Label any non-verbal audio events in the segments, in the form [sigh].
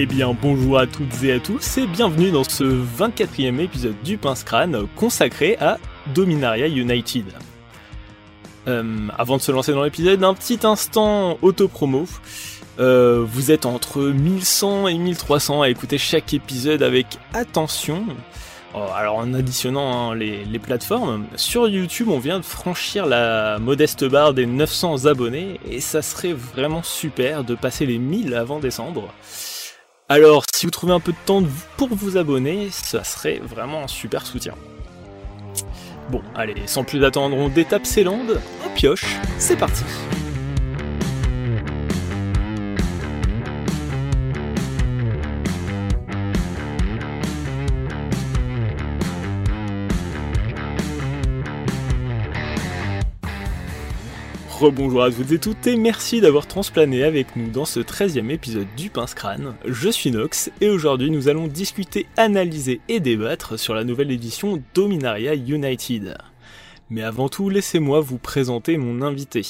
Eh bien bonjour à toutes et à tous et bienvenue dans ce 24e épisode du Pince Crâne consacré à Dominaria United. Euh, avant de se lancer dans l'épisode, un petit instant auto-promo. Euh, vous êtes entre 1100 et 1300 à écouter chaque épisode avec attention. Oh, alors en additionnant hein, les, les, plateformes, sur YouTube on vient de franchir la modeste barre des 900 abonnés et ça serait vraiment super de passer les 1000 avant décembre. Alors, si vous trouvez un peu de temps pour vous abonner, ça serait vraiment un super soutien. Bon, allez, sans plus attendre, on détape ces landes, on pioche, c'est parti Rebonjour à toutes et toutes et merci d'avoir transplané avec nous dans ce 13e épisode du Pince Crâne. Je suis Nox et aujourd'hui nous allons discuter, analyser et débattre sur la nouvelle édition Dominaria United. Mais avant tout, laissez-moi vous présenter mon invité.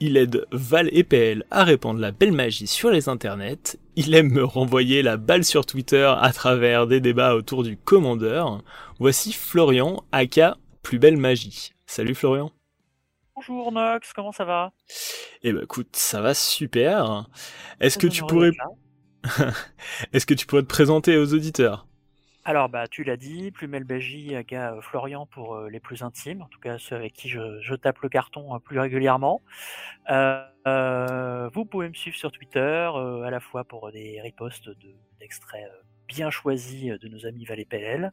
Il aide Val et PL à répandre la belle magie sur les internets, il aime me renvoyer la balle sur Twitter à travers des débats autour du commandeur. Voici Florian, aka Plus Belle Magie. Salut Florian Bonjour Nox, comment ça va? Eh ben écoute, ça va super. Est-ce que tu pourrais [laughs] Est-ce que tu pourrais te présenter aux auditeurs? Alors bah tu l'as dit, Plumel Bagie, Aga euh, Florian pour euh, les plus intimes, en tout cas ceux avec qui je, tape le carton euh, plus régulièrement. vous pouvez me suivre sur Twitter, à la fois pour des reposts d'extraits bien choisi euh, de nos amis Valet PLL,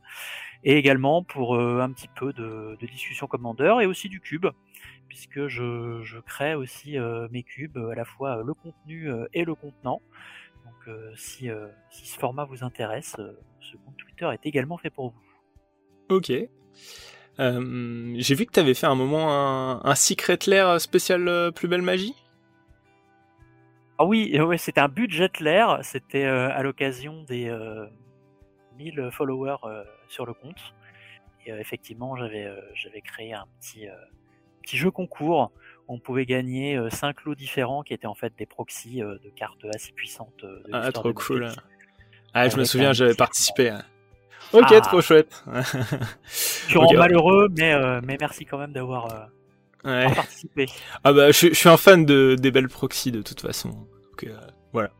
et également pour un petit peu de, discussion commandeur et aussi du cube, puisque je, crée aussi euh, mes cubes, à la fois le contenu et le contenant. Donc si, si, ce format vous intéresse, ce compte Twitter est également fait pour vous. Ok. J'ai vu que tu avais fait un moment un, un Secret Lair spécial Plus Belle Magie ah oui, ouais, c'était un budget l'air, c'était euh, à l'occasion des 1000 euh, followers euh, sur le compte. Et effectivement, j'avais j'avais créé un petit petit jeu concours. On pouvait gagner 5 lots différents qui étaient en fait des proxys de cartes assez puissantes. De ah, trop cool. Ah, je me souviens, j'avais participé. Hein. Ok, ah. trop chouette. je suis [laughs] malheureux, mais, mais merci quand même d'avoir participé. Ah bah, je, je, suis un fan de, des belles proxys de toute façon. Donc, euh, voilà.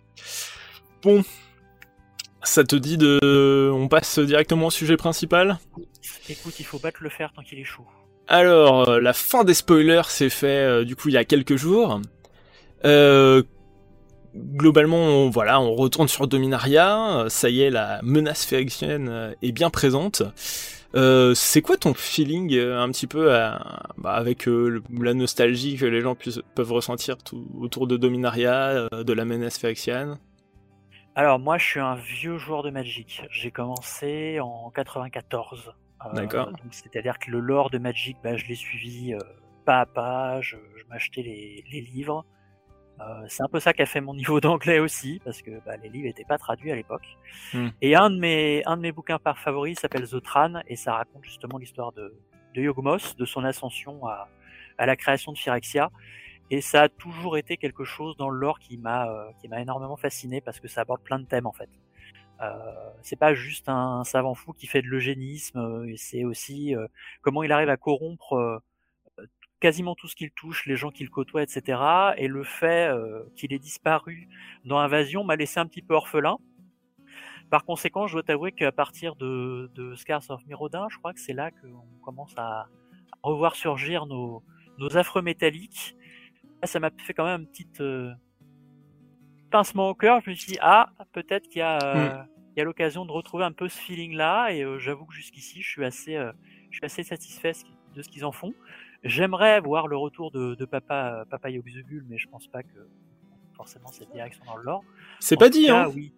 Bon, ça te dit de... On passe directement au sujet principal? Écoute, il faut battre le fer tant qu'il est chaud. Alors, euh, la fin des spoilers s'est fait euh, du coup il y a quelques jours. globalement, on, voilà, on retourne sur Dominaria. Ça y est, la menace phérexienne est bien présente. Euh, c'est quoi ton feeling euh, un petit peu bah, avec euh, la nostalgie que les gens peuvent ressentir autour de Dominaria, de la menace phyrexiane Alors moi je suis un vieux joueur de Magic. J'ai commencé en 94. D'accord. C'est-à-dire que le lore de Magic, bah, je l'ai suivi pas à pas, je, m'achetais les, livres. Euh, c'est un peu ça qui a fait mon niveau [laughs] d'anglais aussi, parce que bah, les livres n'étaient pas traduits à l'époque. Hmm. Et un de mes un de mes bouquins par favoris s'appelle Zotran et ça raconte justement l'histoire de de Yogmos, de son ascension à à la création de Phyrexia. Et ça a toujours été quelque chose dans le lore qui m'a euh, qui m'a énormément fasciné parce que ça aborde plein de thèmes en fait. Euh, c'est pas juste un, savant fou qui fait de l'eugénisme, euh, c'est aussi comment il arrive à corrompre quasiment tout ce qu'il touche, les gens qu'il côtoie, etc. Et le fait euh, qu'il ait disparu dans Invasion m'a laissé un petit peu orphelin. Par conséquent, je dois t'avouer qu'à partir de, de Scars of Mirodin, je crois que c'est là qu'on commence à, revoir surgir nos, nos affreux métalliques. ça m'a fait quand même un petit euh, pincement au cœur. Je me suis dit, ah, peut-être qu'il y a, euh, mm. il y a l'occasion de retrouver un peu ce feeling-là. Et j'avoue que jusqu'ici, je suis assez, je suis assez satisfait de ce qu'ils en font. J'aimerais voir le retour de, de Papa, Papa Yogzugul, mais je pense pas que forcément cette direction dans le lore. C'est pas dit, hein Oui.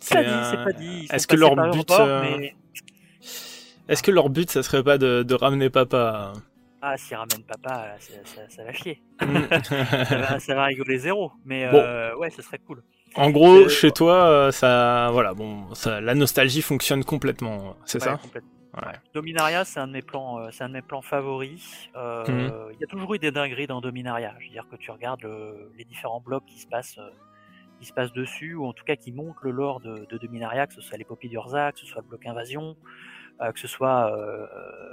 C'est pas dit, c'est pas dit. Est-ce que leur but. Euh, est-ce que leur but, ça serait pas de, de ramener Papa ah, s'ils ramènent papa, ça, ça, va chier. Mm. [laughs] ça, va, rigoler zéro. Mais euh, ouais, ça serait cool. En gros, chez toi, euh, ça, voilà, bon, ça, la nostalgie fonctionne complètement, c'est ça? complètement. Dominaria, c'est un de mes plans, euh, c'est un de mes plans favoris. Euh, mhm. Il y a toujours eu des dingueries dans Dominaria. Je veux dire que tu regardes les différents blocs qui se passent, qui se passe dessus, ou en tout cas qui montre le lore de, de Dominaria, que ce soit l'épopée d'Urza, que ce soit le bloc invasion, que ce soit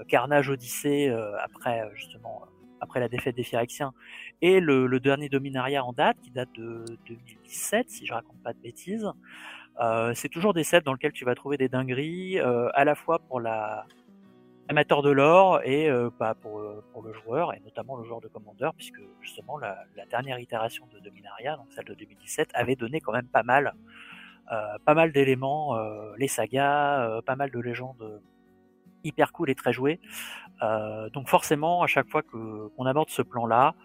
Carnage Odyssée après justement après la défaite des Phyrexiens, et le, le, dernier Dominaria en date, qui date de 2017, si je raconte pas de bêtises. Euh, c'est toujours des sets dans lesquels tu vas trouver des dingueries, euh, à la fois pour la amateur de l'or et euh, bah, pour, euh, pour le joueur, et notamment le joueur de Commander, puisque justement la, la dernière itération de Dominaria, donc celle de 2017, avait donné quand même pas mal, euh, pas mal d'éléments, les sagas, pas mal de légendes hyper cool et très jouées. donc forcément, à chaque fois qu'on aborde ce plan-là,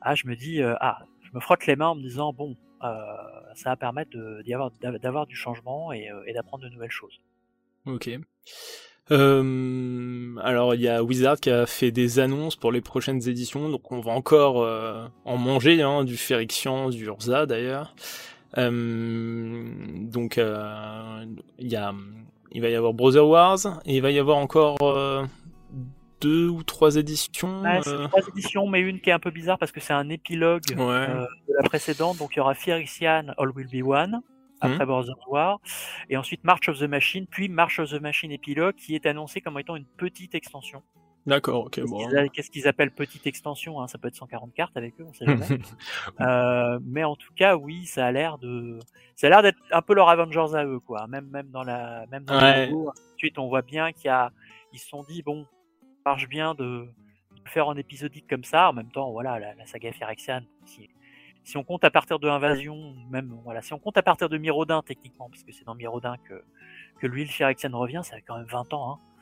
ah, je me dis, ah, je me frotte les mains en me disant, bon, ça va permettre d'avoir du changement et, d'apprendre de nouvelles choses. Ok. Euh, alors il y a Wizard qui a fait des annonces pour les prochaines éditions, donc on va encore euh, en manger hein, du Feryxian, du Urza d'ailleurs. Euh, donc il y a, il va y avoir Brother Wars et il va y avoir encore deux ou trois éditions. Ouais, trois éditions, mais une qui est un peu bizarre parce que c'est un épilogue de la précédente. Donc il y aura Phyrexian, All Will Be One après mmh. War, et ensuite March of the Machine, puis March of the Machine épilogue, qui est annoncé comme étant une petite extension. D'accord, ok. Bon. Qu'est-ce qu'ils appellent petite extension hein Ça peut être 140 cartes avec eux, on sait jamais. [laughs] euh, mais en tout cas, oui, ça a l'air de, ça a l'air d'être un peu leur Avengers à eux, quoi. Même même dans la, même dans ouais. ensuite on voit bien qu'il y a, ils se sont dit bon, marche bien de, faire en épisodique comme ça. En même temps, voilà, la, la saga Phyrexian, si, si on compte à partir de Invasion, même voilà, si on compte à partir de Mirodin techniquement, parce que c'est dans Mirodin que que l'huile Phyrexian revient, ça fait quand même 20 ans, hein.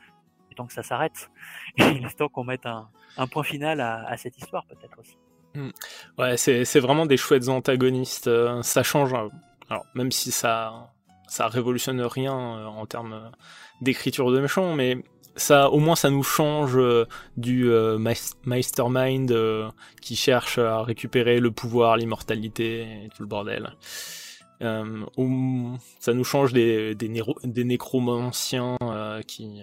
Et tant que ça s'arrête, [laughs] il est temps qu'on mette un, point final à, cette histoire peut-être aussi. Mmh. Ouais, c'est vraiment des chouettes antagonistes. Euh, ça change. Hein. Alors même si ça ça révolutionne rien euh, en termes d'écriture de méchants, mais ça, au moins, ça nous change euh, du euh, mastermind euh, qui cherche à récupérer le pouvoir, l'immortalité et tout le bordel. ça nous change des, des, des nécromanciens qui,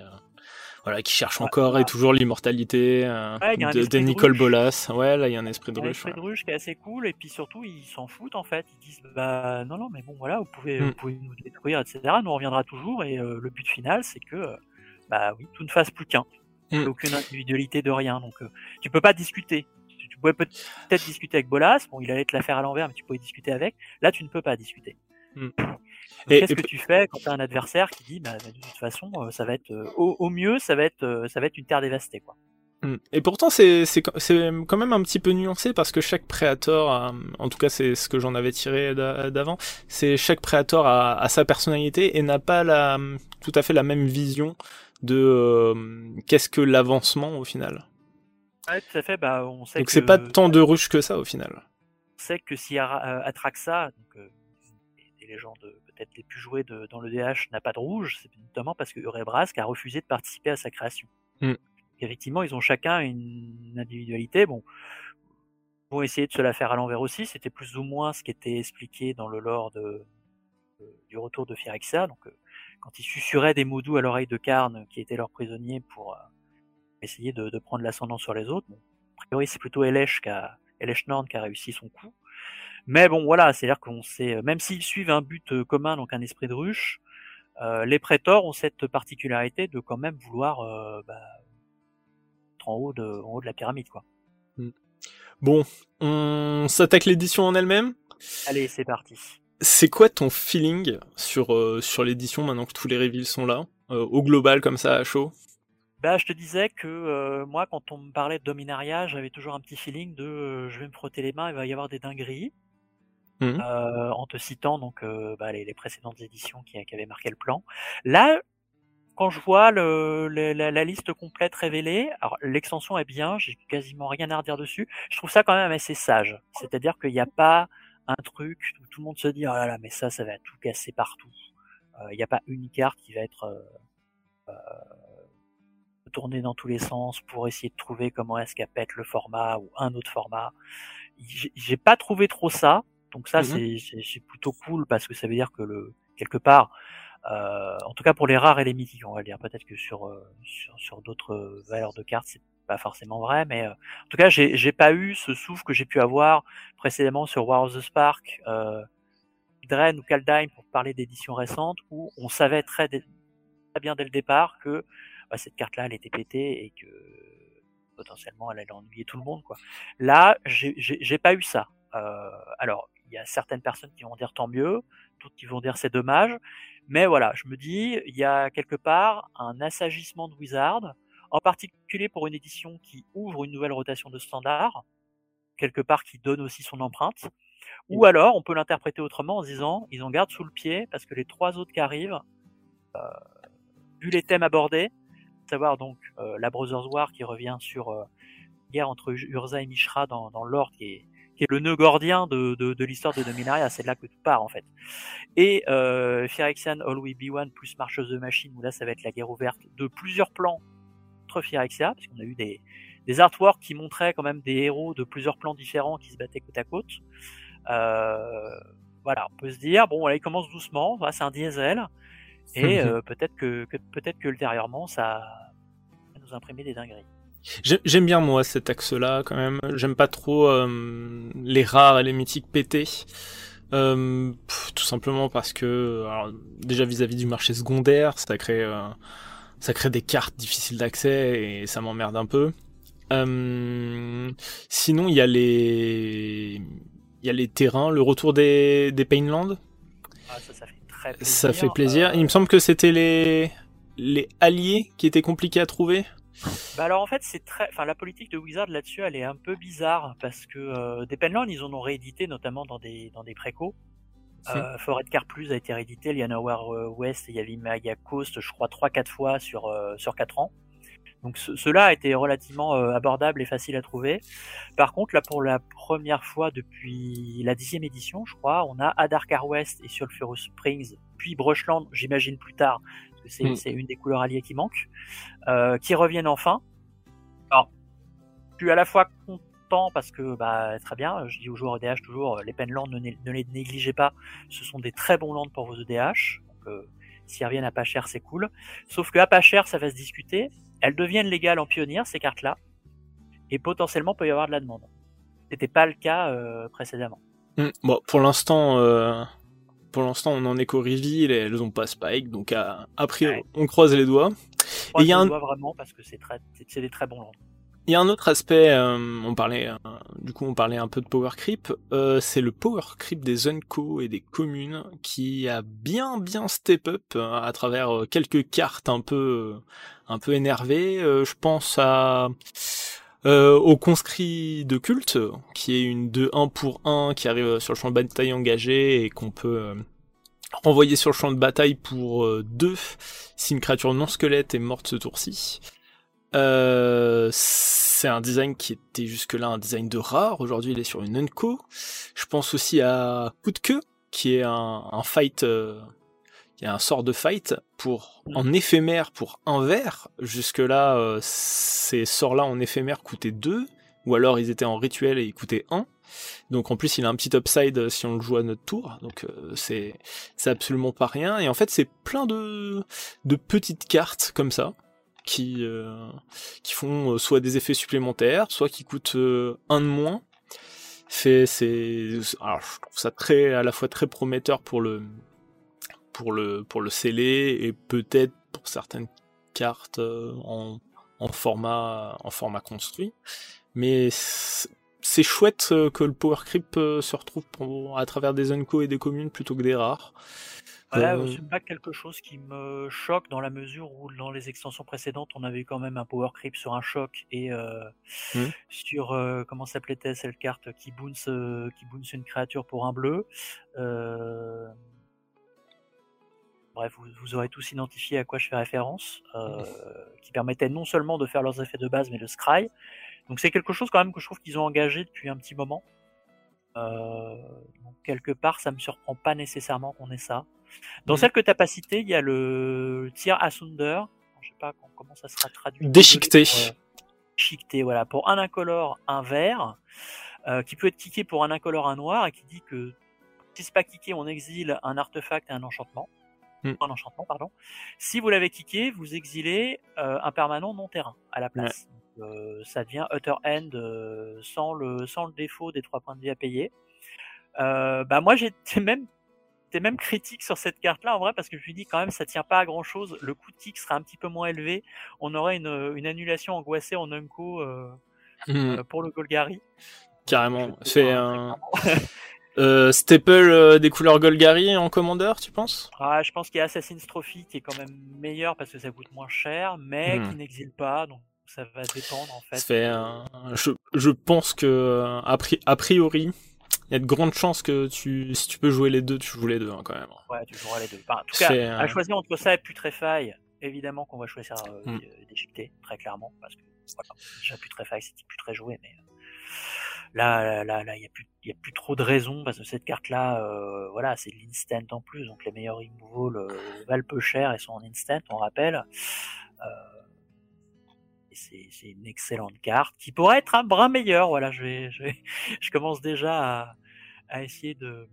voilà, qui cherchent encore et toujours l'immortalité de, Nicole Bolas. Ouais, là, il y a un esprit de ruche. Un esprit de ruche qui est assez cool, et puis surtout, ils s'en foutent en fait. Ils disent, bah non, non, mais bon, voilà, vous pouvez, vous mm. pouvez nous détruire, etc. Nous on reviendra toujours, et le but final, c'est que bah oui, tout ne fasse plus qu'un. Mm. Aucune individualité de rien. Donc euh, tu peux pas discuter. Tu pouvais peut-être discuter avec Bolas, bon il allait te la faire à l'envers, mais tu pouvais discuter avec. Là tu ne peux pas discuter. Mm. Qu'est-ce que tu fais quand tu as un adversaire qui dit bah, de toute façon euh, ça va être euh, au, au, mieux ça va être ça va être une terre dévastée quoi. Mm. Et pourtant, c'est quand même un petit peu nuancé parce que chaque préator, en tout cas c'est ce que j'en avais tiré d'avant, c'est chaque préator a, a, sa personnalité et n'a pas la, tout à fait la même vision de euh, qu'est-ce que l'avancement au final. Ouais, tout à fait. Bah, on sait donc c'est pas tant de ruches que ça au final. On sait que si Atraxa, donc, euh, des légendes peut-être les plus jouées de, dans le DH, n'a pas de rouge, c'est notamment parce que Eurebrask a refusé de participer à sa création. Mm. Effectivement, ils ont chacun une individualité. Bon, ils vont essayer de se la faire à l'envers aussi. C'était plus ou moins ce qui était expliqué dans le lore de, du retour de Phyrexa. Donc, euh, quand ils susurraient des mots doux à l'oreille de Karn, qui était leur prisonnier, pour euh, essayer de, de prendre l'ascendant sur les autres. Bon, a priori, c'est plutôt Elesh qui a, Elesh Nord qui a réussi son coup. Mais bon, voilà, c'est-à-dire qu'on sait, euh, même s'ils suivent un but euh, commun, donc un esprit de ruche, euh, les prétors ont cette particularité de quand même vouloir euh, bah, être en haut de, en haut de la pyramide, quoi. Hmm. Bon, on s'attaque l'édition en elle-même? Allez, c'est parti. C'est quoi ton feeling sur, euh, sur l'édition maintenant que tous les reveals sont là Au global, comme ça, à chaud? Bah, je te disais que euh, moi, quand on me parlait de Dominaria, j'avais toujours un petit feeling de je vais me frotter les mains, il va y avoir des dingueries. Mmh. en te citant donc bah, les, les, précédentes éditions qui, qui, avaient marqué le plan. Là, quand je vois le, la, la, liste complète révélée, alors l'extension est bien, j'ai quasiment rien à redire dessus. Je trouve ça quand même assez sage. C'est-à-dire qu'il n'y a pas un truc où tout le monde se dit oh là là mais ça ça va tout casser partout. Il euh, n'y a pas une carte qui va être euh, euh, tournée dans tous les sens pour essayer de trouver comment est-ce qu'elle pète le format ou un autre format. J'ai pas trouvé trop ça, donc ça mmh c'est plutôt cool parce que ça veut dire que le quelque part, euh, en tout cas pour les rares et les mythiques, on va dire. Peut-être que sur sur, sur d'autres valeurs de cartes, c'est pas forcément vrai, mais euh, en tout cas, j'ai pas eu ce souffle que j'ai pu avoir précédemment sur War of the Spark, euh, Dren ou Kaldheim pour parler d'éditions récentes où on savait très, très bien dès le départ que bah, cette carte-là, elle était pétée et que potentiellement elle allait ennuyer tout le monde. Quoi. Là, j'ai pas eu ça. Euh, alors, il y a certaines personnes qui vont dire tant mieux, d'autres qui vont dire c'est dommage, mais voilà, je me dis, il y a quelque part un assagissement de Wizard, en particulier pour une édition qui ouvre une nouvelle rotation de standard, quelque part qui donne aussi son empreinte, ou alors on peut l'interpréter autrement en se disant, ils en gardent sous le pied parce que les trois autres qui arrivent, euh, vu les thèmes abordés, savoir donc euh, la Brothers War qui revient sur euh, guerre entre Urza et Mishra dans, dans l'ordre qui est, qui est le nœud gordien de, de, de l'histoire de Dominaria, c'est là que tout part en fait. Et euh, Phyrexian All We Be One plus Marcheuse de Machine, où là ça va être la guerre ouverte de plusieurs plans contre Phyrexia, parce qu'on a eu des, des artworks qui montraient quand même des héros de plusieurs plans différents qui se battaient côte à côte. Euh, voilà, on peut se dire, bon, là, il commence doucement, voilà, c'est un diesel, et [laughs] euh, peut-être que, que peut-être que ultérieurement ça va nous imprimer des dingueries. J'aime bien moi cet axe-là quand même. J'aime pas trop euh, les rares et les mythiques pétés. Euh, tout simplement parce que alors, déjà vis-à-vis du marché secondaire, ça crée euh, ça crée des cartes difficiles d'accès et ça m'emmerde un peu. Sinon, il y a les il y a les terrains, le retour des des Painland. Ah, ça, ça fait très plaisir. Ça fait plaisir. Il me semble que c'était les les alliés qui étaient compliqués à trouver. Bah alors en fait c'est très, enfin la politique de Wizard là-dessus elle est un peu bizarre parce que euh, des Penland ils en ont réédité notamment dans des dans des précos. Euh, Forêt Car Plus a été réédité, War euh, West et Yavimaya Coast je crois 3-4 fois sur euh, sur 4 ans. Donc ce, cela a été relativement abordable et facile à trouver. Par contre là pour la première fois depuis la dixième édition je crois on a Adarkar West et Sulphurous Springs puis Brushland j'imagine plus tard Hmm. c'est une des couleurs alliées qui manque, euh, qui reviennent enfin. Alors, je suis à la fois content parce que bah très bien, je dis aux joueurs EDH toujours, les Penlands ne, ne les négligez pas, ce sont des très bons lands pour vos EDH, donc euh, s'ils reviennent à pas cher c'est cool. Sauf que à pas cher ça va se discuter, elles deviennent légales en pionnière ces cartes-là, et potentiellement peut y avoir de la demande. C'était pas le cas euh, précédemment. Hmm. bon, pour l'instant, euh, pour l'instant, on en est qu'au reveal et elles ont pas Spike, donc a, priori, on croise les doigts. et il y a un... vraiment parce que c'est très, c'est des très bons. Il y a un autre aspect, euh, on parlait, euh, du coup, on parlait un peu de power creep. Euh, c'est le power creep des unco et des communes qui a bien, bien step up à travers quelques cartes un peu, un peu énervées. je pense à au conscrit de culte, qui est une 2-1 pour 1 qui arrive sur le champ de bataille engagé et qu'on peut renvoyer sur le champ de bataille pour 2 si une créature non squelette est morte ce tour-ci. Euh, c'est un design qui était jusque-là un design de rare. Aujourd'hui, il est sur une Unco. Je pense aussi à Coup de queue, qui est un, fight, euh, qui est un sort de fight pour mm. en éphémère pour un vert. Jusque-là, euh, ces sorts-là en éphémère coûtaient 2, ou alors ils étaient en rituel et ils coûtaient 1. Donc en plus, il a un petit upside si on le joue à notre tour. Donc euh, c'est c'est absolument pas rien. Et en fait, c'est plein de de petites cartes comme ça qui, euh, qui font soit des effets supplémentaires, soit qui coûtent un de moins. Fait, c'est, alors je trouve ça très, à la fois très prometteur pour le, pour le, pour le sceller et peut-être pour certaines cartes en, en format, en format construit. Mais c'est chouette que le Power Creep se retrouve à travers des Unco et des communes plutôt que des rares. Voilà, euh, c'est pas quelque chose qui me choque dans la mesure où dans les extensions précédentes, on avait quand même un power creep sur un choc et euh, mmh. sur euh, comment s'appelait cette carte qui bounce qui bounce une créature pour un bleu. Bref, vous, aurez tous identifié à quoi je fais référence, mmh. qui permettait non seulement de faire leurs effets de base, mais de scry. Donc c'est quelque chose quand même que je trouve qu'ils ont engagé depuis un petit moment. donc quelque part, ça me surprend pas nécessairement qu'on ait ça. Dans mm. celle que tu as pas citée, il y a le tir Asunder. Je sais pas comment ça sera traduit. Déchiqueté. Déchiqueté, voilà. Pour un incolore, un vert, euh, qui peut être kické pour un incolore, un noir, et qui dit que si c'est pas kické, on exile un artefact et un enchantement. Mm. Un enchantement, pardon. Si vous l'avez kické, vous exilez euh, un permanent non terrain à la place. Euh, ça devient Utter End sans le sans le défaut des trois points de vie à payer. bah moi j'étais même j'étais même critique sur cette carte-là en vrai parce que je lui dis quand même ça tient pas à grand chose. Le coût de kick sera un petit peu moins élevé. On aurait une, une annulation angoissée en unco euh, Hmm, pour le Golgari. carrément. Ouais, un [laughs] euh, staple euh, des couleurs Golgari en commandeur, tu penses? Ah, je pense qu'il y a Assassin's Trophy qui est quand même meilleur parce que ça coûte moins cher, mais Hmm. qui n'exile pas, donc ça va dépendre en fait. Ça fait un- je, je pense que euh, a, pri- a priori, il y a de grandes chances que tu, si tu peux jouer les deux, tu joues les deux hein, quand même. Ouais, tu joueras les deux. Enfin, en tout cas, à euh, choisir entre ça et Putrefy, évidemment qu'on va choisir euh, Hmm. d'égypter, très clairement, parce que voilà, déjà Putrefy c'était plus très joué, mais euh, là, là, là, il y a plus, y a plus trop de raisons parce que cette carte-là, euh, voilà, c'est l'instant en plus, donc les meilleurs removals euh, valent peu cher et sont en instant, on rappelle. Euh, c'est une excellente carte qui pourrait être un brin meilleur. Voilà, je vais, je, vais- [laughs] je commence déjà à, à essayer de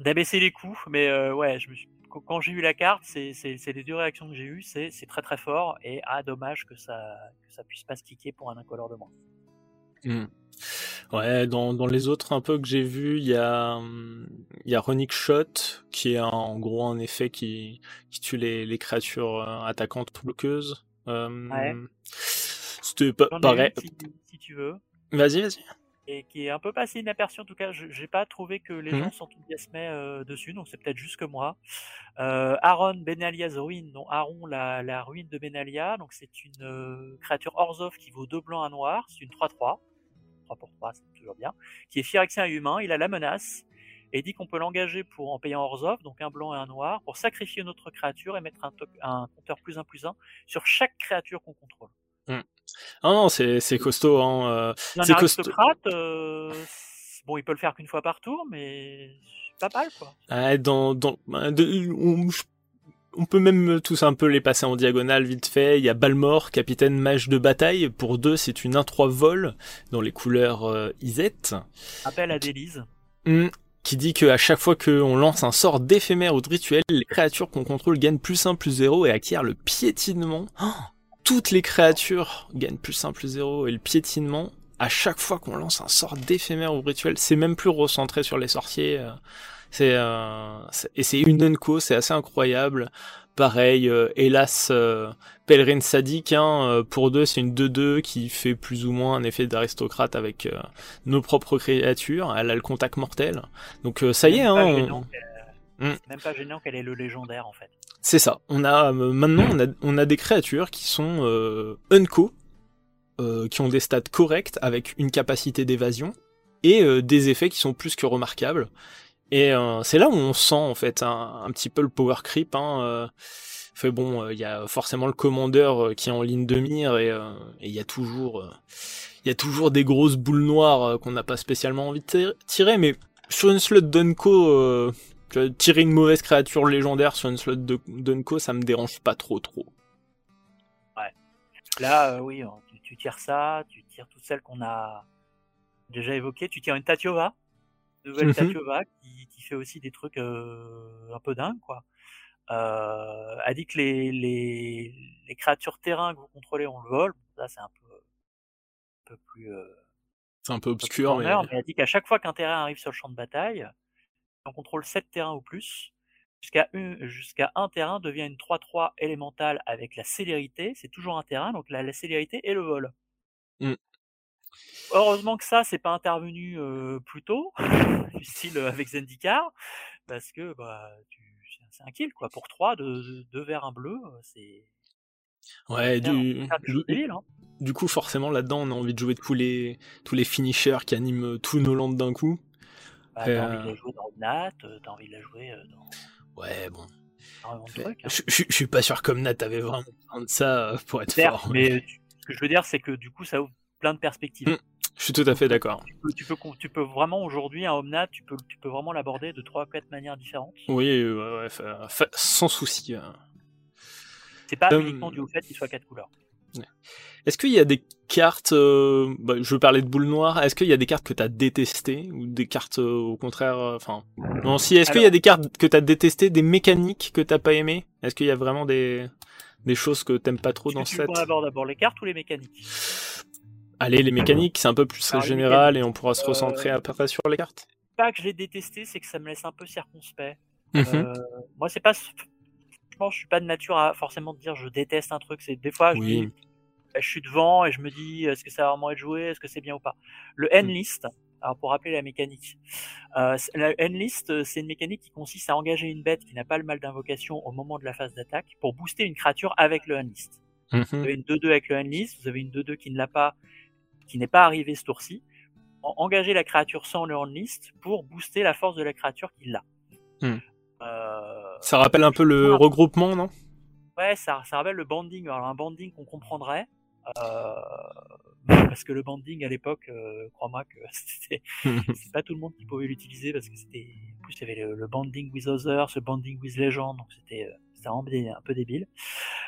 d'abaisser les coûts, mais euh, ouais, je me suis- quand- j'ai eu la carte, c'est les deux réactions que j'ai eues, c'est c'est très très fort et ah dommage que ça que ça puisse pas se kicker pour un incolore de moins. Hmm. Ouais, dans, dans les autres un peu que j'ai vu, il y a il y a Runic Shot qui est un- en gros un effet qui qui tue les, les créatures euh, attaquantes bloqueuses. Euh, Ouais. C'était pareil. une si, si tu veux. Vas-y, vas-y. Et qui est un peu passé inaperçu en tout cas. Je j'ai pas trouvé que les Mhm. gens s'enthousiasmaient euh, dessus, donc c'est peut-être juste que moi. Euh, Aaron Benalia's Ruine, donc Aaron la, la ruine de Benalia, donc c'est une euh, créature Orzhov qui vaut 2 blancs, 1 noir, c'est une 3-3, 3 pour 3, c'est toujours bien, qui est Phyrexien et humain, il a la menace, et dit qu'on peut l'engager pour en payant Orzhov, donc un blanc et un noir, pour sacrifier notre créature et mettre un, un compteur plus 1 plus 1 sur chaque créature qu'on contrôle. Ah non, c'est c'est costaud. Hein. euh, Il y en C'est a un costaud. euh, bon, il peut le faire qu'une fois par tour, mais pas mal, quoi. Ouais, dans, dans, bah, de- on, on peut même tous un peu les passer en diagonale vite fait. Il y a Balmor, capitaine mage de bataille. Pour deux, c'est une 1-3 vol dans les couleurs euh, Isette. Appel à Délise. Hmm, qui dit que à chaque fois qu'on lance un sort d'éphémère ou de rituel, les créatures qu'on contrôle gagnent plus 1 plus 0 et acquièrent le piétinement. Oh toutes les créatures gagnent plus 1 plus 0 et le piétinement à chaque fois qu'on lance un sort d'éphémère ou rituel. C'est même plus recentré sur les sorciers. euh, C'est euh, et c'est une unco, c'est assez incroyable. Pareil, euh, hélas, euh, pèlerin sadique, hein, pour deux, c'est une 2-2 qui fait plus ou moins un effet d'aristocrate avec nos propres créatures. Elle a le contact mortel. Donc ça y est, Même hein, on-. C'est même pas gênant qu'elle ait le légendaire, en fait. C'est ça. On a euh, maintenant on a, des créatures qui sont euh, unco, euh, qui ont des stats corrects avec une capacité d'évasion et des effets qui sont plus que remarquables. Et c'est là où on sent en fait un, petit peu le power creep. Hein, bon, il y a forcément le commandeur qui est en ligne de mire et il y a toujours il y a toujours des grosses boules noires qu'on n'a pas spécialement envie de tir- tirer, mais sur une slot d'unco, tirer une mauvaise créature légendaire sur une slot de d'unco, ça me dérange pas trop trop. Là, euh, oui, hein, tu, tu tires ça, tu tires toutes celles qu'on a déjà évoquées. Tu tires une Tatiova, nouvelle Mhm. Tatiova, qui, qui fait aussi des trucs euh, un peu dingues, quoi. Euh, a dit que les, les, les créatures terrain que vous contrôlez, on le vole. Ça, c'est un peu, un peu plus... euh, C'est un peu un peu plus obscur, mais mais elle dit qu'à chaque fois qu'un terrain arrive sur le champ de bataille, on contrôle 7 terrains ou plus, jusqu'à un, jusqu'à un terrain devient une 3-3 élémentale avec la célérité, c'est toujours un terrain, donc la, la célérité et le vol. Mm. Heureusement que ça, c'est pas intervenu euh, plus tôt, [laughs] du style avec Zendikar, parce que bah, c'est un kill, quoi. Pour 3, de, de, vers un bleu, c'est... ouais, du, hein. du coup forcément là-dedans on a envie de jouer tous les tous les finishers qui animent euh, tous nos landes d'un coup. Bah, t'as Euh, envie de la jouer dans Omnat, euh, t'as envie de la jouer euh, dans Ouais bon. hein. Je, je- je suis pas sûr comme Nat avait vraiment besoin de ça euh, pour être Certes, fort. mais tu- ce que je veux dire, c'est que du coup, ça ouvre plein de perspectives. Mm. Je suis tout à fait d'accord. Tu, peux, tu, peux, con- tu peux vraiment aujourd'hui, un Omnat, tu peux, tu peux vraiment l'aborder de trois ou quatre manières différentes. Oui, euh, ouais, sans souci. euh. C'est pas Hum. uniquement dû au fait qu'il soit quatre couleurs. Est-ce qu'il y a des cartes, euh, bah, je veux parler de boule noire, est-ce qu'il y a des cartes que t'as détestées ou des cartes euh, au contraire, euh, enfin, non, si, est-ce qu'il y a des cartes que t'as détestées, des mécaniques que t'as pas aimées? Est-ce qu'il y a vraiment des, des choses que t'aimes pas trop dans que ce tu aborde d'abord les cartes ou les mécaniques? Allez, les mécaniques, c'est un peu plus Alors, général et on pourra se euh, recentrer après sur les cartes. Pas que je l'ai détesté, c'est que ça me laisse un peu circonspect. Mhm. moi, c'est pas. Je suis pas de nature à forcément dire je déteste un truc. C'est des fois, je, je suis devant et je me dis est-ce que ça va vraiment être joué, est-ce que c'est bien ou pas. Le N list, alors pour rappeler la mécanique, euh, la N-list, c'est une mécanique qui consiste à engager une bête qui n'a pas le mal d'invocation au moment de la phase d'attaque pour booster une créature avec le N-list. Vous mhm. avez une 2-2 avec le N-list, vous avez une 2-2 qui ne l'a pas, qui n'est pas arrivée ce tour-ci. Engagez la créature sans le N-list pour booster la force de la créature qui l'a. Hmm. Euh, ça rappelle un peu le regroupement, non? Ouais, ça, ça rappelle le banding. Alors un banding qu'on comprendrait, euh, [laughs] parce que le banding à l'époque, euh, crois-moi que [laughs] c'était [laughs] pas tout le monde qui pouvait l'utiliser parce que c'était en plus il y avait le, banding with others, le banding with legend, donc c'était euh, vraiment un peu débile.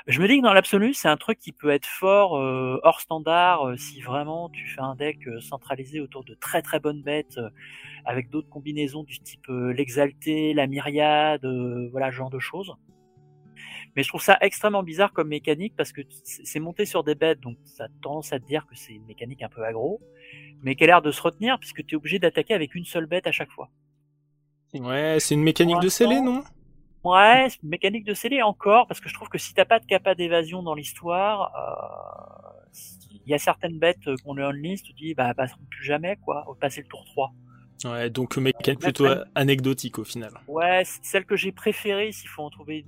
Je me dis que dans l'absolu, c'est un truc qui peut être fort hors standard si vraiment tu fais un deck centralisé autour de très très bonnes bêtes avec d'autres combinaisons du type l'exalté, la myriade, voilà ce genre de choses. Mais je trouve ça extrêmement bizarre comme mécanique parce que c'est monté sur des bêtes, donc ça a tendance à te dire que c'est une mécanique un peu aggro, mais qui a l'air de se retenir puisque tu es obligé d'attaquer avec une seule bête à chaque fois. Ouais, c'est une mécanique de scellé, non? Ouais, une mécanique de scellé encore, parce que je trouve que si t'as pas de capa d'évasion dans l'histoire, il euh, y a certaines bêtes qu'on est on list, tu dis bah passeront plus jamais quoi, au passer le tour 3. Ouais, donc mécanique plutôt anecdotique au final. Ouais, celle que j'ai préférée, s'il faut en trouver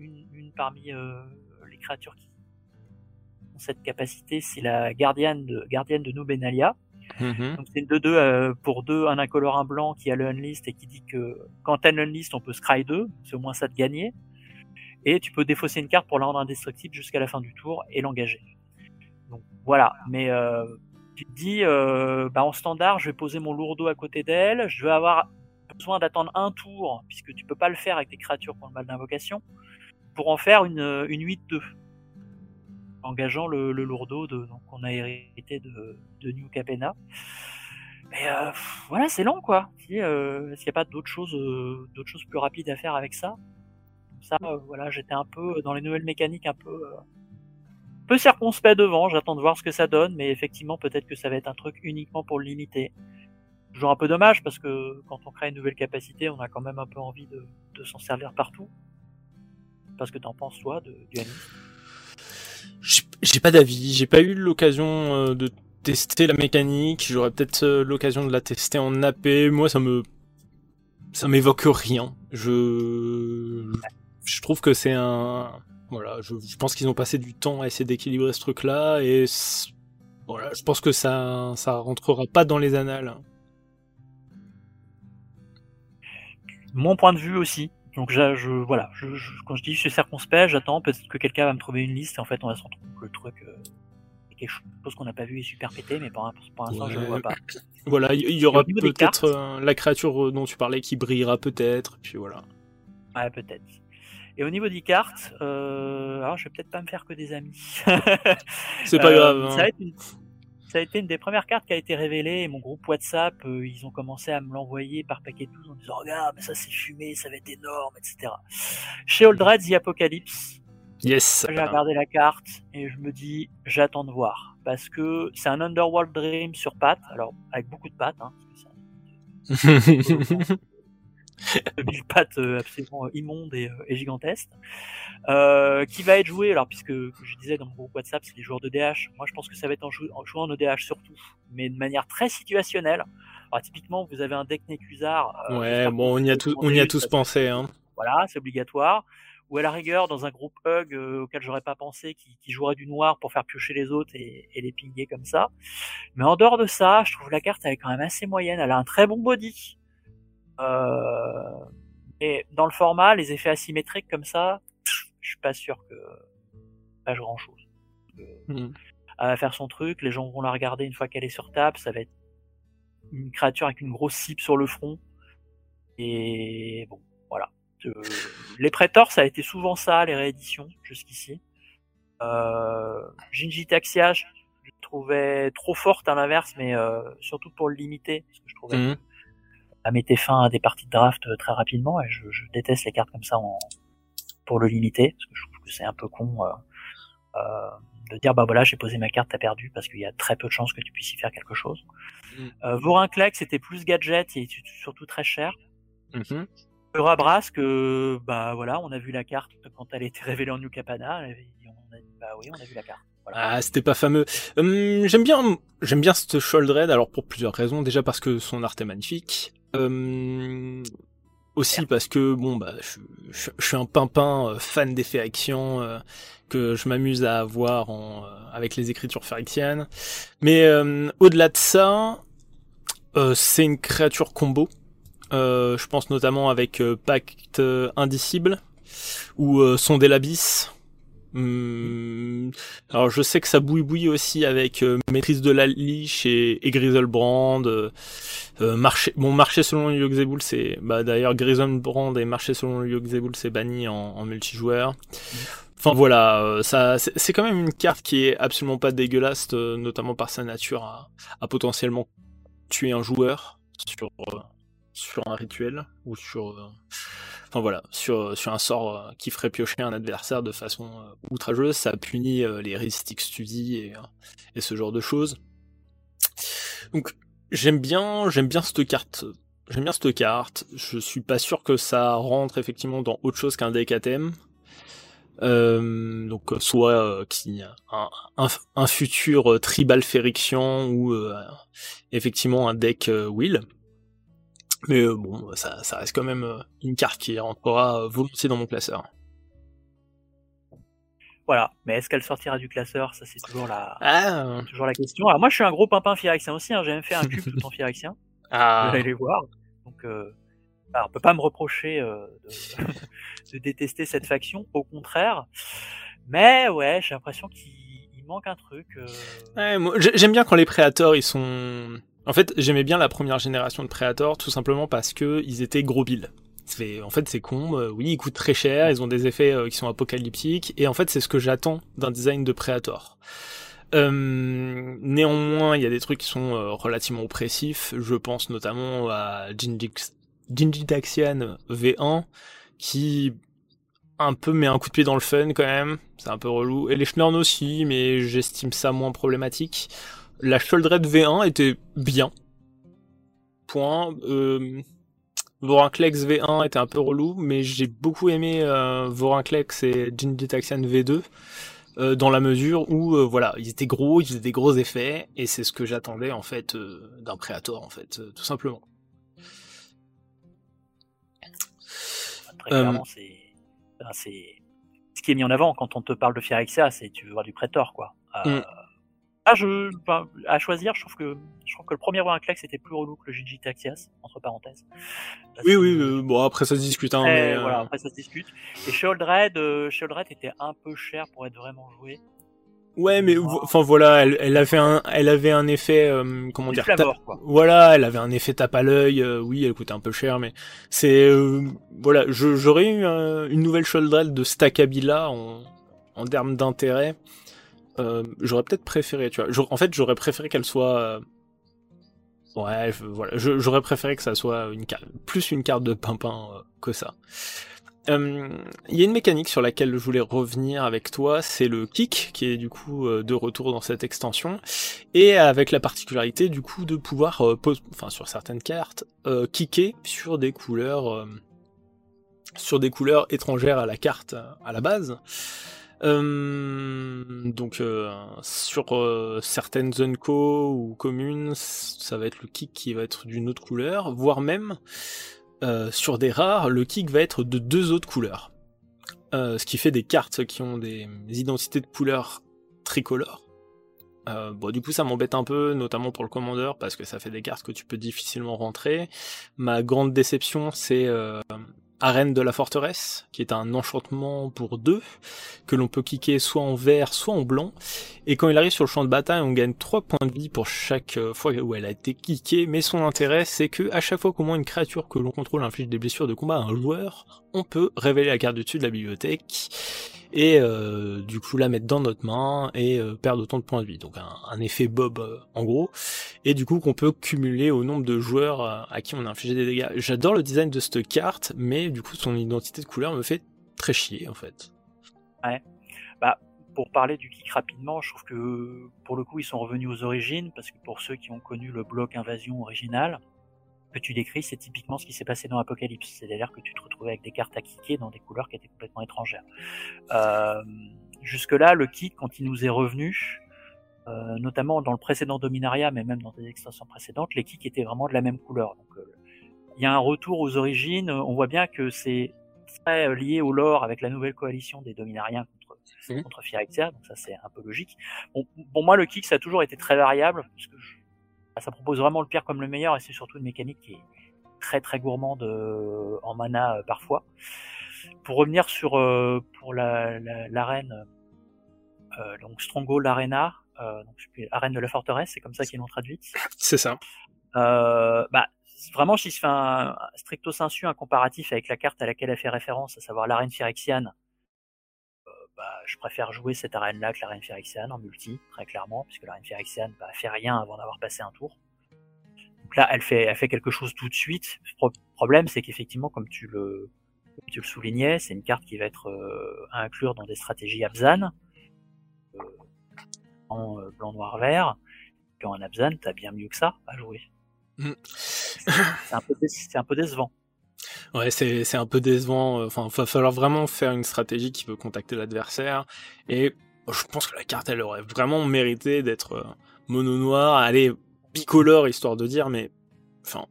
une, parmi euh, les créatures qui ont cette capacité, c'est la gardienne de, gardienne de Nubenalia. Mm-hmm. Donc c'est une 2-2 euh, pour 2, un incolore, un blanc qui a le unlist et qui dit que quand t'as le unlist, on peut scry 2, c'est au moins ça de gagner. Et tu peux défausser une carte pour la rendre indestructible jusqu'à la fin du tour et l'engager. Donc voilà, mais euh, tu te dis, euh, bah en standard, je vais poser mon lourdeau à côté d'elle, je vais avoir besoin d'attendre un tour, puisque tu peux pas le faire avec des créatures ont le mal d'invocation, pour en faire une, une 8-2, engageant le, le lourdeau de, donc on a hérité de, de New Capena. Mais euh, voilà, c'est long quoi. Euh, Est-ce qu'il n'y a pas d'autres choses, euh, d'autres choses plus rapides à faire avec ça Ça, euh, voilà, j'étais un peu dans les nouvelles mécaniques, un peu euh, peu circonspect devant, j'attends de voir ce que ça donne, mais effectivement peut-être que ça va être un truc uniquement pour le limiter. Toujours un peu dommage parce que quand on crée une nouvelle capacité, on a quand même un peu envie de, s'en servir partout. Parce que t'en penses toi de, du J'ai pas d'avis, j'ai pas eu l'occasion euh, de tester la mécanique, j'aurais peut-être euh, l'occasion de la tester en AP, moi ça me ça m'évoque rien. Je je trouve que c'est un voilà, je, pense qu'ils ont passé du temps à essayer d'équilibrer ce truc-là et voilà, je pense que ça ça rentrera pas dans les annales. Mon point de vue aussi. Donc je, voilà, je, quand je dis je suis circonspect, j'attends peut-être que quelqu'un va me trouver une liste et en fait on va se retrouver le truc euh, quelque chose qu'on n'a pas vu et super pété, mais pour, l'instant je ne vois pas. [coughs] Voilà, il y, aura peut-être euh, la créature dont tu parlais qui brillera peut-être, puis voilà. Ouais, peut-être. Et au niveau des cartes, euh, alors je vais peut-être pas me faire que des amis. c'est pas [laughs] grave. Euh, hein. Ça, a été une, des premières cartes qui a été révélée et mon groupe WhatsApp, euh, ils ont commencé à me l'envoyer par paquet de 12 en disant regarde, ça c'est fumé, ça va être énorme, etc. Chez Old The Apocalypse, Yes. J'ai regardé la carte et je me dis, j'attends de voir. Parce que c'est un Underworld Dream sur pattes, alors avec beaucoup de pattes, hein, [laughs] [laughs] mille pattes euh, absolument immonde et, euh, et gigantesque, euh, qui va être joué, alors puisque je disais dans mon groupe WhatsApp, c'est les joueurs de DH, moi je pense que ça va être en, jouant en EDH surtout, mais de manière très situationnelle. Alors typiquement, vous avez un deck Nekuzar. ouais, bon, on y a, tout, on y a tous pensé. Hein. Voilà, c'est obligatoire. Ou à la rigueur, dans un groupe Hug auquel j'aurais pas pensé, qui, qui, jouerait du noir pour faire piocher les autres et, et les pinguer comme ça. Mais en dehors de ça, je trouve la carte elle est quand même assez moyenne. Elle a un très bon body. Euh, et dans le format, les effets asymétriques comme ça, je suis pas sûr que pas grand chose. Hmm. Elle va faire son truc, les gens vont la regarder une fois qu'elle est sur table, ça va être une créature avec une grosse cible sur le front. Et bon, voilà. les prétors, ça a été souvent ça, les rééditions, jusqu'ici. Euh, Jinji Taxia, je, trouvais trop forte à l'inverse, mais euh, surtout pour le limiter, parce que je trouvais hmm à mettre fin à des parties de draft euh, très rapidement et je, je déteste les cartes comme ça en, pour le limiter parce que je trouve que c'est un peu con euh, euh, de dire bah voilà j'ai posé ma carte t'as perdu parce qu'il y a très peu de chances que tu puisses y faire quelque chose. Mm. Euh, Vorinclex c'était plus gadget et surtout très cher. Mm-hmm. à Brasque, bah voilà, on a vu la carte quand elle été révélée en New Capana. On a dit, bah oui, on a vu la carte. Ah, c'était pas fameux. Hum, j'aime bien, j'aime bien cette Sholdred, alors pour plusieurs raisons. Déjà parce que son art est magnifique. Hum, aussi parce que bon bah je, suis un pimpin euh, fan d'effets action euh, que je m'amuse à avoir en, euh, avec les écritures phyrexianes. Mais au-delà de ça, c'est une créature combo. je pense notamment avec Pacte Indicible ou Sonder l'Abysse Hmm, alors je sais que ça bouille bouille aussi avec euh, maîtrise de la liche et, et Griselbrand. Euh, euh, marché, bon marché selon Yogzebul c'est bah d'ailleurs Griselbrand et marché selon Yogzebul c'est banni en, en, multijoueur. Enfin voilà, euh, ça c'est quand même une carte qui est absolument pas dégueulasse, notamment par sa nature à, à potentiellement tuer un joueur sur sur un rituel ou sur enfin voilà, sur, sur un sort euh, qui ferait piocher un adversaire de façon euh, outrageuse, ça punit euh, les heuristics study et, ce genre de choses. Donc j'aime bien, j'aime bien cette carte. J'aime bien cette carte. Je suis pas sûr que ça rentre effectivement dans autre chose qu'un deck à thème. Donc soit qui un, un, futur tribal Ferixian ou effectivement un deck Will. Mais euh, bon, ça, ça, reste quand même euh, une carte qui rentrera euh, volontiers dans mon classeur. Voilà, mais est-ce qu'elle sortira du classeur? Ça, c'est toujours la, ah. toujours la question. Alors moi, je suis un gros pimpin Phyrexien aussi. Hein. J'ai même fait un cube tout [laughs] en Phyrexien. Ah. Vous allez les voir. Donc, euh, alors, on peut pas me reprocher euh, de, [laughs] de, détester cette faction. Au contraire. Mais ouais, j'ai l'impression qu'il manque un truc. Ouais, j'aime bien quand les préators ils sont en fait, j'aimais bien la première génération de Predator tout simplement parce que ils étaient gros billes. En fait, c'est con. Euh, oui, ils coûtent très cher. Ils ont des effets euh, qui sont apocalyptiques. Et en fait, c'est ce que j'attends d'un design de Predator. Euh, néanmoins, il y a des trucs qui sont relativement oppressifs. Je pense notamment à Daxian V1, qui un peu met un coup de pied dans le fun quand même. C'est un peu relou. Et les Schnurn aussi, mais j'estime ça moins problématique. La Sholdred V1 était bien. Point. Euh, Vorinclex V1 était un peu relou, mais j'ai beaucoup aimé euh, Vorinclex et Jinditaxian V2 euh, dans la mesure où euh, voilà, ils étaient gros, ils faisaient des gros effets, et c'est ce que j'attendais en fait euh, d'un Predator en fait, tout simplement. Très clairement, c'est ce qui est mis en avant quand on te parle de Phyrexia, c'est tu veux voir du Predator quoi. Mm. Ah, je, à choisir, je trouve que je trouve que le premier Vorinclex était plus relou que le Gigi Taxias, entre parenthèses. oui, oui, euh, bon après ça se discute. Hein, mais, Voilà, euh, après ça se discute. Et Sheoldred, euh, était un peu cher pour être vraiment joué. Ouais, mais enfin voilà, elle, elle, avait un, elle avait un effet, euh, comment dire, quoi. voilà, elle avait un effet tape à l'œil. oui, elle coûtait un peu cher, mais c'est voilà, j'aurais eu une nouvelle Sheoldred de Stackabila en, en termes d'intérêt. Euh, j'aurais peut-être préféré, tu vois. En fait, j'aurais préféré qu'elle soit. Euh, ouais, voilà. J'aurais préféré que ça soit une plus une carte de pimpin euh, que ça. Il y a une mécanique sur laquelle je voulais revenir avec toi, c'est le kick qui est du coup de retour dans cette extension et avec la particularité du coup de pouvoir, enfin sur certaines cartes, kicker sur des couleurs, sur des couleurs étrangères à la carte à la base. Euh, donc euh, sur euh, certaines zones co ou communes, ça va être le kick qui va être d'une autre couleur, voire même sur des rares, le kick va être de deux autres couleurs. ce qui fait des cartes qui ont des identités de couleurs tricolores. bon, du coup, ça m'embête un peu, notamment pour le commandeur, parce que ça fait des cartes que tu peux difficilement rentrer. Ma grande déception, c'est Arène de la forteresse, qui est un enchantement pour deux, que l'on peut kicker soit en vert, soit en blanc. Et quand il arrive sur le champ de bataille, on gagne 3 points de vie pour chaque euh, fois où elle a été kickée. Mais son intérêt, c'est que à chaque fois qu'au moins une créature que l'on contrôle inflige des blessures de combat à un joueur, on peut révéler la carte du dessus de la bibliothèque et euh, du coup la mettre dans notre main et euh, perdre autant de points de vie. Donc un, effet Bob euh, en gros, et du coup qu'on peut cumuler au nombre de joueurs à qui on a infligé des dégâts. J'adore le design de cette carte, mais du coup son identité de couleur me fait très chier en fait. Ouais. Bah pour parler du kick rapidement, je trouve que pour le coup ils sont revenus aux origines parce que pour ceux qui ont connu le bloc invasion original, que tu décris, c'est typiquement ce qui s'est passé dans Apocalypse. C'est-à-dire que tu te retrouvais avec des cartes à kicker dans des couleurs qui étaient complètement étrangères. Euh, Jusque-là, le kick, quand il nous est revenu, euh, notamment dans le précédent Dominaria, mais même dans des extensions précédentes, les kicks étaient vraiment de la même couleur. Donc, euh, il y a un retour aux origines. On voit bien que c'est très lié au lore avec la nouvelle coalition des Dominariens contre, Mhm. contre Phyrexia, donc ça c'est un peu logique. Bon, pour moi, le kick, ça a toujours été très variable, parce que je- ça propose vraiment le pire comme le meilleur, et c'est surtout une mécanique qui est très très gourmande euh, en mana euh, parfois. Pour revenir sur euh, pour la la- l'arène, euh, donc Stronghold Arena, euh, donc arène de la forteresse, c'est comme ça qu'ils l'ont traduite. C'est ça. Euh, bah, vraiment, si je fais un, un stricto sensu, un comparatif avec la carte à laquelle elle fait référence, à savoir l'arène phyrexiane, bah, je préfère jouer cette arène-là que l'arène phyrexiane en multi, très clairement, puisque l'arène phyrexiane bah, fait rien avant d'avoir passé un tour. Donc là, elle fait, elle fait quelque chose tout de suite. Le pro- problème, c'est qu'effectivement, comme tu le, comme tu le soulignais, c'est une carte qui va être euh, à inclure dans des stratégies Abzan, euh, en euh, blanc, noir, vert. Puis en Abzan, t'as bien mieux que ça à jouer. Mm. Un, c'est un peu décevant. Ouais, c'est c'est un peu décevant. euh, Enfin, va falloir vraiment faire une stratégie qui veut contacter l'adversaire. Et je pense que la carte, elle aurait vraiment mérité d'être euh, mono noir. Allez, bicolore histoire de dire, mais enfin,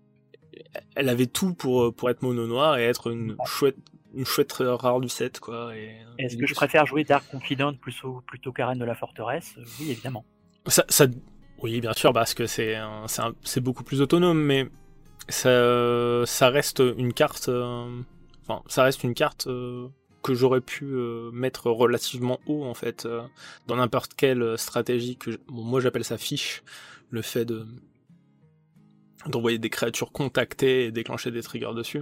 elle avait tout pour euh, pour être mono noir et être une chouette une chouette rare du set quoi. Et, Est-ce que je préfère jouer Dark Confident plutôt, plutôt qu'Arène de la Forteresse? Oui, évidemment. ça, ça, oui, bien sûr, parce que c'est un- c'est un- c'est beaucoup plus autonome, mais ça, reste une carte. euh, Enfin, ça reste une carte euh, que j'aurais pu euh, mettre relativement haut en fait dans n'importe quelle stratégie que. je- Bon, moi, j'appelle ça fiche, le fait de d'envoyer des créatures contactées et déclencher des triggers dessus.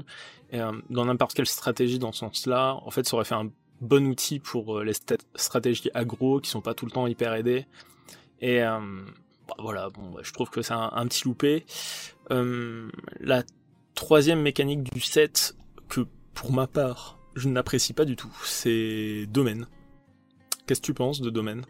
Et, dans n'importe quelle stratégie dans ce sens-là, en fait, ça aurait fait un bon outil pour les stratégies aggro qui sont pas tout le temps hyper aidées. Et bah, voilà, bon, bah, je trouve que c'est un, petit loupé. Euh, la troisième mécanique du set, que pour ma part, je n'apprécie pas du tout, c'est domaine. Qu'est-ce que tu penses de domaine?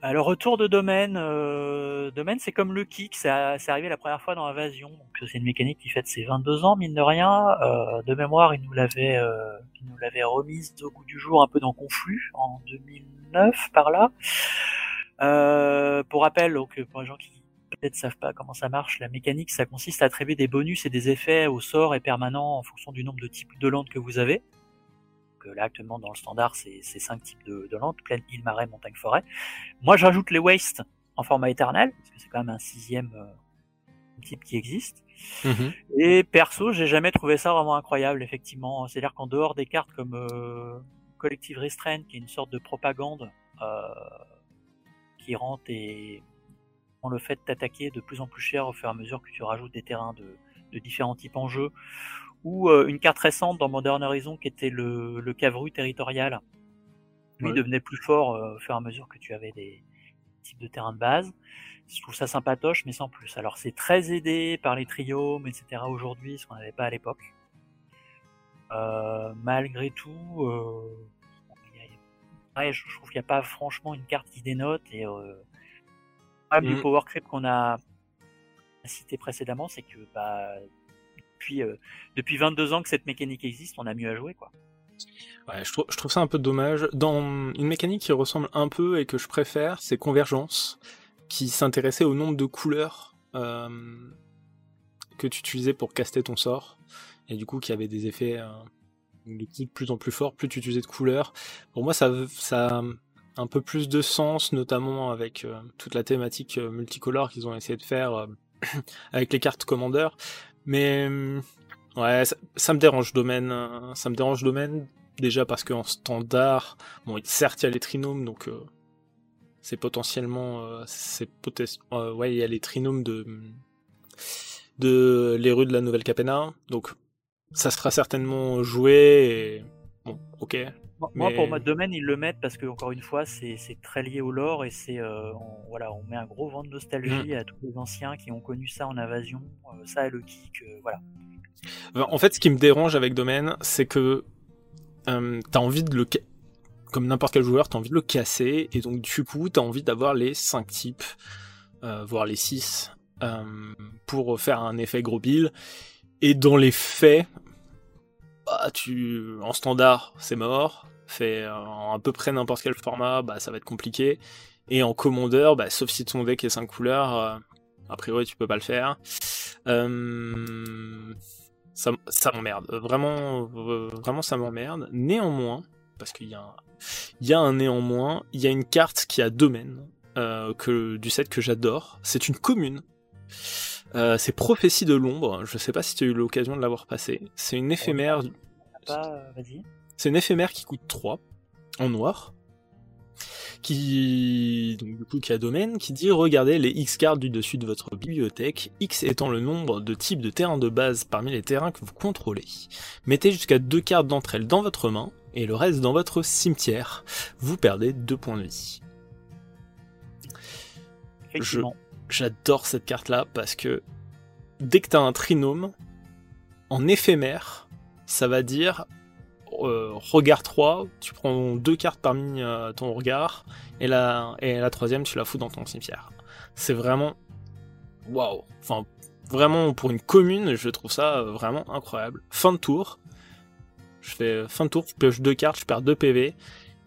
Alors, retour de domaine. Euh, domaine, c'est comme le kick. C'est arrivé la première fois dans Invasion. Donc, c'est une mécanique qui fête ses 22 ans, mine de rien. Euh, de mémoire, il nous l'avait euh, nous l'avait remise au goût du jour un peu dans Conflux en 2009, par là. Euh, pour rappel, donc, pour les gens qui peut-être savent pas comment ça marche, la mécanique, ça consiste à attribuer des bonus et des effets au sort et permanents en fonction du nombre de types de landes que vous avez. Donc, euh, là, actuellement, dans le standard, c'est c'est cinq types de, de landes, plaine, île, marais, montagne, forêt. Moi, j'ajoute les wastes en format éternel, parce que c'est quand même un sixième euh, type qui existe. Et perso, j'ai jamais trouvé ça vraiment incroyable, effectivement. C'est-à-dire qu'en dehors des cartes comme euh, Collective Restraint, qui est une sorte de propagande euh, qui rend tes... rend le fait t'attaquer de plus en plus cher au fur et à mesure que tu rajoutes des terrains de, de différents types en jeu, ou euh, une carte récente dans Modern Horizon qui était le, le Cavru territorial. Lui Ouais. devenait plus fort euh, au fur et à mesure que tu avais des types de terrains de base. Je trouve ça sympatoche, mais sans plus. Alors c'est très aidé par les triomes, etc. aujourd'hui, ce qu'on n'avait pas à l'époque. Euh, malgré tout, je je trouve qu'il n'y a pas franchement une carte qui dénote. Et euh, le problème Mhm. du power creep qu'on a cité précédemment, c'est que bah, depuis, euh, depuis 22 ans que cette mécanique existe, on a mieux à jouer. quoi. Ouais, je trouve, je trouve ça un peu dommage. Dans une mécanique qui ressemble un peu et que je préfère, c'est Convergence, qui s'intéressait au nombre de couleurs euh, que tu utilisais pour caster ton sort, et du coup qui avait des effets de plus- en plus forts, plus tu utilisais de couleurs. Pour moi, ça, a un peu plus de sens, notamment avec euh, toute la thématique euh, multicolore qu'ils ont essayé de faire euh, [clears throat] avec les cartes commandeurs. Mais euh, ouais, ça, me dérange domaine, ça me dérange domaine déjà parce qu'en standard, bon, certes il y a les trinômes, donc c'est potentiellement, c'est ouais, il y a les trinômes de de les rues de la Nouvelle Capena, donc ça sera certainement joué. Et... Bon, ok. Moi, pour mode domaine, ils le mettent parce que encore une fois, c'est très lié au lore et c'est euh, on, voilà, on met un gros vent de nostalgie à tous les anciens qui ont connu ça en invasion, euh, ça et le kick, euh, voilà. En fait, ce qui me dérange avec Domaine, c'est que t'as envie de le, comme n'importe quel joueur, t'as envie de le casser, et donc du coup, t'as envie d'avoir les 5 types, voire les 6, pour faire un effet gros bill. Et dans les faits, bah, en standard, c'est mort. Fait en à peu près n'importe quel format, bah, ça va être compliqué. Et en commandeur, bah, sauf si ton deck est 5 couleurs, euh, a priori tu peux pas le faire. Euh, ça, m'emmerde. Vraiment, vraiment ça m'emmerde. Néanmoins, parce qu'il y, a un, y a un néanmoins, il y a une carte qui a domaine euh, que, du set que j'adore. C'est une commune. C'est Prophétie de l'ombre. Je sais pas si tu as eu l'occasion de l'avoir passé. C'est une éphémère. C'est une éphémère qui coûte 3 en noir qui donc du coup qui a domaine, qui dit regardez les X cartes du dessus de votre bibliothèque, X étant le nombre de types de terrains de base parmi les terrains que vous contrôlez. Mettez jusqu'à deux cartes d'entre elles dans votre main et le reste dans votre cimetière. Vous perdez deux points de vie. J'adore cette carte là parce que dès que t'as un trinôme en éphémère, ça va dire euh, regard 3, tu prends deux cartes parmi euh, ton regard, et la, et la troisième, tu la fous dans ton cimetière. C'est vraiment. Waouh! Enfin, vraiment, pour une commune, je trouve ça euh, vraiment incroyable. Fin de tour. Je fais fin de tour, je pioche deux cartes, je perds deux PV,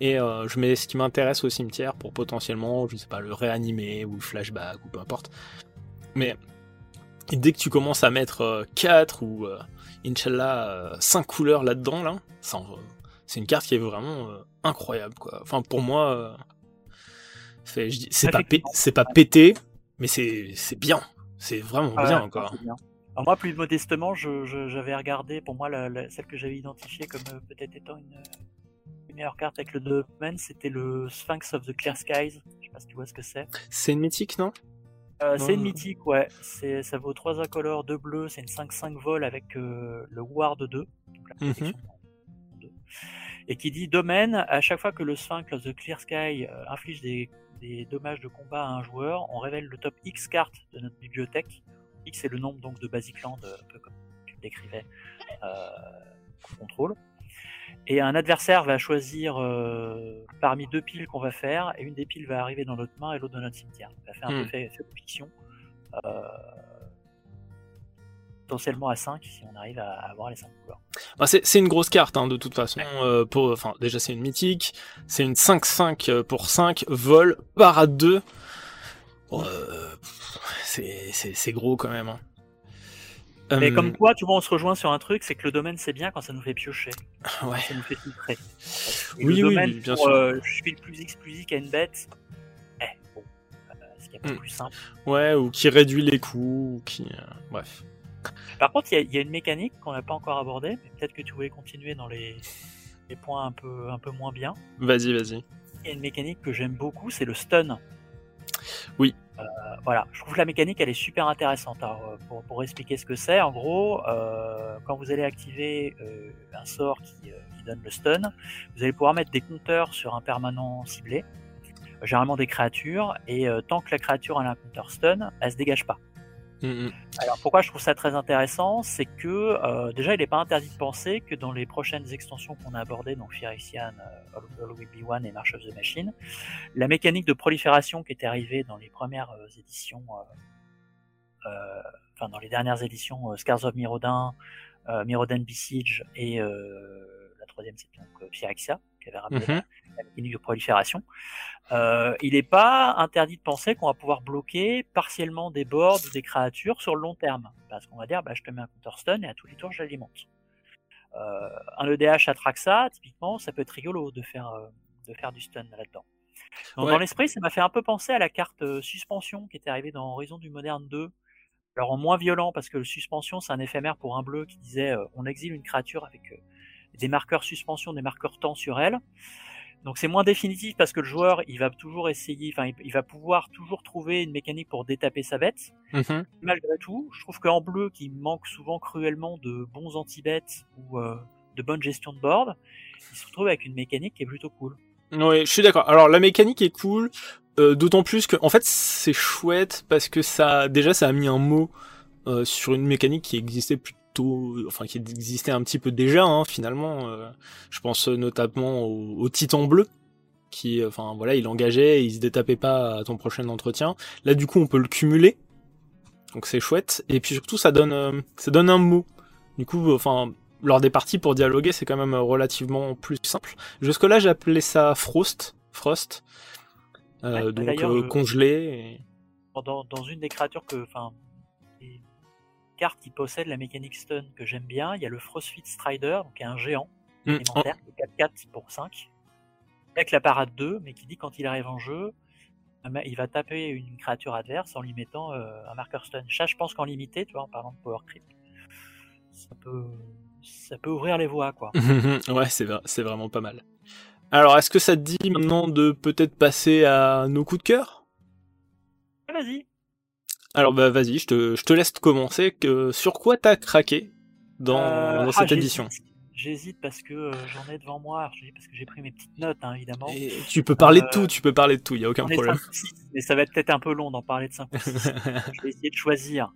et je mets ce qui m'intéresse au cimetière pour potentiellement, je sais pas, le réanimer, ou le flashback, ou peu importe. Mais dès que tu commences à mettre 4 ou Inch'Allah, 5 euh, couleurs là-dedans, là. C'est une carte qui est vraiment euh, incroyable, quoi. Enfin, pour moi, euh, c'est pas, c'est pas pété, mais c'est bien. C'est vraiment bien, encore. Alors moi, plus modestement, j'avais regardé, pour moi, celle que j'avais identifiée comme peut-être étant une, meilleure carte avec le domaine, c'était le Sphinx of the Clear Skies. Je sais pas si tu vois ce que c'est. C'est une mythique, non? Euh, c'est une mythique, ouais. C'est, ça vaut 3 incolores, 2 bleus, c'est une 5-5 vol avec euh, le Ward 2, mhm. Et qui dit domaine, à chaque fois que le Sphinx of the Clear Sky euh, inflige des, dommages de combat à un joueur, on révèle le top X cartes de notre bibliothèque. X c'est le nombre donc de Basic Land, un peu comme tu le décrivais, contrôle. Et un adversaire va choisir euh, parmi deux piles qu'on va faire, et une des piles va arriver dans notre main et l'autre dans notre cimetière. Ça fait un peu hmm. fait, de fiction. Euh, potentiellement à 5 si on arrive à avoir les 5 couleurs. Bah c'est une grosse carte hein, de toute façon. Euh, pour, enfin, déjà c'est une mythique, c'est une 5-5 pour 5, vol, à 2. c'est gros quand même. Hein. Mais comme quoi, tu vois, on se rejoint sur un truc, c'est que le domaine c'est bien quand ça nous fait piocher. [laughs] Ouais. Ça nous fait filtrer. oui, oui, bien sûr. Euh, je suis le plus X plus Y à une bête. Eh, bon. Euh, ce qui est pas hmm. plus simple. Ouais, ou qui réduit les coûts, ou qui. Euh, bref. Par contre, il y, a une mécanique qu'on n'a pas encore abordée, mais peut-être que tu voulais continuer dans les, les points un peu, un peu moins bien. Vas-y, vas-y. Il y a une mécanique que j'aime beaucoup, c'est le stun. Oui. Euh, voilà, je trouve que la mécanique elle est super intéressante. Alors, pour, pour, expliquer ce que c'est, en gros, euh, quand vous allez activer euh, un sort qui, qui, donne le stun, vous allez pouvoir mettre des compteurs sur un permanent ciblé, généralement des créatures, et tant que la créature a un compteur stun, elle se dégage pas. Mm, mm. Alors pourquoi je trouve ça très intéressant, c'est que euh, déjà il n'est pas interdit de penser que dans les prochaines extensions qu'on a abordées, donc Phyrexian, euh, All, Will Be One et March of the Machine, la mécanique de prolifération qui était arrivée dans les premières euh, éditions, euh, enfin dans les dernières éditions Scars of Mirrodin, Mirrodin Besiege et la troisième c'est donc Phyrexia, qui avait rappelé mm-hmm. De prolifération. Euh, il n'est pas interdit de penser qu'on va pouvoir bloquer partiellement des boards ou des créatures sur le long terme. Parce qu'on va dire, bah, je te mets un counter stun et à tous les tours, j'alimente. Euh, un EDH à ça, typiquement, ça peut être rigolo de faire, euh, de faire du stun là-dedans. Dans l'esprit, ça m'a fait un peu penser à la carte euh, suspension qui était arrivée dans Horizon du Moderne 2. Alors en moins violent, parce que le suspension, c'est un éphémère pour un bleu qui disait on exile une créature avec des marqueurs suspension, des marqueurs temps sur elle. Donc c'est moins définitif parce que le joueur, il va toujours essayer, enfin, il, va pouvoir toujours trouver une mécanique pour détaper sa bête. Mhm. Malgré tout, je trouve qu'en bleu, qui manque souvent cruellement de bons anti-bêtes ou euh, de bonne gestion de board, il se retrouve avec une mécanique qui est plutôt cool. Oui, je suis d'accord. Alors la mécanique est cool, euh, d'autant plus que, en fait, c'est chouette parce que ça, déjà, ça a mis un mot euh, sur une mécanique qui existait plus enfin qui existait un petit peu déjà hein, finalement. Euh, je pense notamment au, Titan bleu qui, enfin voilà, il engageait, il se détapait pas à ton prochain entretien. Là du coup on peut le cumuler. Donc c'est chouette. Et puis surtout, ça donne, ça donne un mot. Du coup, enfin, lors des parties pour dialoguer, c'est quand même relativement plus simple. Jusque-là, j'appelais ça Frost. Frost. Euh, donc euh, congelé. Dans, dans, une des créatures que, enfin, cartes qui possèdent la mécanique stun que j'aime bien, il y a le Frostfit Strider, donc un géant mmh. élémentaire, 4-4 pour 5, avec la parade 2, mais qui dit quand il arrive en jeu, il va taper une créature adverse en lui mettant euh, un marqueur stun. Ça, je pense qu'en limité, tu vois, en parlant de power creep, ça peut, ça peut ouvrir les voies, quoi. [laughs] ouais, c'est, c'est vraiment pas mal. Alors, est-ce que ça te dit maintenant de peut-être passer à nos coups de cœur? Vas-y. Alors, bah, vas-y, je te, je te laisse commencer. Que, sur quoi t'as craqué dans, euh, dans cette ah, édition? J'hésite parce que euh, j'en ai devant moi, parce que j'ai pris mes petites notes, hein, évidemment. Et tu peux parler de tout, euh, tu peux parler de tout, il y a aucun problème. mais ça va être peut-être un peu long d'en parler de 5 ou 6. [laughs] je vais essayer de choisir.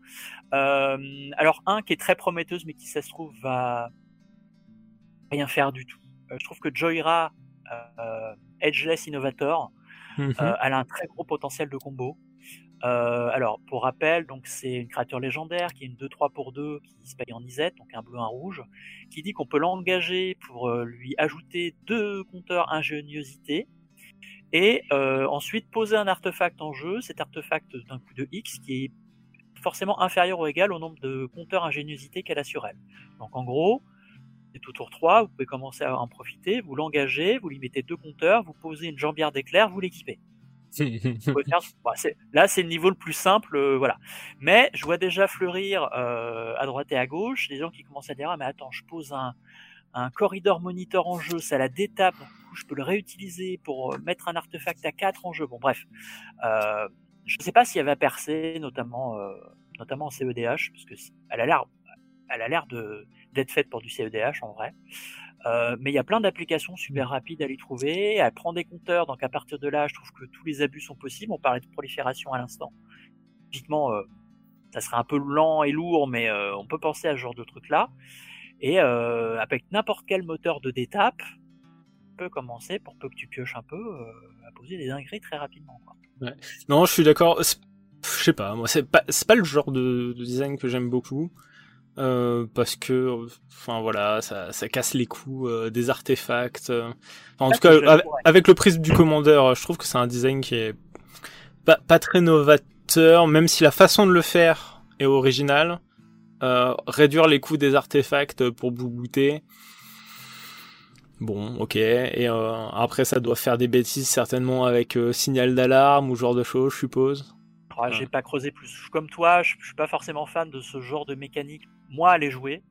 Alors, un qui est très prometteuse, mais qui, ça se trouve, va rien faire du tout. je trouve que Joyra, Edgeless Innovator, mhm. elle a un très gros potentiel de combo. Euh, alors, pour rappel, donc c'est une créature légendaire qui est une 2-3 pour 2 qui se paye en IZ, donc un bleu, un rouge, qui dit qu'on peut l'engager pour euh, lui ajouter deux compteurs ingéniosité et euh, ensuite poser un artefact en jeu, cet artefact d'un coup de X qui est forcément inférieur ou égal au nombre de compteurs ingéniosité qu'elle a sur elle. Donc en gros, c'est au tour 3, vous pouvez commencer à en profiter, vous l'engagez, vous lui mettez deux compteurs, vous posez une jambière d'éclair, vous l'équipez. Bah, là, c'est le niveau le plus simple, euh, voilà. Mais je vois déjà fleurir euh, à droite et à gauche des gens qui commencent à dire ah mais attends, je pose un, un corridor monitor en jeu, ça la détape, coup, je peux le réutiliser pour euh, mettre un artefact à 4 en jeu. Bon bref, euh, je ne sais pas si elle va percer, notamment notamment en CEDH, parce que elle a l'air elle a l'air de d'être faite pour du CEDH en vrai. Euh, mais il y a plein d'applications super rapides à les trouver. Elle prend des compteurs, donc à partir de là, je trouve que tous les abus sont possibles. On parlait de prolifération à l'instant. Typiquement, euh, ça serait un peu lent et lourd, mais euh, on peut penser à ce genre de truc-là. Et avec n'importe quel moteur de détape, on peut commencer, pour peu que tu pioches un peu, à poser des dingueries très rapidement. Ouais. Non, je suis d'accord. Je sais pas, moi, c'est pas, pas le genre de design que j'aime beaucoup. Euh, parce que, enfin voilà, ça, ça casse les coups euh, des artefacts. Euh. en tout cas, avec, le prisme du commandeur, je trouve que c'est un design qui est pas, pas, très novateur, même si la façon de le faire est originale. réduire les coûts des artefacts pour boubouter. Bon, ok. Et après, ça doit faire des bêtises certainement avec signal d'alarme ou genre de choses, je suppose. Ah, j'ai pas creusé plus. Comme toi, je, je suis pas forcément fan de ce genre de mécanique moi à les jouer.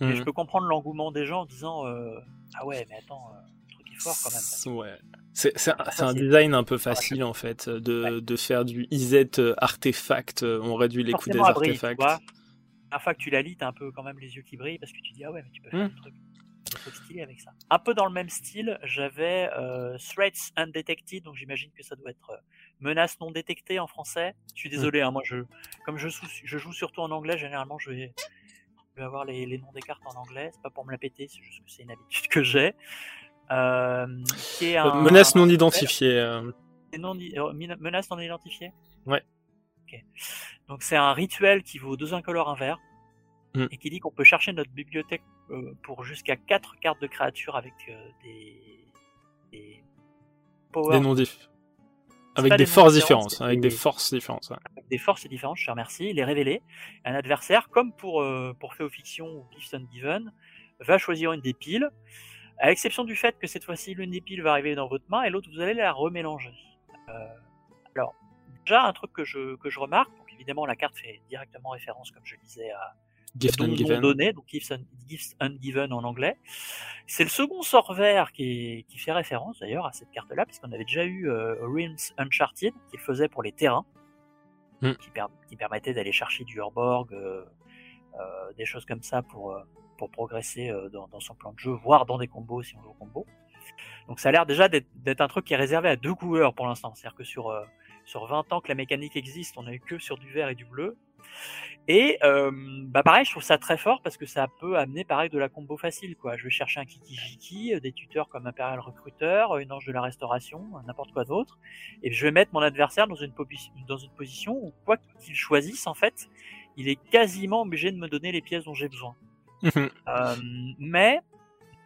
Et je mhm. peux comprendre l'engouement des gens en disant euh, Ah ouais, mais attends, euh, le truc est fort quand même. Ouais. C'est un, design un peu facile en fait de, de faire du IZ euh, artefact. On réduit les coûts des artefacts. Un fois que tu la lis, t'as un peu quand même les yeux qui brillent parce que tu dis Ah ouais, mais tu peux faire hmm. un truc, stylé avec ça. Un peu dans le même style, j'avais Threats Undetected, donc j'imagine que ça doit être menace non détectée en français. Je suis hmm. désolé, hein, moi je, comme je, je joue surtout en anglais, généralement je vais je vais avoir les, noms des cartes en anglais. C'est pas pour me la péter, c'est juste que c'est une habitude que j'ai. Euh, euh, menace non identifiée. Euh. Non, menace non identifiée Ouais. Ok. Donc c'est un rituel qui vaut deux incolores un vert. Mm. Et qui dit qu'on peut chercher notre bibliothèque pour jusqu'à 4 cartes de créatures avec des, des, des noms avec des, forces différentes, avec des, forces différentes. Avec des forces différentes, je te remercie. Les révéler. Un adversaire, comme pour, euh, pour Fiction ou Gifts Given, va choisir une des piles, à l'exception du fait que cette fois-ci, l'une des piles va arriver dans votre main et l'autre, vous allez la remélanger. Euh, alors, déjà, un truc que je, que je remarque, donc évidemment, la carte fait directement référence, comme je disais, à, Gift Ungiven. Donné, donc Gifts, Ungiven en anglais. C'est le second sort vert qui, qui fait référence d'ailleurs à cette carte-là, puisqu'on avait déjà eu euh, Realms Uncharted, qui le faisait pour les terrains, hmm. qui, qui, permettait d'aller chercher du Urborg, euh, euh, des choses comme ça pour, euh, pour progresser dans, dans, son plan de jeu, voire dans des combos si on joue au combo. Donc ça a l'air déjà d'être un truc qui est réservé à deux couleurs pour l'instant. C'est-à-dire que sur, sur 20 ans que la mécanique existe, on a eu que sur du vert et du bleu. Et euh, bah pareil, je trouve ça très fort parce que ça peut amener pareil de la combo facile quoi. Je vais chercher un Kiki Jiki, euh, des tuteurs comme Imperial Recruiter, une Ange de la Restauration, n'importe quoi d'autre, et je vais mettre mon adversaire dans une, dans une position où quoi qu'il choisisse en fait, il est quasiment obligé de me donner les pièces dont j'ai besoin. Euh, mais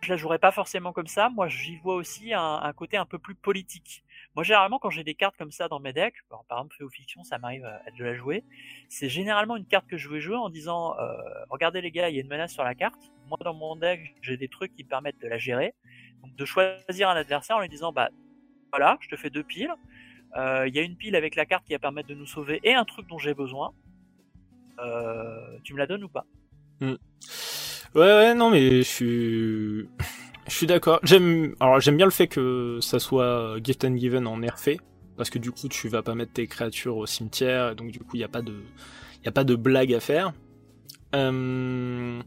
je la jouerai pas forcément comme ça. Moi, j'y vois aussi un, côté un peu plus politique. Moi, généralement, quand j'ai des cartes comme ça dans mes decks, par exemple, Féo Fiction, ça m'arrive euh, de la jouer. C'est généralement une carte que je vais jouer en disant, euh, regardez les gars, il y a une menace sur la carte. Moi, dans mon deck, j'ai des trucs qui permettent de la gérer. Donc, de choisir un adversaire en lui disant, bah, voilà, je te fais deux piles. Euh, il y a une pile avec la carte qui va permettre de nous sauver et un truc dont j'ai besoin. Tu me la donnes ou pas? Mm. Ouais, ouais, non, mais je suis, je suis d'accord. J'aime, alors j'aime bien le fait que ça soit gift and given en nerfé, parce que du coup tu vas pas mettre tes créatures au cimetière, et donc du coup il y a pas de, y a pas de blague à faire. Euh...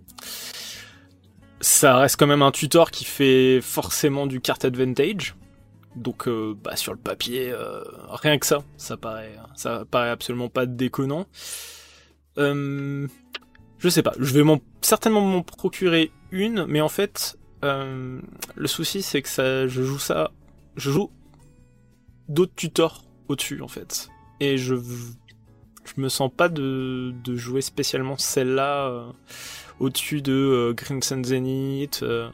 Ça reste quand même un tutor qui fait forcément du card advantage. Donc euh, bah, sur le papier, euh, rien que ça, ça paraît, ça paraît absolument pas déconnant. Je sais pas, je vais certainement m'en procurer une, mais en fait, euh, le souci c'est que ça, je joue ça, je joue d'autres tutors au-dessus en fait, et je, je me sens pas de, de jouer spécialement celle-là euh, au-dessus de euh, Crimson Zenith euh,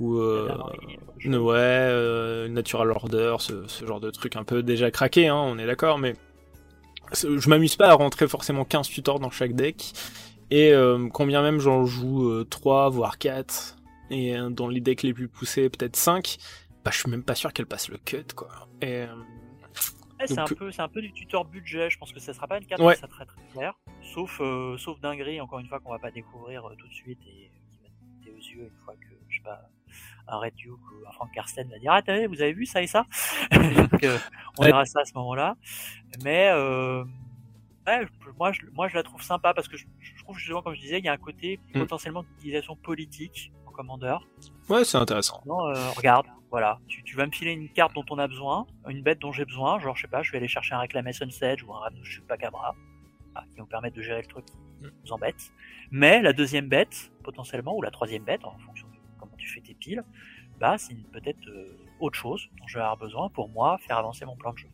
ou ouais, Natural Order, ce, ce, genre de truc un peu déjà craqué, hein, on est d'accord, mais je m'amuse pas à rentrer forcément 15 tutors dans chaque deck. Et euh, combien même j'en joue euh, 3, voire 4, et euh, dans les decks les plus poussés, peut-être 5, bah je suis même pas sûr qu'elle passe le cut, quoi. Et, euh, c'est un, peu, un peu du tuteur budget, je pense que ça sera pas une carte ouais. ça très très clair. Sauf, euh, sauf dinguerie, encore une fois, qu'on va pas découvrir tout de suite et qui va nous aux yeux une fois que, je sais pas, un Red Duke ou un Frank Karsten va dire Ah, vous avez vu ça et ça? [laughs] Donc, on verra ça à ce moment-là. Mais euh, ouais, moi, je, moi, je la trouve sympa parce que je, je trouve justement, comme je disais, il y a un côté mm. potentiellement d'utilisation politique en commandeur. Ouais, c'est intéressant. Non, euh, regarde, voilà, tu, tu, vas me filer une carte dont on a besoin, une bête dont j'ai besoin, genre, je sais pas, je vais aller chercher un Reclamation Sedge ou un Ramnouche Pacabra, qui nous permettent de gérer le truc qui mm. nous embête. Mais la deuxième bête, potentiellement, ou la troisième bête, en fonction de comment tu fais tes piles, bah, c'est peut-être euh, autre chose dont je vais avoir besoin pour moi faire avancer mon plan de jeu.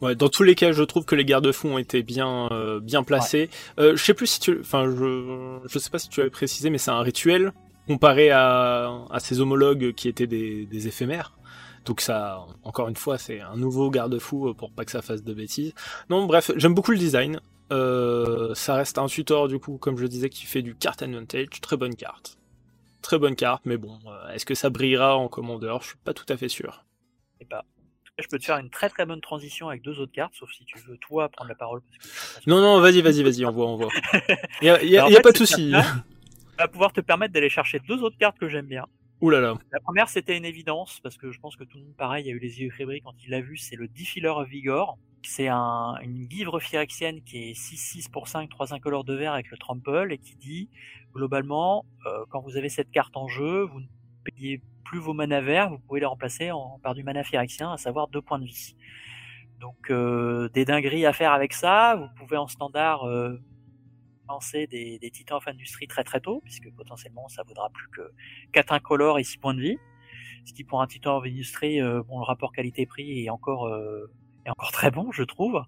Ouais, dans tous les cas, je trouve que les garde-fous ont été bien euh, bien placés. Ouais. Euh, je sais plus si tu, enfin, je je sais pas si tu avais précisé, mais c'est un rituel comparé à à ses homologues qui étaient des, des éphémères. Donc ça, encore une fois, c'est un nouveau garde-fou pour pas que ça fasse de bêtises. Non, bref, j'aime beaucoup le design. Euh, ça reste un tutor du coup, comme je disais, qui fait du card advantage, très bonne carte, très bonne carte. Mais bon, euh, est-ce que ça brillera en commandeur? Je suis pas tout à fait sûr. Je peux te faire une très très bonne transition avec deux autres cartes, sauf si tu veux toi prendre la parole. Parce que non, non, vas-y, vas-y, vas-y, on voit, on voit. [laughs] Il y a, y a, y a fait, pas de souci. [laughs] va pouvoir te permettre d'aller chercher deux autres cartes que j'aime bien. Ouh là là. La première, c'était une évidence, parce que je pense que tout le monde, pareil, a eu les yeux fébriles quand il l'a vu, c'est le Defiler Vigor. C'est un, une guivre phyrexienne qui est 6-6 pour 5, 3 incolores de vert avec le trample, et qui dit, globalement, euh, quand vous avez cette carte en jeu, vous ne payez plus vos mana verts, vous pouvez les remplacer en, par du mana phyrexien, à savoir deux points de vie. Donc euh, des dingueries à faire avec ça. Vous pouvez en standard euh, lancer des, des titans of industrie très très tôt, puisque potentiellement ça vaudra plus que 4 incolores et 6 points de vie. Ce qui pour un titan of industrie, euh, bon le rapport qualité-prix est encore euh, encore très bon, je trouve.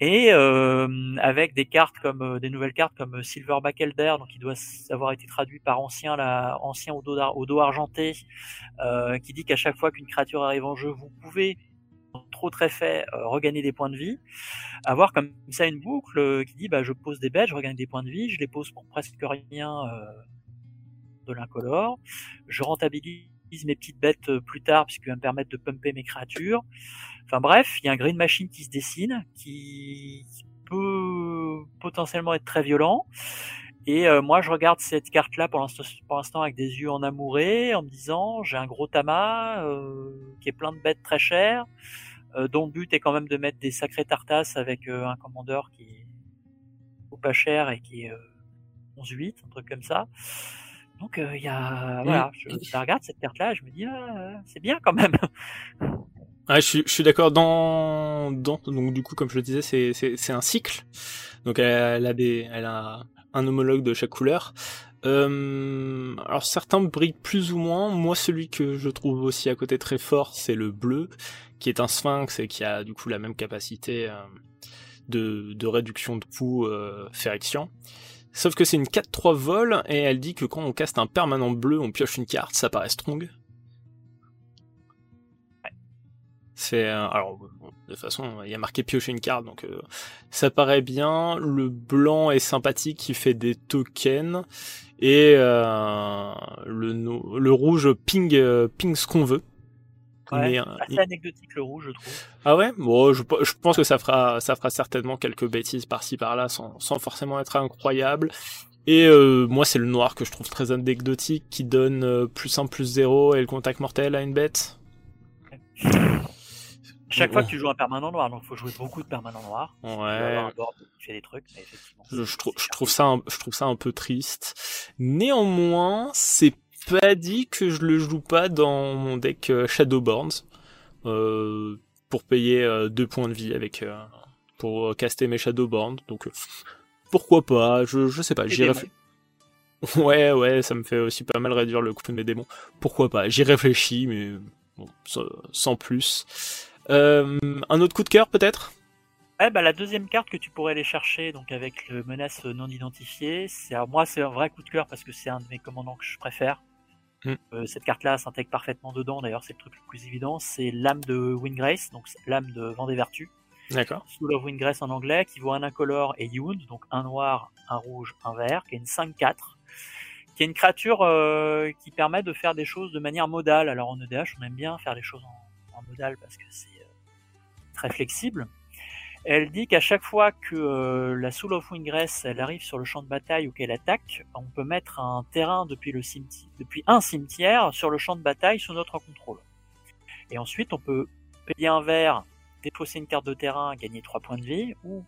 Et euh, avec des cartes comme euh, des nouvelles cartes comme Silverback Elder, donc qui doit avoir été traduit par ancien, la, ancien au dos, argenté, euh, qui dit qu'à chaque fois qu'une créature arrive en jeu, vous pouvez trop très fait euh, regagner des points de vie. Avoir comme ça une boucle euh, qui dit bah je pose des bêtes, je regagne des points de vie, je les pose pour presque rien euh, de l'incolore, je rentabilise mes petites bêtes plus tard puisqu'il va me permettre de pumper mes créatures. Enfin bref, il y a un green machine qui se dessine, qui peut potentiellement être très violent. Et euh, moi, je regarde cette carte-là pour l'instant avec des yeux en amouré, en me disant j'ai un gros tamas euh, qui est plein de bêtes très chères, euh, dont le but est quand même de mettre des sacrés tartasses avec un commandeur qui est pas cher et qui est 11-8, un truc comme ça. Donc il y a voilà, je, je regarde cette carte-là, je me dis ah, c'est bien quand même. Ouais, je suis, je suis d'accord. Dans, dans, donc du coup, comme je le disais, c'est, c'est, c'est un cycle. Donc elle, a des, elle a un homologue de chaque couleur. Euh, alors certains brillent plus ou moins. Moi, celui que je trouve aussi à côté très fort, c'est le bleu, qui est un sphinx et qui a du coup la même capacité euh, de, de, réduction de coût euh. Sauf que c'est une 4-3 vol et elle dit que quand on caste un permanent bleu, on pioche une carte, ça paraît strong. C'est alors de toute façon il y a marqué piocher une carte donc euh, ça paraît bien. Le blanc est sympathique, il fait des tokens et euh, le le rouge ping euh, ping ce qu'on veut. Ouais, assez anecdotique le rouge je trouve. Ah ouais? Bon je, je, pense que ça fera ça fera certainement quelques bêtises par-ci par-là sans, sans forcément être incroyable. Et moi, c'est le noir que je trouve très anecdotique, qui donne plus 1 plus 0 et le contact mortel à une bête. Chaque fois que tu joues un permanent noir, donc il faut jouer beaucoup de permanents noirs. Ouais. Tu fais des trucs, mais effectivement. Je, trouve, je trouve ça, un, je trouve ça un peu triste. Néanmoins, c'est pas dit que je le joue pas dans mon deck euh, Shadowborns euh, pour payer euh, deux points de vie avec euh, pour caster mes Shadowborns. Donc pourquoi pas Je je sais pas. J'y réfléchis. [laughs] Ouais ouais, ça me fait aussi pas mal réduire le coût de mes démons. Pourquoi pas J'y réfléchis, mais bon, sans plus. Euh, un autre coup de cœur peut-être? Ouais, bah, la deuxième carte que tu pourrais aller chercher, donc avec le menace non identifiée, c'est moi c'est un vrai coup de cœur parce que c'est un de mes commandants que je préfère. Mm. Euh, cette carte-là s'intègre parfaitement dedans. D'ailleurs, c'est le truc le plus évident. C'est l'âme de Wingrace, donc l'âme de Vertus. D'accord. Soul of Wingrace en anglais, qui vaut un incolore et Yound, donc un noir, un rouge, un vert, qui est une 5-4, qui est une créature euh, qui permet de faire des choses de manière modale. Alors en EDH, on aime bien faire les choses en, en modale parce que c'est très flexible. Elle dit qu'à chaque fois que euh, la Soul of Wingress arrive sur le champ de bataille ou qu'elle attaque, on peut mettre un terrain depuis, le cimetière, depuis un cimetière sur le champ de bataille sous notre contrôle. Et ensuite, on peut payer un vert, défausser une carte de terrain, gagner 3 points de vie, ou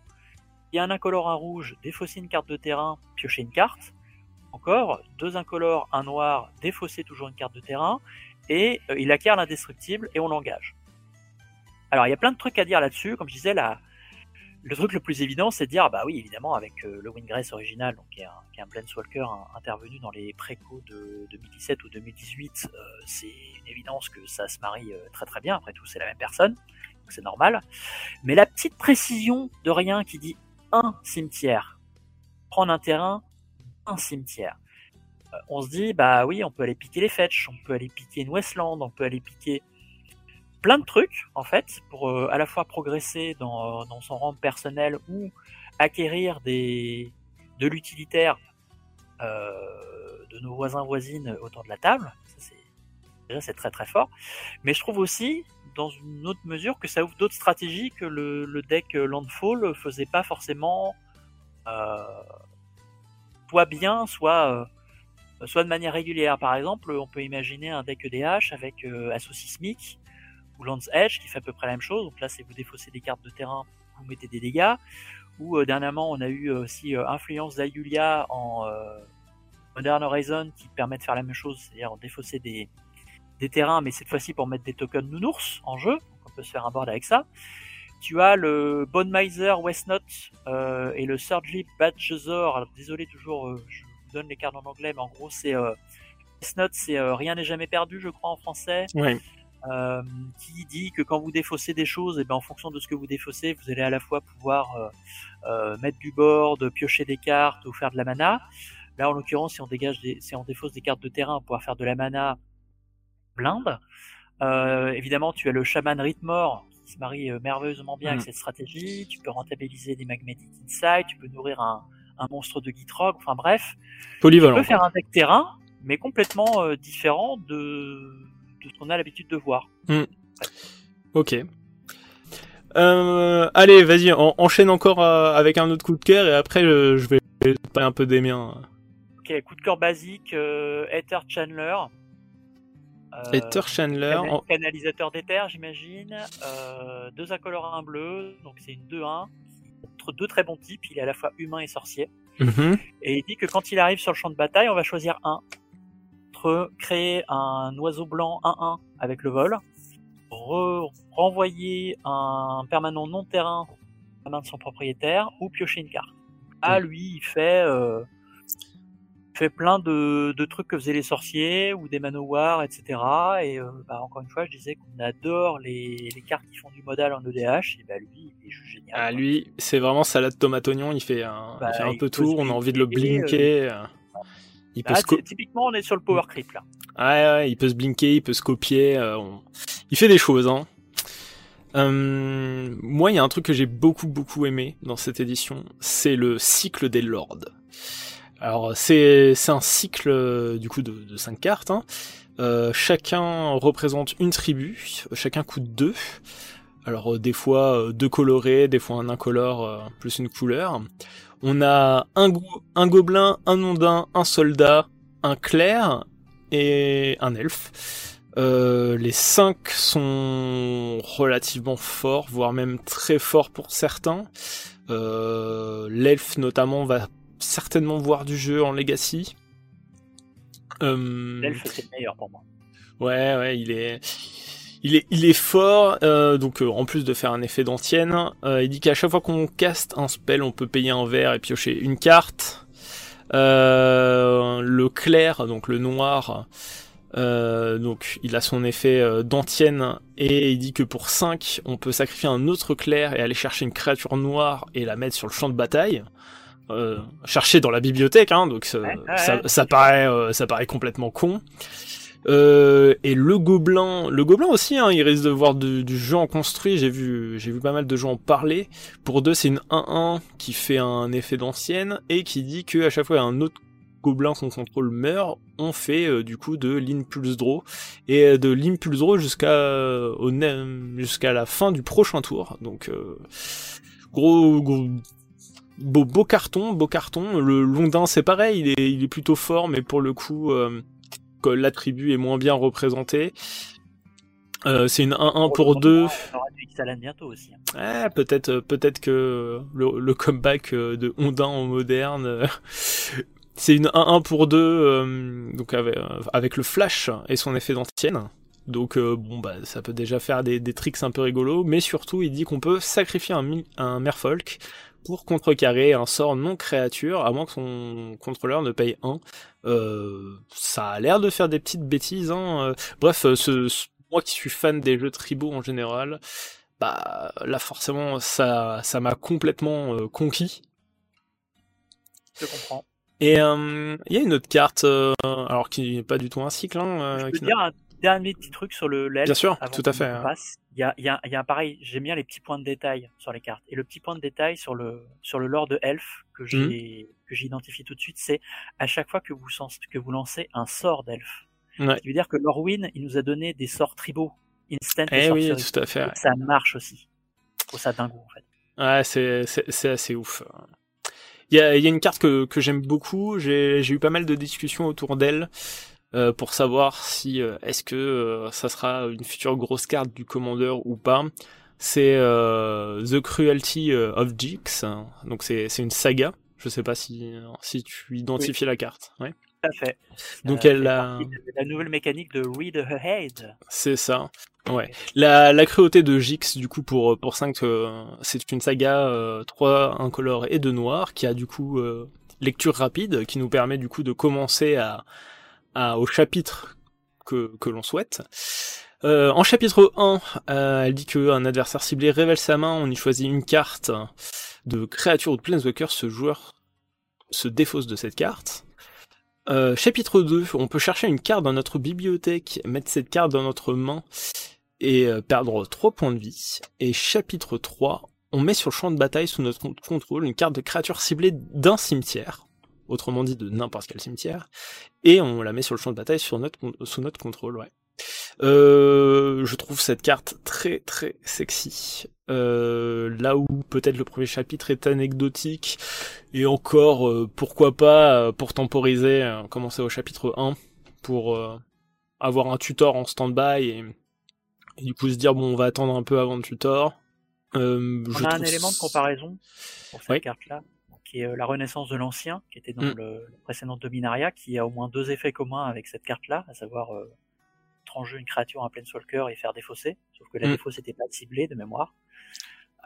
il y a un incolore, un rouge, défausser une carte de terrain, piocher une carte. Encore, deux incolores, un noir, défausser toujours une carte de terrain, et euh, il acquiert l'indestructible et on l'engage. Alors il y a plein de trucs à dire là-dessus. Comme je disais, la, le truc le plus évident, c'est de dire, bah oui, évidemment, avec euh, le Wingrace original, donc qui est un, qui est un intervenu dans les précos de 2017 ou 2018, euh, c'est une évidence que ça se marie euh, très très bien. Après tout, c'est la même personne, donc c'est normal. Mais la petite précision de rien qui dit un cimetière, prendre un terrain, un cimetière. on se dit, bah oui, on peut aller piquer les fetch, on peut aller piquer une Westland, on peut aller piquer plein de trucs en fait pour euh, à la fois progresser dans, dans, son rang personnel ou acquérir des de l'utilitaire euh, de nos voisins voisines autour de la table. Ça, déjà c'est très très fort. Mais je trouve aussi dans une autre mesure que ça ouvre d'autres stratégies que le, le, deck Landfall faisait pas forcément euh, soit bien, soit euh, soit de manière régulière. Par exemple, on peut imaginer un deck EDH avec euh, Assaut Sismique ou Lance Edge qui fait à peu près la même chose. Donc là, c'est vous défaussez des cartes de terrain, vous mettez des dégâts. Ou euh, dernièrement, on a eu euh, aussi euh, Influence d'Ayulia en Modern Horizon qui permet de faire la même chose, c'est-à-dire défausser des, des terrains, mais cette fois-ci pour mettre des tokens nounours en jeu. Donc on peut se faire un board avec ça. Tu as le Bone Miser et le Surgery Badgezor. Alors désolé toujours, je vous donne les cartes en anglais, mais en gros c'est c'est rien n'est jamais perdu, je crois en français. Oui. Euh, qui dit que quand vous défaussez des choses, et eh ben en fonction de ce que vous défaussez, vous allez à la fois pouvoir euh, euh, mettre du board, piocher des cartes ou faire de la mana. Là, en l'occurrence, si on dégage, des, si on défausse des cartes de terrain, on pourra faire de la mana blinde. Euh, évidemment, tu as le chaman Rhythmore qui se marie merveilleusement bien avec mm. cette stratégie. Tu peux rentabiliser des Magnetic Insight, tu peux nourrir un, un monstre de Gitrog. Enfin bref, Polyvalent. tu peux faire un deck terrain, mais complètement différent de tout ce qu'on a l'habitude de voir. Mm. Ok. Euh, allez, vas-y, enchaîne encore euh, avec un autre coup de cœur et après je vais parler un peu des miens. Ok, coup de cœur basique, euh, Ether Chandler. Euh, Ether Chandler. Canalisateur d'éther, j'imagine. deux incolores, un bleu, donc c'est une 2-1. Deux très bons types, il est à la fois humain et sorcier. Mm-hmm. Et il dit que quand il arrive sur le champ de bataille, on va choisir un créer un oiseau blanc 1-1 avec le vol, renvoyer un permanent non terrain à la main de son propriétaire ou piocher une carte. ah lui il fait fait plein de, de, trucs que faisaient les sorciers ou des manowars, etc. Et bah, encore une fois, je disais qu'on adore les, les, cartes qui font du modal en EDH. Et bah lui, il est juste génial. Ah, lui, c'est vraiment salade tomate oignon. Il fait un, il fait un peu tout. On a envie de le blinker. Il peut ah, Typiquement, on est sur le power creep là. Ouais, ouais, il peut se blinker, il peut se copier. Il fait des choses, hein. Euh, moi, il y a un truc que j'ai beaucoup beaucoup aimé dans cette édition, c'est le cycle des lords. Alors c'est c'est un cycle euh, du coup de, de 5 cartes. Hein. Euh, chacun représente une tribu, chacun coûte 2. Alors des fois deux colorés, des fois un incolore plus une couleur. On a un, un gobelin, un ondin, un soldat, un clair et un elfe. Euh, les 5 sont relativement forts, voire même très forts pour certains. Euh, L'elfe notamment va certainement voir du jeu en Legacy. Euh... L'elfe c'est le meilleur pour moi. Ouais, ouais, il est, il est, il est fort. Euh, donc euh, en plus de faire un effet d'antienne, il dit qu'à chaque fois qu'on caste un spell, on peut payer un verre et piocher une carte. le clair, donc le noir, euh, donc il a son effet euh, d'antienne et il dit que pour 5 on peut sacrifier un autre clair et aller chercher une créature noire et la mettre sur le champ de bataille. Euh, chercher dans la bibliothèque, hein, donc ça, ça, paraît, euh, ça paraît complètement con. Euh, et le gobelin, le gobelin aussi, hein, il risque de voir du, du jeu en construit. J'ai vu, j'ai vu pas mal de gens en parler. Pour deux, c'est une 1-1 qui fait un effet d'ancienne et qui dit que à chaque fois il y a un autre gobelin son contrôle meurt, on fait euh, du coup de l'impulse draw et euh, de l'impulse draw jusqu'à euh, jusqu'à la fin du prochain tour. Donc gros, beau, beau carton, beau carton. Le Londin c'est pareil, il est, il est plutôt fort, mais pour le coup l'attribut est moins bien représenté. c'est une 1-1 pour 2. On aura du bientôt aussi. Hein. peut-être peut-être que le, le, comeback de Ondin en moderne [laughs] c'est une 1-1 pour 2 euh, donc avec, euh, avec, le flash et son effet d'antienne. Donc euh, bon bah ça peut déjà faire des, des, tricks un peu rigolos, mais surtout il dit qu'on peut sacrifier un, un merfolk pour contrecarrer un sort non créature, à moins que son contrôleur ne paye 1. ça a l'air de faire des petites bêtises. Hein. Bref, ce, moi qui suis fan des jeux tribaux en général, bah là forcément ça ça m'a complètement conquis. Je comprends. Et euh, il y a une autre carte, euh, alors qui n'est pas du tout un cycle. Hein, euh, Je peux dire un dernier petit truc sur le Bien sûr, tout à fait. Hein. Il y a, y, a, y a un pareil, j'aime bien les petits points de détail sur les cartes. Et le petit point de détail sur le sur le lore de Elf que j'ai mmh. que j'identifie tout de suite, c'est à chaque fois que vous que vous lancez un sort d'Elf. Ouais. Ça veut dire que Lorwyn, il nous a donné des sorts tribaux instant. Eh oui, tout à fait. Ça marche aussi. Trouve ça dingue en fait. Ouais, c'est c'est assez ouf. Il y a, y a, une carte que, que j'aime beaucoup. J'ai eu pas mal de discussions autour d'elle euh, pour savoir si euh, est-ce que euh, ça sera une future grosse carte du commandeur ou pas. C'est euh, The Cruelty of Jix. Donc c'est une saga. Je sais pas si si tu identifies la carte. Ouais. Tout à fait. Donc elle a la nouvelle mécanique de Read Ahead. C'est ça. Ouais. La, la cruauté de Jix, du coup, pour, pour 5, euh, c'est une saga euh, 3 incolore et 2 noir, qui a du coup euh, lecture rapide, qui nous permet du coup de commencer à, à au chapitre que, que l'on souhaite. Euh, en chapitre 1, euh, elle dit qu'un adversaire ciblé révèle sa main, on y choisit une carte de créature ou de planeswalker, ce joueur se défausse de cette carte. Euh, chapitre 2, on peut chercher une carte dans notre bibliothèque, mettre cette carte dans notre main et euh, perdre 3 points de vie. Et chapitre 3, on met sur le champ de bataille sous notre contrôle une carte de créature ciblée d'un cimetière, autrement dit de n'importe quel cimetière, et on la met sur le champ de bataille sur notre, sous notre contrôle, ouais. Euh, je trouve cette carte très très sexy. Euh, là où peut-être le premier chapitre est anecdotique, et encore, euh, pourquoi pas, pour temporiser, commencer au chapitre 1, pour avoir un tutor en stand-by, et, du coup se dire, bon, on va attendre un peu avant le tutor. on a un élément de comparaison pour cette carte-là, qui est la renaissance de l'ancien, qui était dans mm. le, précédent Dominaria, qui a au moins deux effets communs avec cette carte-là, à savoir en jeu une créature en Planeswalker et faire défausser, sauf que la mm. défausse n'était pas ciblée de mémoire.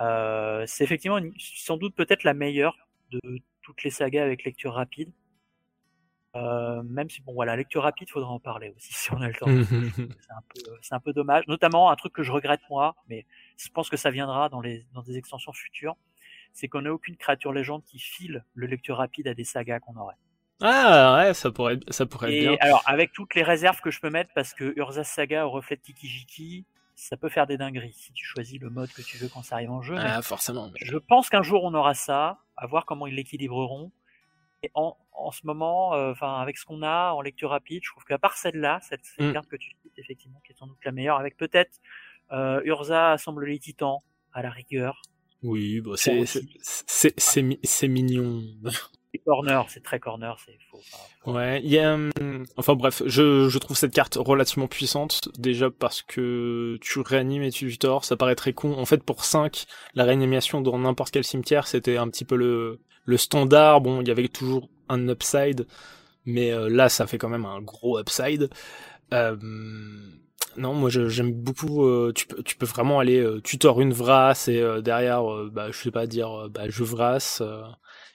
Euh, c'est effectivement sans doute peut-être la meilleure de toutes les sagas avec lecture rapide. Euh, même si bon voilà lecture rapide faudra en parler aussi [laughs] si on a le temps [laughs] c'est un peu c'est un peu dommage notamment un truc que je regrette moi mais je pense que ça viendra dans les dans des extensions futures c'est qu'on n'a aucune créature légende qui file le lecture rapide à des sagas qu'on aurait ah ouais ça pourrait ça pourrait être bien alors avec toutes les réserves que je peux mettre parce que Urza Saga au reflet de Tikijiki ça peut faire des dingueries si tu choisis le mode que tu veux quand ça arrive en jeu. Ah, forcément. Je pense qu'un jour on aura ça, à voir comment ils l'équilibreront. Et en, en ce moment, euh, enfin avec ce qu'on a en lecture rapide, je trouve qu'à part celle-là, cette, mm. carte que tu cites effectivement, qui est sans doute la meilleure, avec peut-être euh, Urza assemble les titans à la rigueur. Oui, bah, c'est c'est mignon. [laughs] C'est corner, c'est très corner, c'est faux. Ouais, il y a, hum, enfin bref, je, je trouve cette carte relativement puissante, déjà parce que tu réanimes et tu tords, ça paraît très con. En fait, pour 5, la réanimation dans n'importe quel cimetière, c'était un petit peu le, le standard. Bon, il y avait toujours un upside, mais euh, là, ça fait quand même un gros upside. Euh, non, moi j'aime beaucoup. Euh, tu, peux, vraiment aller euh, une vrasse et derrière, bah, je sais pas dire, bah, je vrasse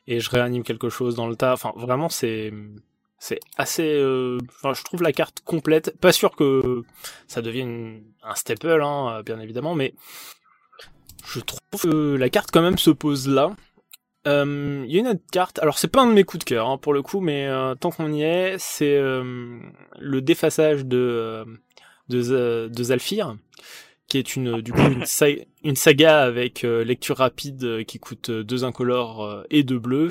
et je réanime quelque chose dans le tas. Enfin, vraiment, c'est c'est assez. Euh, enfin, je trouve la carte complète. Pas sûr que ça devienne un staple, hein, bien évidemment, mais je trouve que la carte quand même se pose là. Euh, il y a une autre carte. Alors, c'est pas un de mes coups de cœur hein, pour le coup, mais euh, tant qu'on y est, c'est le défaçage de de, de Zalfir qui est une du coup une, saga, avec euh, lecture rapide euh, qui coûte euh, deux incolores et deux bleus,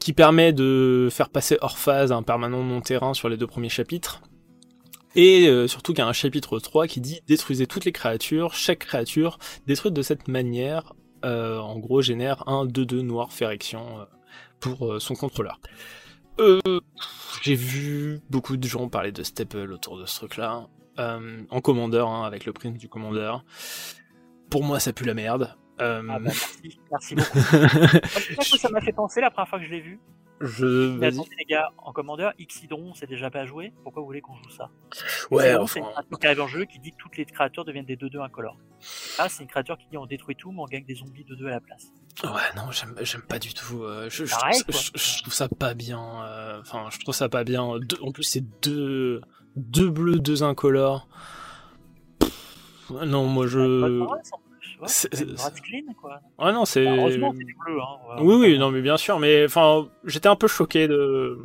qui permet de faire passer hors phase un permanent non terrain sur les deux premiers chapitres. Et surtout qu'il y a un chapitre 3 qui dit détruisez toutes les créatures, chaque créature détruite de cette manière, en gros génère un 2-2 noir férection pour son contrôleur. J'ai vu beaucoup de gens parler de Staple autour de ce truc-là. Euh, en commandeur, hein, avec le print du commandeur. Pour moi, ça pue la merde. Euh... Ah bah merci, merci beaucoup. [laughs] que ça m'a fait penser la première fois que je l'ai vu. Je. Mais attendez les gars, en commandeur, Xidron, c'est déjà pas joué. Pourquoi vous voulez qu'on joue ça Ouais, enfin. C'est un truc qui arrive en jeu qui dit que toutes les créatures deviennent des 2-2 incolores. Ah, c'est une créature qui dit on détruit tout, mais on gagne des zombies 2-2 à la place. Ouais, non, j'aime pas du tout. Euh, je, je, trouve ça pas bien. Euh, enfin, je trouve ça pas bien. en plus, c'est deux deux bleus, deux incolores. non, moi je. C'est clean quoi. Ouais, non, c'est. heureusement, c'est du bleu. Hein. oui, oui, non, mais bien sûr. Mais enfin, j'étais un peu choqué de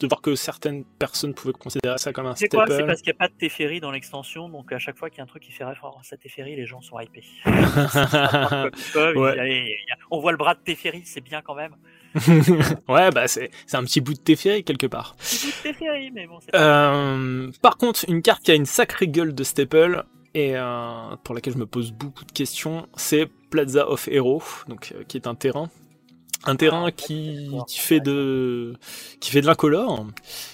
de voir que certaines personnes pouvaient considérer ça comme un C'est quoi C'est parce qu'il n'y a pas de Teferi dans l'extension, donc à chaque fois qu'il y a un truc qui fait référence à Teferi, les gens sont hypés. [laughs] [laughs] on voit le bras de Teferi, c'est bien quand même. [laughs] ouais, bah c'est un petit bout de Teferi quelque part. Petit bout de Teferi, mais bon. Euh, par contre, une carte qui a une sacrée gueule de Staple et euh, pour laquelle je me pose beaucoup de questions, c'est Plaza of Hero, donc euh, qui est un terrain un terrain qui, qui, fait de qui fait de l'incolore,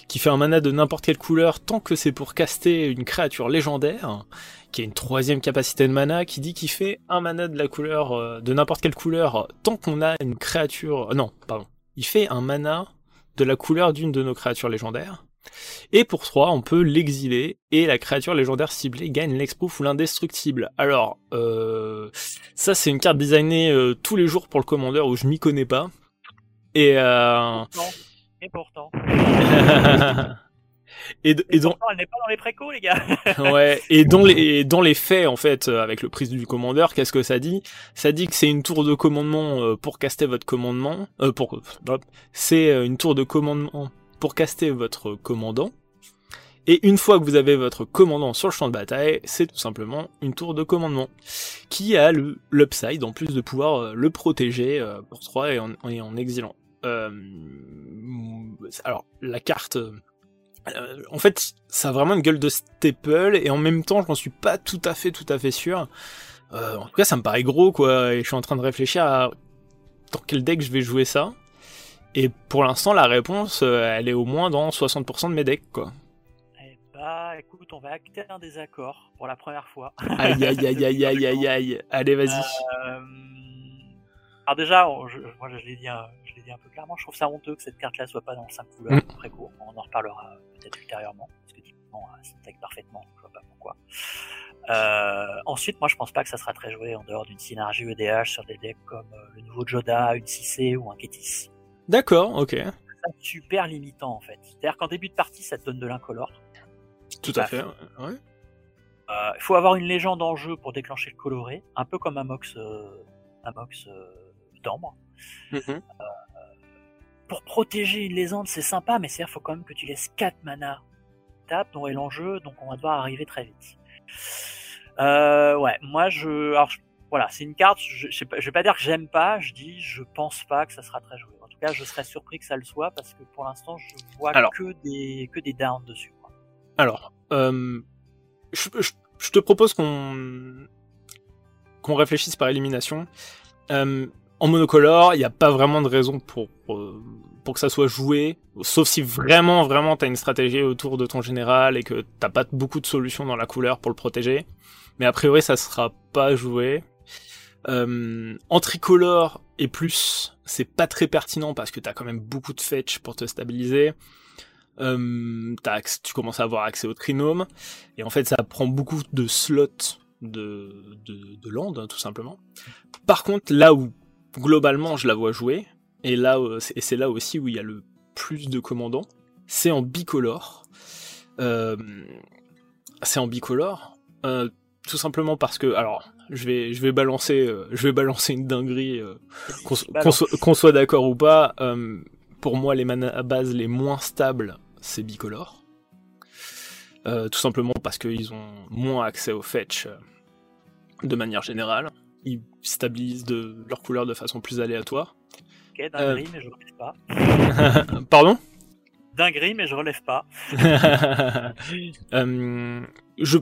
qui fait un mana de n'importe quelle couleur tant que c'est pour caster une créature légendaire, qui a une troisième capacité de mana, qui dit qu'il fait un mana de la couleur euh, de n'importe quelle couleur tant qu'on a une créature. Euh, non, pardon. Il fait un mana de la couleur d'une de nos créatures légendaires. Et pour 3, on peut l'exiler et la créature légendaire ciblée gagne l'exproof ou l'indestructible. Alors, euh, ça c'est une carte designée euh, tous les jours pour le commandeur où je m'y connais pas. Et, euh... et pourtant. et, [laughs] et, donc, elle n'est pas dans les les gars. [laughs] ouais. Et dans [laughs] les, dans les faits, en fait, euh, avec le prise du commandeur, qu'est-ce que ça dit? Ça dit que c'est une tour de commandement pour caster votre commandement. Euh, pour, c'est une tour de commandement pour caster votre commandant. Et une fois que vous avez votre commandant sur le champ de bataille, c'est tout simplement une tour de commandement qui a le l'upside en plus de pouvoir euh, le protéger euh, pour 3 et en, en exilant. Euh, alors la carte, en fait, ça a vraiment une gueule de staple et en même temps, je n'en suis pas tout à fait tout à fait sûr. en tout cas, ça me paraît gros quoi, et je suis en train de réfléchir à dans quel deck je vais jouer ça. Et pour l'instant, la réponse, euh, elle est au moins dans 60% de mes decks, quoi. Eh bah, écoute, on va acter un désaccord pour la première fois. Aïe, aïe, aïe, [laughs] aïe, aïe, aïe, aïe. Allez, vas-y. Euh... Alors déjà, je, moi, je l'ai dit, dit un peu clairement, je trouve ça honteux que cette carte-là soit pas dans 5 couleurs mm. très court. On en reparlera peut-être ultérieurement, parce que typiquement, ça s'intègre parfaitement, je vois pas pourquoi. Euh, ensuite, moi, je pense pas que ça sera très joué en dehors d'une synergie EDH sur des decks comme euh, le nouveau Joda, une 6C ou un Kétis. D'accord, ok. C'est super limitant en fait. C'est-à-dire qu'en début de partie, ça te donne de l'incolore. Tout à fait, ouais. Euh, il faut avoir une légende en jeu pour déclencher le coloré, un peu comme un Mox, euh, un Mox euh, d'ambre. Mhm. Pour protéger une légende, c'est sympa, mais c'est faut quand même que tu laisses 4 mana tape, dont est l'enjeu, donc on va devoir arriver très vite. Euh, ouais, moi je, alors, je- voilà, c'est une carte. Je, je, sais pas- je vais pas dire que j'aime pas, je dis je pense pas que ça sera très joué. En tout cas, je serais surpris que ça le soit parce que pour l'instant, je vois Alors. que des que des downs dessus. quoi. Alors, euh, je te propose qu'on qu'on réfléchisse par élimination. Euh, en monocolore, il n'y a pas vraiment de raison pour, pour, pour que ça soit joué, sauf si vraiment, vraiment, tu as une stratégie autour de ton général et que t'as pas beaucoup de solutions dans la couleur pour le protéger. Mais a priori, ça sera pas joué. Euh, en tricolore et plus, c'est pas très pertinent parce que t'as quand même beaucoup de fetch pour te stabiliser. Euh, t'as tu commences à avoir accès au trinôme et en fait ça prend beaucoup de slots de, de, de land hein, tout simplement. Par contre là où globalement je la vois jouer où- et c'est là aussi où il y a le plus de commandants, c'est en bicolore. Euh, c'est en bicolore euh, tout simplement parce que alors je vais balancer euh, je vais balancer une dinguerie euh, qu'on so- qu'on soit, d'accord ou pas. euh, pour moi, les manas à base les moins stables, c'est bicolore. Euh, tout simplement parce qu'ils ont moins accès au fetch euh, de manière générale. Ils stabilisent de leur couleur de façon plus aléatoire. Ok, dinguerie, mais je relève pas. [laughs] Pardon? Dinguerie, mais je relève pas. [laughs] Euh, je,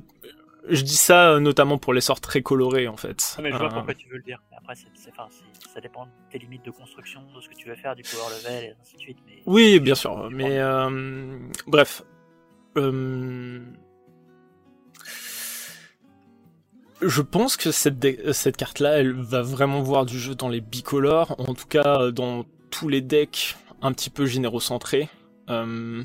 je dis ça euh, notamment pour les sorts très colorés en fait. Non, mais je vois Euh, pourquoi tu veux le dire. Après, enfin, ça dépend de tes limites de construction, de ce que tu veux faire, du power level et ainsi de suite. Mais Oui, bien sûr, mais euh, bref. Euh, Je pense que cette, cette carte-là, elle va vraiment voir du jeu dans les bicolores, en tout cas euh, dans tous les decks un petit peu générocentrés. Euh,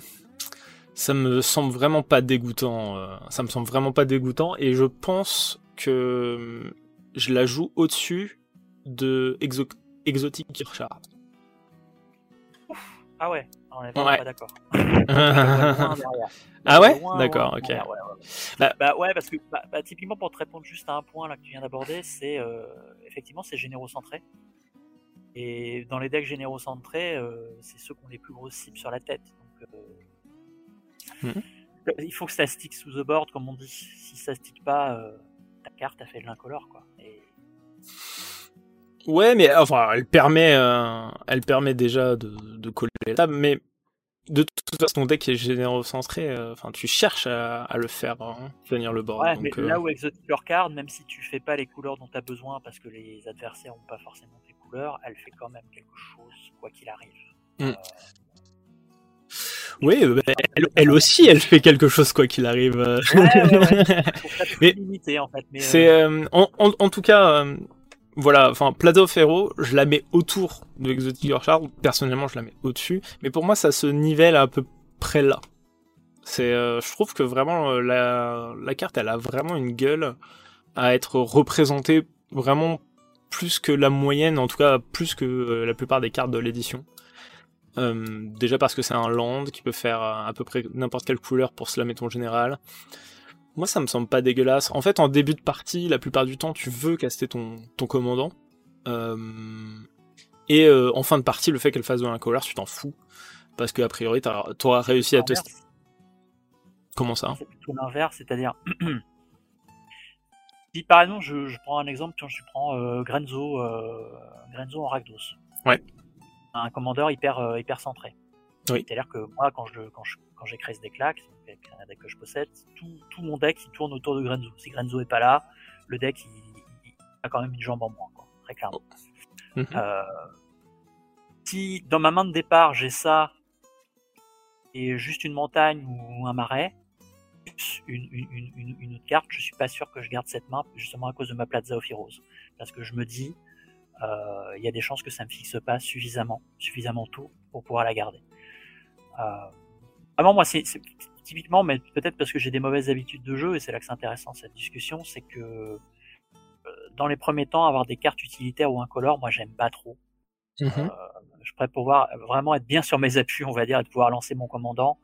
ça me semble vraiment pas dégoûtant. euh, ça me semble vraiment pas dégoûtant, et je pense que euh, je la joue au-dessus de Exo Exotic Kirchard. Ah ouais, on est vraiment Ouais. pas d'accord. [laughs] [laughs] Ah ouais? D'accord, ok. derrière, ouais, ouais. Bah- Bah, ouais, parce que bah, bah, typiquement pour te répondre juste à un point là que tu viens d'aborder, c'est euh, effectivement c'est générocentré. Et dans les decks générocentrés, euh, c'est ceux qui ont les plus grosses cibles sur la tête. Donc, euh, Mhm. Il faut que ça stick sous the board, comme on dit. Si ça stick pas, euh, ta carte a fait de l'incolore, quoi. Et... Ouais, mais enfin, elle permet, euh, elle permet déjà de, de coller la table, mais de toute façon, ton deck est générocentré, euh, enfin, tu cherches à, à le faire hein, tenir le board. Ouais, donc, mais euh, là où Exotic Card, même si tu fais pas les couleurs dont tu as besoin parce que les adversaires ont pas forcément tes couleurs, elle fait quand même quelque chose, quoi qu'il arrive. Mm. Euh, Oui, euh, bah, elle, elle aussi, elle fait quelque chose quoi qu'il arrive. euh. Ouais, ouais, ouais. [laughs] Mais- limité en fait. Mais, C'est, euh, euh, en, en, en tout cas, euh, voilà, enfin, Plaza of Hero, je la mets autour de Exotic Yorkshire, personnellement, je la mets au-dessus, mais pour moi, ça se nivelle à peu près là. Euh, je trouve que vraiment euh, la, la carte, elle a vraiment une gueule à être représentée vraiment plus que la moyenne, en tout cas plus que euh, la plupart des cartes de l'édition. Déjà parce que c'est un land qui peut faire à peu près n'importe quelle couleur pour slammer ton général. Moi, ça me semble pas dégueulasse. En fait, en début de partie, la plupart du temps, tu veux caster ton, ton commandant. Euh, et euh, en fin de partie, le fait qu'elle fasse de l'incolore, tu t'en fous. Parce que a priori, t'auras réussi à te... Comment ça? C'est plutôt l'inverse, c'est-à-dire. [clears throat] si par exemple, je, je prends un exemple, quand je prends euh, Grenzo, Grenzo en Rakdos. Ouais. Un commandeur hyper, hyper centré. Oui. C'est-à-dire que moi, quand je quand je, quand j'ai créé ce deck-là, qui est un deck que je possède, tout, tout mon deck il tourne autour de Grenzo. Si Grenzo est pas là, le deck il, il a quand même une jambe en moins, quoi, très clairement. Mhm. Euh, si dans ma main de départ j'ai ça et juste une montagne ou un marais, plus une, une, une, une- une autre carte, je suis pas sûr que je garde cette main justement à cause de ma Plaza of Heroes. Parce que je me dis, euh, il y a des chances que ça me fixe pas suffisamment, suffisamment tôt pour pouvoir la garder. Euh, vraiment, moi, c'est, typiquement, mais peut-être parce que j'ai des mauvaises habitudes de jeu, et c'est là que c'est intéressant cette discussion, c'est que euh, dans les premiers temps, avoir des cartes utilitaires ou incolores, moi j'aime pas trop. Mhm. Euh, je pourrais pouvoir vraiment être bien sur mes appuis, on va dire, et de pouvoir lancer mon commandant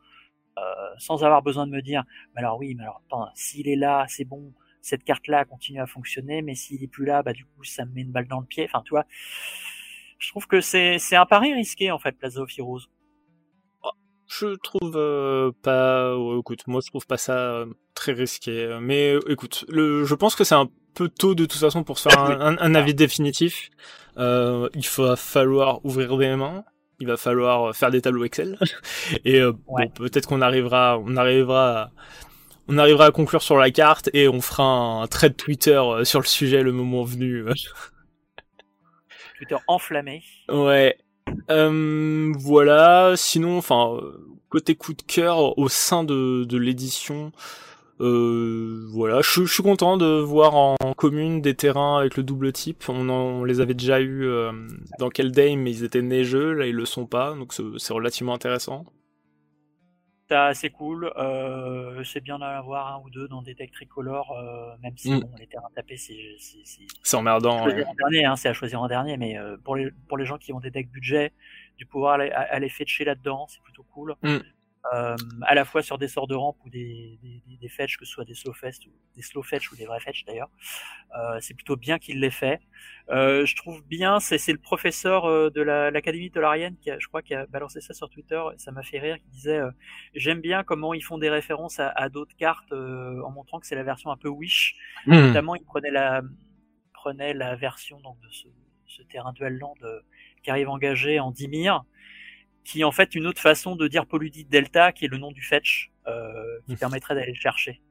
euh, sans avoir besoin de me dire, mais alors oui, mais alors attends, s'il est là, c'est bon, cette carte-là continue à fonctionner, mais s'il est plus là, bah du coup ça me met une balle dans le pied. Enfin, tu vois, je trouve que c'est c'est un pari risqué en fait, Plaza of Heroes. Je trouve euh, pas. ouais, écoute, moi je trouve pas ça euh, très risqué. Mais euh, écoute, le, je pense que c'est un peu tôt de toute façon pour se faire [coughs] un, un- un avis définitif. Euh, il va falloir ouvrir des mains. Il va falloir faire des tableaux Excel. [laughs] Et euh, Ouais. bon, peut-être qu'on arrivera, on arrivera, à, on arrivera à conclure sur la carte et on fera un thread Twitter euh, sur le sujet le moment venu. Twitter enflammé. [laughs] Ouais. Euh, voilà. Sinon, enfin, côté coup de cœur au sein de, l'édition, euh, voilà, je, suis content de voir en commune des terrains avec le double type. On, en- les avait déjà eu euh, dans Keldame, mais ils étaient neigeux. Là, ils le sont pas, donc c'est relativement intéressant. C'est assez cool. Euh, c'est bien d'en avoir un ou deux dans des decks tricolores, euh, même si Mm. bon, les terrains tapés, c'est c'est- c'est C'est emmerdant. choisir ouais. en dernier, hein, c'est à choisir en dernier, mais euh, pour les pour les gens qui ont des decks budget, du pouvoir aller, aller fetcher là-dedans, c'est plutôt cool. Mm. Euh, à la fois sur des sorts de rampe ou des, des, des, fetch, que ce soit des slow fest ou des slow fetch ou des vrais fetch d'ailleurs. Euh, c'est plutôt bien qu'il l'ait fait. Euh, je trouve bien, c'est c'est le professeur euh, de la- l'Académie Tolarienne qui a, je crois, qui a balancé ça sur Twitter. et Ça m'a fait rire. Qui disait, euh, j'aime bien comment ils font des références à, à d'autres cartes euh, en montrant que c'est la version un peu Wish. Hmm. Notamment, il prenait la prenait la version donc de ce, ce terrain duel land qui arrive engagé en Dimir, qui est en fait une autre façon de dire Polydite Delta, qui est le nom du fetch, euh, qui [laughs] permettrait d'aller le chercher.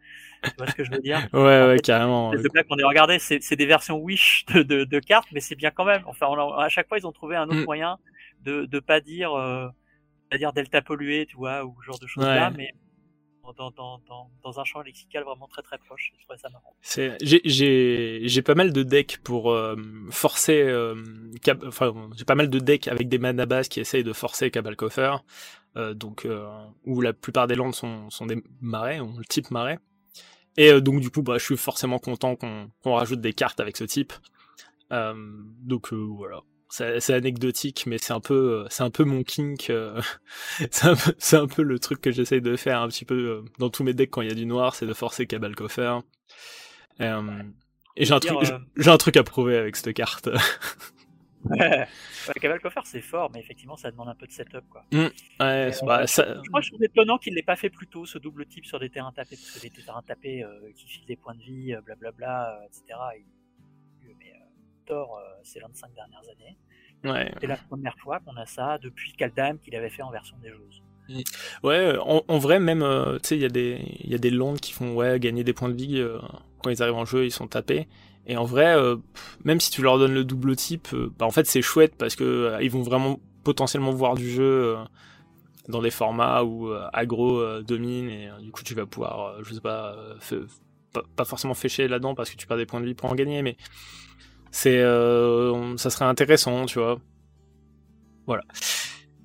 Tu vois ce que je veux dire? Ouais, ouais, fait, carrément. C'est blague qu'on est regardé, c'est des versions Wish de, de, de cartes, mais c'est bien quand même. Enfin, on a- à chaque fois, ils ont trouvé un autre Mm. moyen de de pas dire euh, pas dire Delta pollué, tu vois, ou ce genre de choses là, mais dans, un champ lexical vraiment très très proche. Je trouvais ça marrant. J'ai, pas mal de decks pour euh, forcer, euh, enfin, j'ai pas mal de decks avec des mana bases qui essayent de forcer Cabal Coffer, euh, donc euh, où la plupart des landes sont, sont des marais, ont le type marais. Et donc du coup, bah, je suis forcément content qu'on, qu'on rajoute des cartes avec ce type. Donc voilà. C'est, anecdotique, mais c'est un peu, c'est un peu mon kink. euh, [laughs] c'est, un un peu le truc que j'essaye de faire un petit peu euh, dans tous mes decks quand il y a du noir, c'est de forcer Cabal Coffer. Euh, et j'ai un, truc, j'ai un truc à prouver avec cette carte. [laughs] ouais, Cabal Coffer c'est fort, mais effectivement ça demande un peu de setup quoi. ouais, bah, ça- Je crois que je trouve étonnant qu'il l'ait pas fait plus tôt ce double type sur des terrains tapés, parce que des terrains tapés qui filent des points de vie, blablabla, etc. Thor, euh, c'est 25 dernières années. ouais. C'est la première fois qu'on a ça depuis Kaldheim qu'il avait fait en version des joueuses. Ouais, en, en vrai, même, euh, tu sais, il y a des, il y a des landes qui font, ouais, gagner des points de vie, euh, quand ils arrivent en jeu, ils sont tapés. Et en vrai, euh, pff, même si tu leur donnes le double type, euh, bah, en fait, c'est chouette parce que euh, ils vont vraiment potentiellement voir du jeu euh, dans des formats où euh, aggro euh, domine et euh, du coup, tu vas pouvoir, euh, je sais pas, euh, pas, pas forcément fêcher là-dedans parce que tu perds des points de vie pour en gagner, mais c'est, euh, ça serait intéressant, tu vois. Voilà.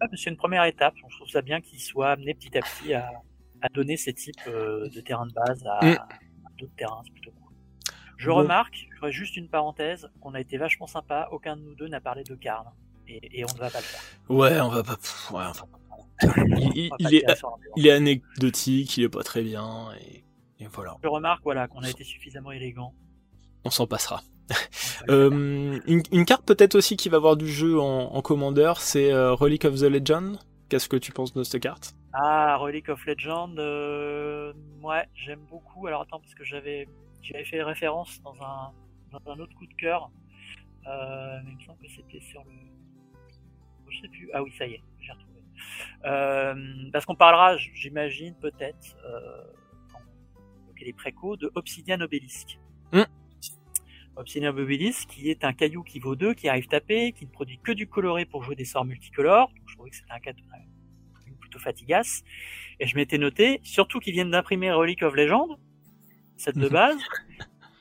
Ah, c'est une première étape. Je trouve ça bien qu'il soit amené petit à petit à, à donner ces types euh, de terrains de base à, Mm. à d'autres terrains. C'est plutôt cool. Je Bon. remarque, je ferai juste une parenthèse, qu'on a été vachement sympa. Aucun de nous deux n'a parlé de Karn. Et, et on ne va pas le faire. Ouais, on va pas, ouais, enfin, il, il- On va pas [laughs] il est, il anecdotique, il est pas très bien, et, et voilà, Je remarque voilà, qu'on a été suffisamment élégant. on s'en passera. [laughs] Euh, une, une carte peut-être aussi qui va avoir du jeu en, en commandeur, c'est euh, Relic of the Legend. Qu'est-ce que tu penses de cette carte? Ah, Relic of Legend, euh, ouais, j'aime beaucoup. Alors attends, parce que j'avais, j'avais fait référence dans un, dans un autre coup de cœur. Mais il me semble que c'était sur le, je sais plus. Ah oui, ça y est, j'ai retrouvé. Parce qu'on parlera, j'imagine peut-être, euh, évoquait les précos, de Obsidian Obelisk. Hmm. Obsidian Obelisk, qui est un caillou qui vaut 2, qui arrive tapé, qui ne produit que du coloré pour jouer des sorts multicolores. Donc, je trouvais que c'était un cadeau plutôt fatigace. Et je m'étais noté, surtout qu'ils viennent d'imprimer Relic of Legend, cette de Mhm. base,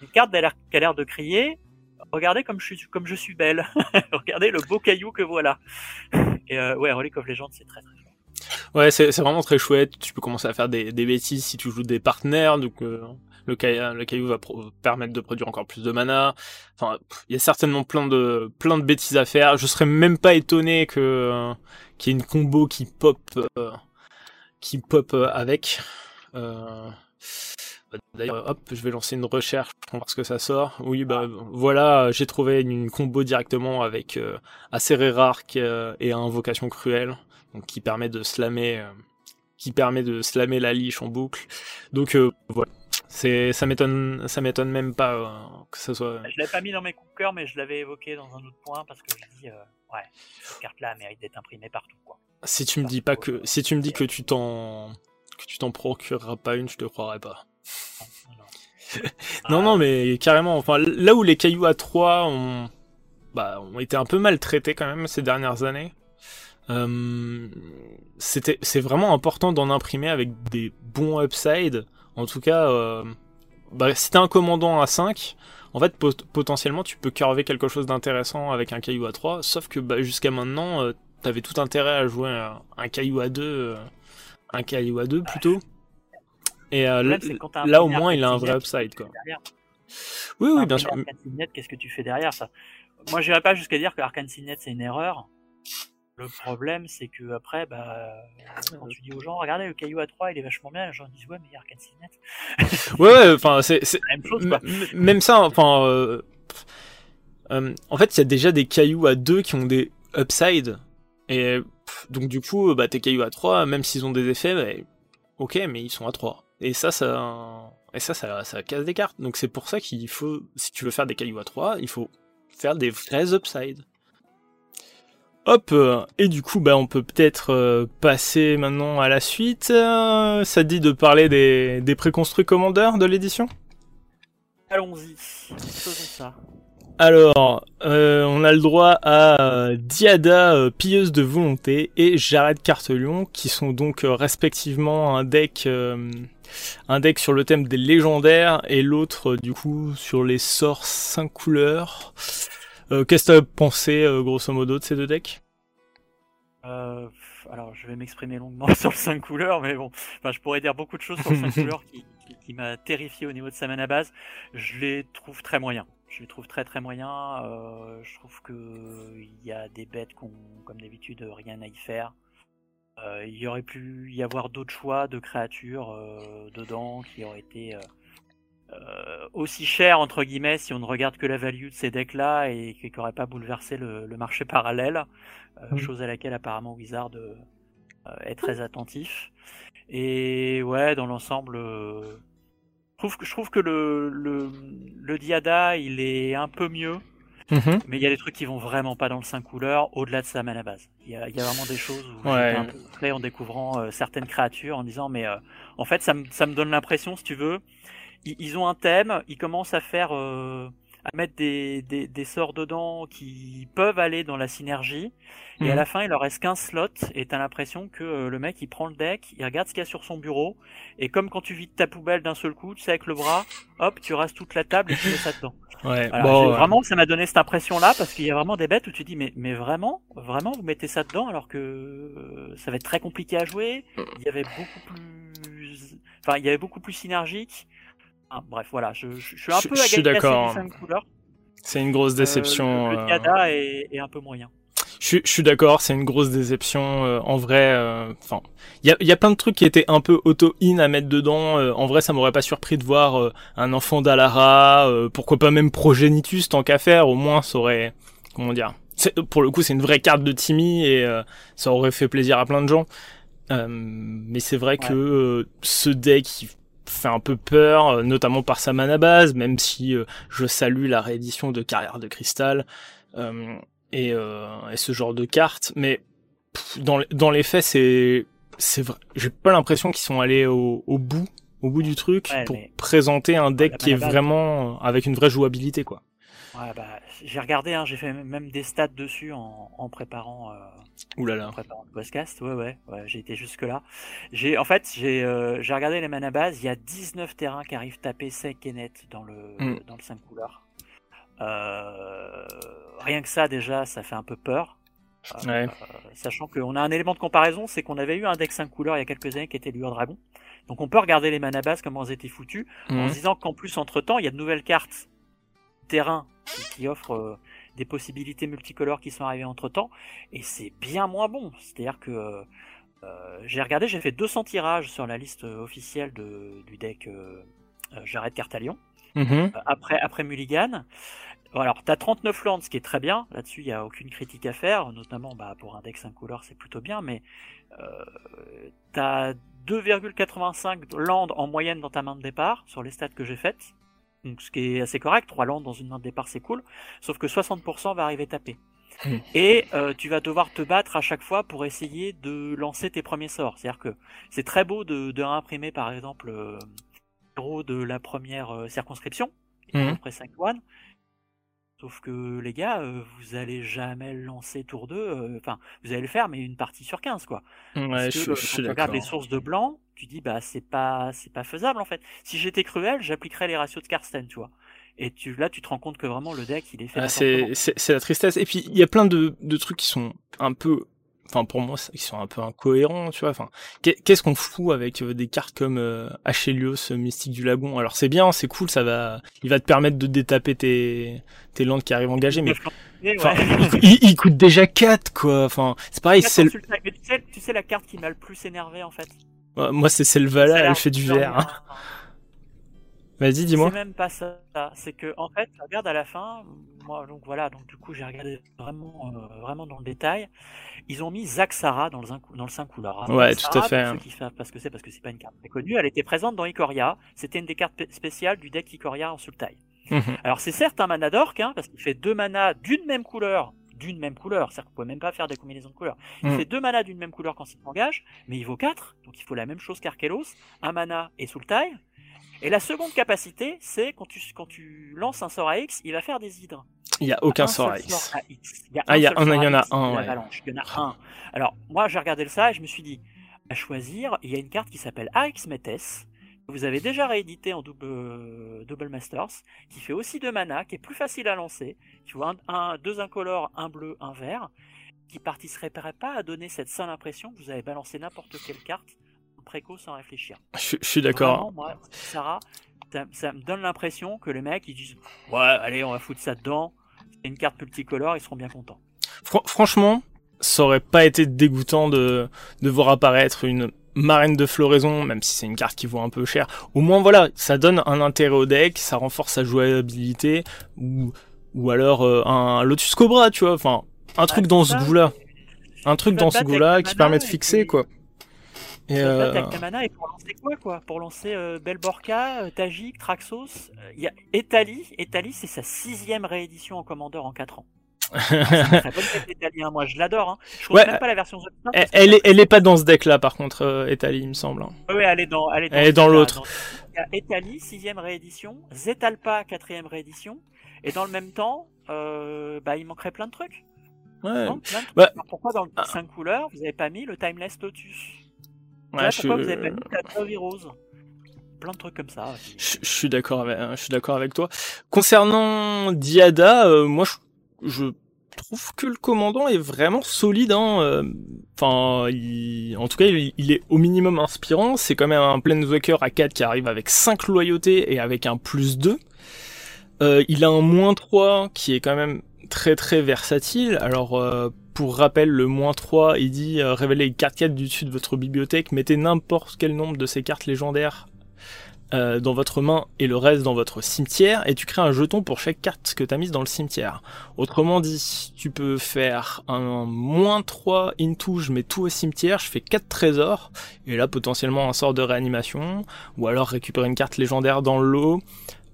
une carte qui a l'air- qui a l'air de crier, regardez comme je suis, comme je suis belle. [laughs] regardez le beau caillou que voilà. Et euh, ouais, Relic of Legend, c'est très très fort. Ouais, c'est vraiment très chouette. Tu peux commencer à faire des, des bêtises si tu joues des partenaires, donc euh, le, caillou, le caillou va permettre de produire encore plus de mana. Enfin, il y a certainement plein de plein de bêtises à faire. Je serais même pas étonné que euh, qu'il y ait une combo qui pop euh, qui pop avec. D'ailleurs, hop, je vais lancer une recherche pour voir ce que ça sort. Oui, bah voilà, j'ai trouvé une combo directement avec euh, Acererark et Invocation Cruelle donc qui permet de slammer, euh, qui permet de slammer la liche en boucle. Donc euh, voilà, c'est ça m'étonne, ça m'étonne même pas euh, que ça soit. Je l'avais pas mis dans mes coups de cœur, mais je l'avais évoqué dans un autre point parce que je dis ouais, cette carte-là mérite d'être imprimée partout quoi. Si tu me dis pas que, si tu me dis que tu t'en, que tu t'en procureras pas une, je te croirais pas. non, non, [laughs] mais carrément. Enfin, là où les cailloux à 3 ont, bah, ont été un peu maltraités quand même ces dernières années, euh, c'était, c'est vraiment important d'en imprimer avec des bons upside. En tout cas, euh, bah, si t'as un commandant à 5, en fait, potentiellement, tu peux curver quelque chose d'intéressant avec un caillou à 3. Sauf que bah, jusqu'à maintenant, euh, t'avais tout intérêt à jouer un, caillou à 2, un caillou à 2 plutôt. Et là, au moins, il a un vrai upside, quoi. Oui, oui, bien sûr. Qu'est-ce que tu fais derrière ça? Moi, j'irais pas jusqu'à dire que Arcane Signet c'est une erreur. Le problème, c'est que après, bah, quand tu dis aux gens, regardez, le caillou à 3, il est vachement bien, les gens disent, ouais, mais il y a Arcane Signet. [laughs] ouais, ouais, enfin, c'est, même, chose, même ça, enfin, euh, euh, en fait, il y a déjà des cailloux à 2 qui ont des upside, et donc du coup, bah, tes cailloux à 3, même s'ils ont des effets, bah, ok, mais ils sont à 3. Et ça, ça, et ça, ça, ça casse des cartes. Donc c'est pour ça qu'il faut, si tu veux faire des cailloux à 3, il faut faire des vrais upside. Hop, et du coup, bah, on peut peut-être euh, passer maintenant à la suite. Euh, ça te dit de parler des, des préconstruits commandeurs de l'édition? Allons-y, faisons ça. Alors, euh, on a le droit à Diada, pilleuse de volonté, et Jared Cartelion, qui sont donc respectivement un deck, un deck sur le thème des légendaires, et l'autre du coup sur les sorts 5 couleurs. Euh, qu'est-ce que tu as pensé, euh, grosso modo, de ces deux decks? Euh, alors, je vais m'exprimer longuement [laughs] sur le 5 couleurs, mais bon, enfin, je pourrais dire beaucoup de choses sur le 5 [laughs] couleurs qui, m'a terrifié au niveau de sa mana base. Je les trouve très moyens. Je les trouve très très moyens. je trouve que il y a des bêtes qui ont, comme d'habitude, rien à y faire. il y aurait pu y avoir d'autres choix de créatures dedans qui auraient été euh, aussi cher entre guillemets si on ne regarde que la value de ces decks là et qui n'aurait pas bouleversé le, marché parallèle, euh, chose à laquelle apparemment Wizard euh, est très attentif. Et ouais, dans l'ensemble, je trouve que, je trouve que le, le, Diada il est un peu mieux. Mhm. Mais il y a des trucs qui vont vraiment pas dans le 5 couleurs au-delà de sa mana base. Il y a, y a, vraiment des choses où ouais. un peu en découvrant certaines créatures en disant mais en fait ça me, ça me donne l'impression si tu veux ils, ont un thème, ils commencent à faire euh, à mettre des, des, des, sorts dedans qui peuvent aller dans la synergie. Et à mhm. la fin, il leur reste qu'un slot. Et t'as l'impression que euh, le mec, il prend le deck, il regarde ce qu'il y a sur son bureau. Et comme quand tu vides ta poubelle d'un seul coup, tu sais, avec le bras, hop, tu rases toute la table et tu mets ça dedans. [laughs] Ouais, bon, Vraiment, ça m'a donné cette impression-là parce qu'il y a vraiment des bêtes où tu dis, mais, mais vraiment, vraiment, vous mettez ça dedans alors que euh, ça va être très compliqué à jouer. Il y avait beaucoup plus, enfin, il y avait beaucoup plus synergique. Ah, bref, voilà, je, suis un peu je, suis d'accord. C'est une grosse euh, déception. le, euh. est, un peu moyen. Je, suis d'accord, c'est une grosse déception. Euh, en vrai, enfin, il y a, plein de trucs qui étaient un peu auto-in à mettre dedans. en vrai, ça m'aurait pas surpris de voir un enfant d'Alara, pourquoi pas même Progenitus tant qu'à faire. Au moins, ça aurait, comment dire, pour le coup, c'est une vraie carte de Timmy et ça aurait fait plaisir à plein de gens. mais c'est vrai que ce deck, fait un peu peur, euh, notamment par sa mana base, même si euh, je salue la réédition de Carrière de Cristal euh, et, ce genre de cartes, mais dans, dans les faits, c'est c'est vrai, j'ai pas l'impression qu'ils sont allés au, bout, au bout du truc pour présenter un deck qui est vraiment avec une vraie jouabilité, quoi. Ouais, bah, j'ai regardé, hein, j'ai fait même des stats dessus en, en préparant. Euh, Ouh là là. En préparant le podcast, ouais, ouais, ouais j'ai été jusque là. J'ai, en fait, j'ai, euh, j'ai regardé les mana bases. Il y a 19 terrains qui arrivent taper sec et net dans le mm. dans le 5 couleurs. Euh, rien que ça déjà, ça fait un peu peur. Euh, sachant qu'on a un élément de comparaison, c'est qu'on avait eu un deck 5 couleurs il y a quelques années qui était Lueur Dragon. Donc on peut regarder les mana bases, comment elles étaient foutues, en Mhm. se disant qu'en plus, entre-temps, il y a de nouvelles cartes terrain qui, qui offrent euh, des possibilités multicolores qui sont arrivées entre-temps, et c'est bien moins bon. C'est-à-dire que euh, euh, j'ai regardé, j'ai fait 200 tirages sur la liste officielle de, du deck euh, euh, J'arrête Cartalion Mhm. euh, après, après Mulligan. Alors, t'as 39 lands, ce qui est très bien. Là-dessus, il n'y a aucune critique à faire. Notamment, bah, pour un deck 5 couleurs, c'est plutôt bien. Mais euh, t'as 2,85 lands en moyenne dans ta main de départ, sur les stats que j'ai faites. Donc, ce qui est assez correct. 3 lands dans une main de départ, c'est cool. Sauf que 60% va arriver taper. Hmm. Et euh, tu vas devoir te battre à chaque fois pour essayer de lancer tes premiers sorts. C'est-à-dire que c'est très beau de, de imprimer, par exemple, euh, héros de la première euh, circonscription, Mhm. après 5 one. Sauf que les gars, euh, vous allez jamais le lancer tour 2, euh, enfin, vous allez le faire, mais une partie sur 15, quoi. Ouais, Parce je, que, suis- je quand tu regardes les sources de blanc, tu dis, bah, c'est pas, c'est pas faisable, en fait. Si j'étais cruel, j'appliquerais les ratios de Karsten, tu vois. Et tu, là, tu te rends compte que vraiment, le deck, il est fait Ah, c'est la tristesse. Et puis, il y a plein de, de trucs qui sont un peu, enfin, pour moi, qui sont un peu incohérents, tu vois. Enfin, qu'est- qu'est-ce qu'on fout avec euh, des cartes comme euh, Achelios, euh, Mystique du Lagon? Alors, c'est bien, c'est cool, ça va, il va te permettre de détaper tes, tes landes qui arrivent engagées, mais Ouais. enfin, il, il coûte déjà 4, quoi. Enfin, c'est pareil, c'est tu sais, tu sais la carte qui m'a le plus énervé, en fait. Moi, c'est Selvala, elle fait du vert. hein. Vas-y, dis-moi. C'est même pas ça. C'est que en fait, regarde à la fin. Moi, donc voilà. Donc du coup, j'ai regardé vraiment, euh, vraiment dans le détail. Ils ont mis dans le, zin- dans le 5 couleurs. Ouais, Zaxara, tout à fait, Pour hein. ceux qui savent pas ce que c'est, parce que c'est pas une carte très connue. Elle était présente dans Ikoria. C'était une des cartes spéciales du deck Ikoria en Sultai. Mhm. Alors c'est certes un mana d'orc, hein, parce qu'il fait deux manas d'une même couleur, d'une même couleur, c'est-à-dire vous pouvez même pas faire des combinaisons de couleurs. Il Mm. fait deux manas d'une même couleur quand il s'engage, mais il vaut 4, donc il faut la même chose qu'Arkelos, un mana et Sultai. Et la seconde capacité, c'est quand tu, quand tu lances un sort à X, il va faire des hydres. Il y a aucun Un sort à X. Il y a Ah, il y en a un, ouais. Il y en a un. Alors, moi, j'ai regardé le ça et je me suis dit, à choisir, il y a une carte qui s'appelle AX Metes. que Vous avez déjà réédité en double, euh, double Masters, qui fait aussi deux mana, qui est plus facile à lancer, qui vaut un, un- deux incolores, un bleu, un vert, qui participerait pas à donner cette seule impression que vous avez balancé n'importe quelle carte en préco sans réfléchir. [laughs] Je, je suis d'accord. Moi, Sarah, ça, ça me donne l'impression que les mecs ils disent ouais allez on va foutre ça dedans, c'est une carte multicolore, ils seront bien contents. Fran- franchement, ça aurait pas été dégoûtant de, de voir apparaître une marraine de floraison, même si c'est une carte qui vaut un peu cher. Au moins, voilà, ça donne un intérêt au deck, ça renforce sa jouabilité, ou, ou alors euh, un Lotus Cobra, tu vois, enfin, un truc Ouais, dans ce goût-là. Un truc dans ce goût-là qui permet de fixer, puis- quoi. Et euh, et pour lancer quoi quoi? Pour lancer euh, Belborca, euh, Tajik, Traxos, euh, il y a Etali, Etali c'est sa sixième réédition en commandeur en 4 ans. [laughs] Tête d'Etali, hein, moi je l'adore. Hein. Je Ouais, même pas la version elle, elle est, elle est pas dans ce deck-là, par contre, euh, Etali, il me semble. hein. Ouais, elle est dans, elle est dans, Elle est dans celui-là, l'autre. Il y a Etali, sixième réédition, Zetalpa, quatrième réédition, et dans le même temps, euh, bah, il manquerait plein de trucs. Ouais. Non plein de trucs. Bah, pourquoi dans le ah. 5 couleurs, vous avez pas mis le Timeless Lotus? Ouais, je, pourquoi vous avez pas mis Tadove Rose Plein de trucs comme ça. je, je suis d'accord avec, je suis d'accord avec toi. Concernant Diada, euh, moi, je, je trouve que le commandant est vraiment solide. Hein. euh, Enfin, il- en tout cas, il, il est au minimum inspirant. C'est quand même un Planeswalker à 4 qui arrive avec 5 loyautés et avec un plus 2. Euh, il a un moins 3 qui est quand même très très versatile. Alors, euh, pour rappel, le moins 3, il dit euh, révélez une carte 4 du dessus de votre bibliothèque, mettez n'importe quel nombre de ces cartes légendaires euh, dans votre main et le reste dans votre cimetière, et tu crées un jeton pour chaque carte que tu as mise dans le cimetière. Autrement dit, tu peux faire un moins 3 into, je mets tout au cimetière, je fais 4 trésors, et là potentiellement un sort de réanimation, ou alors récupérer une carte légendaire dans le lot.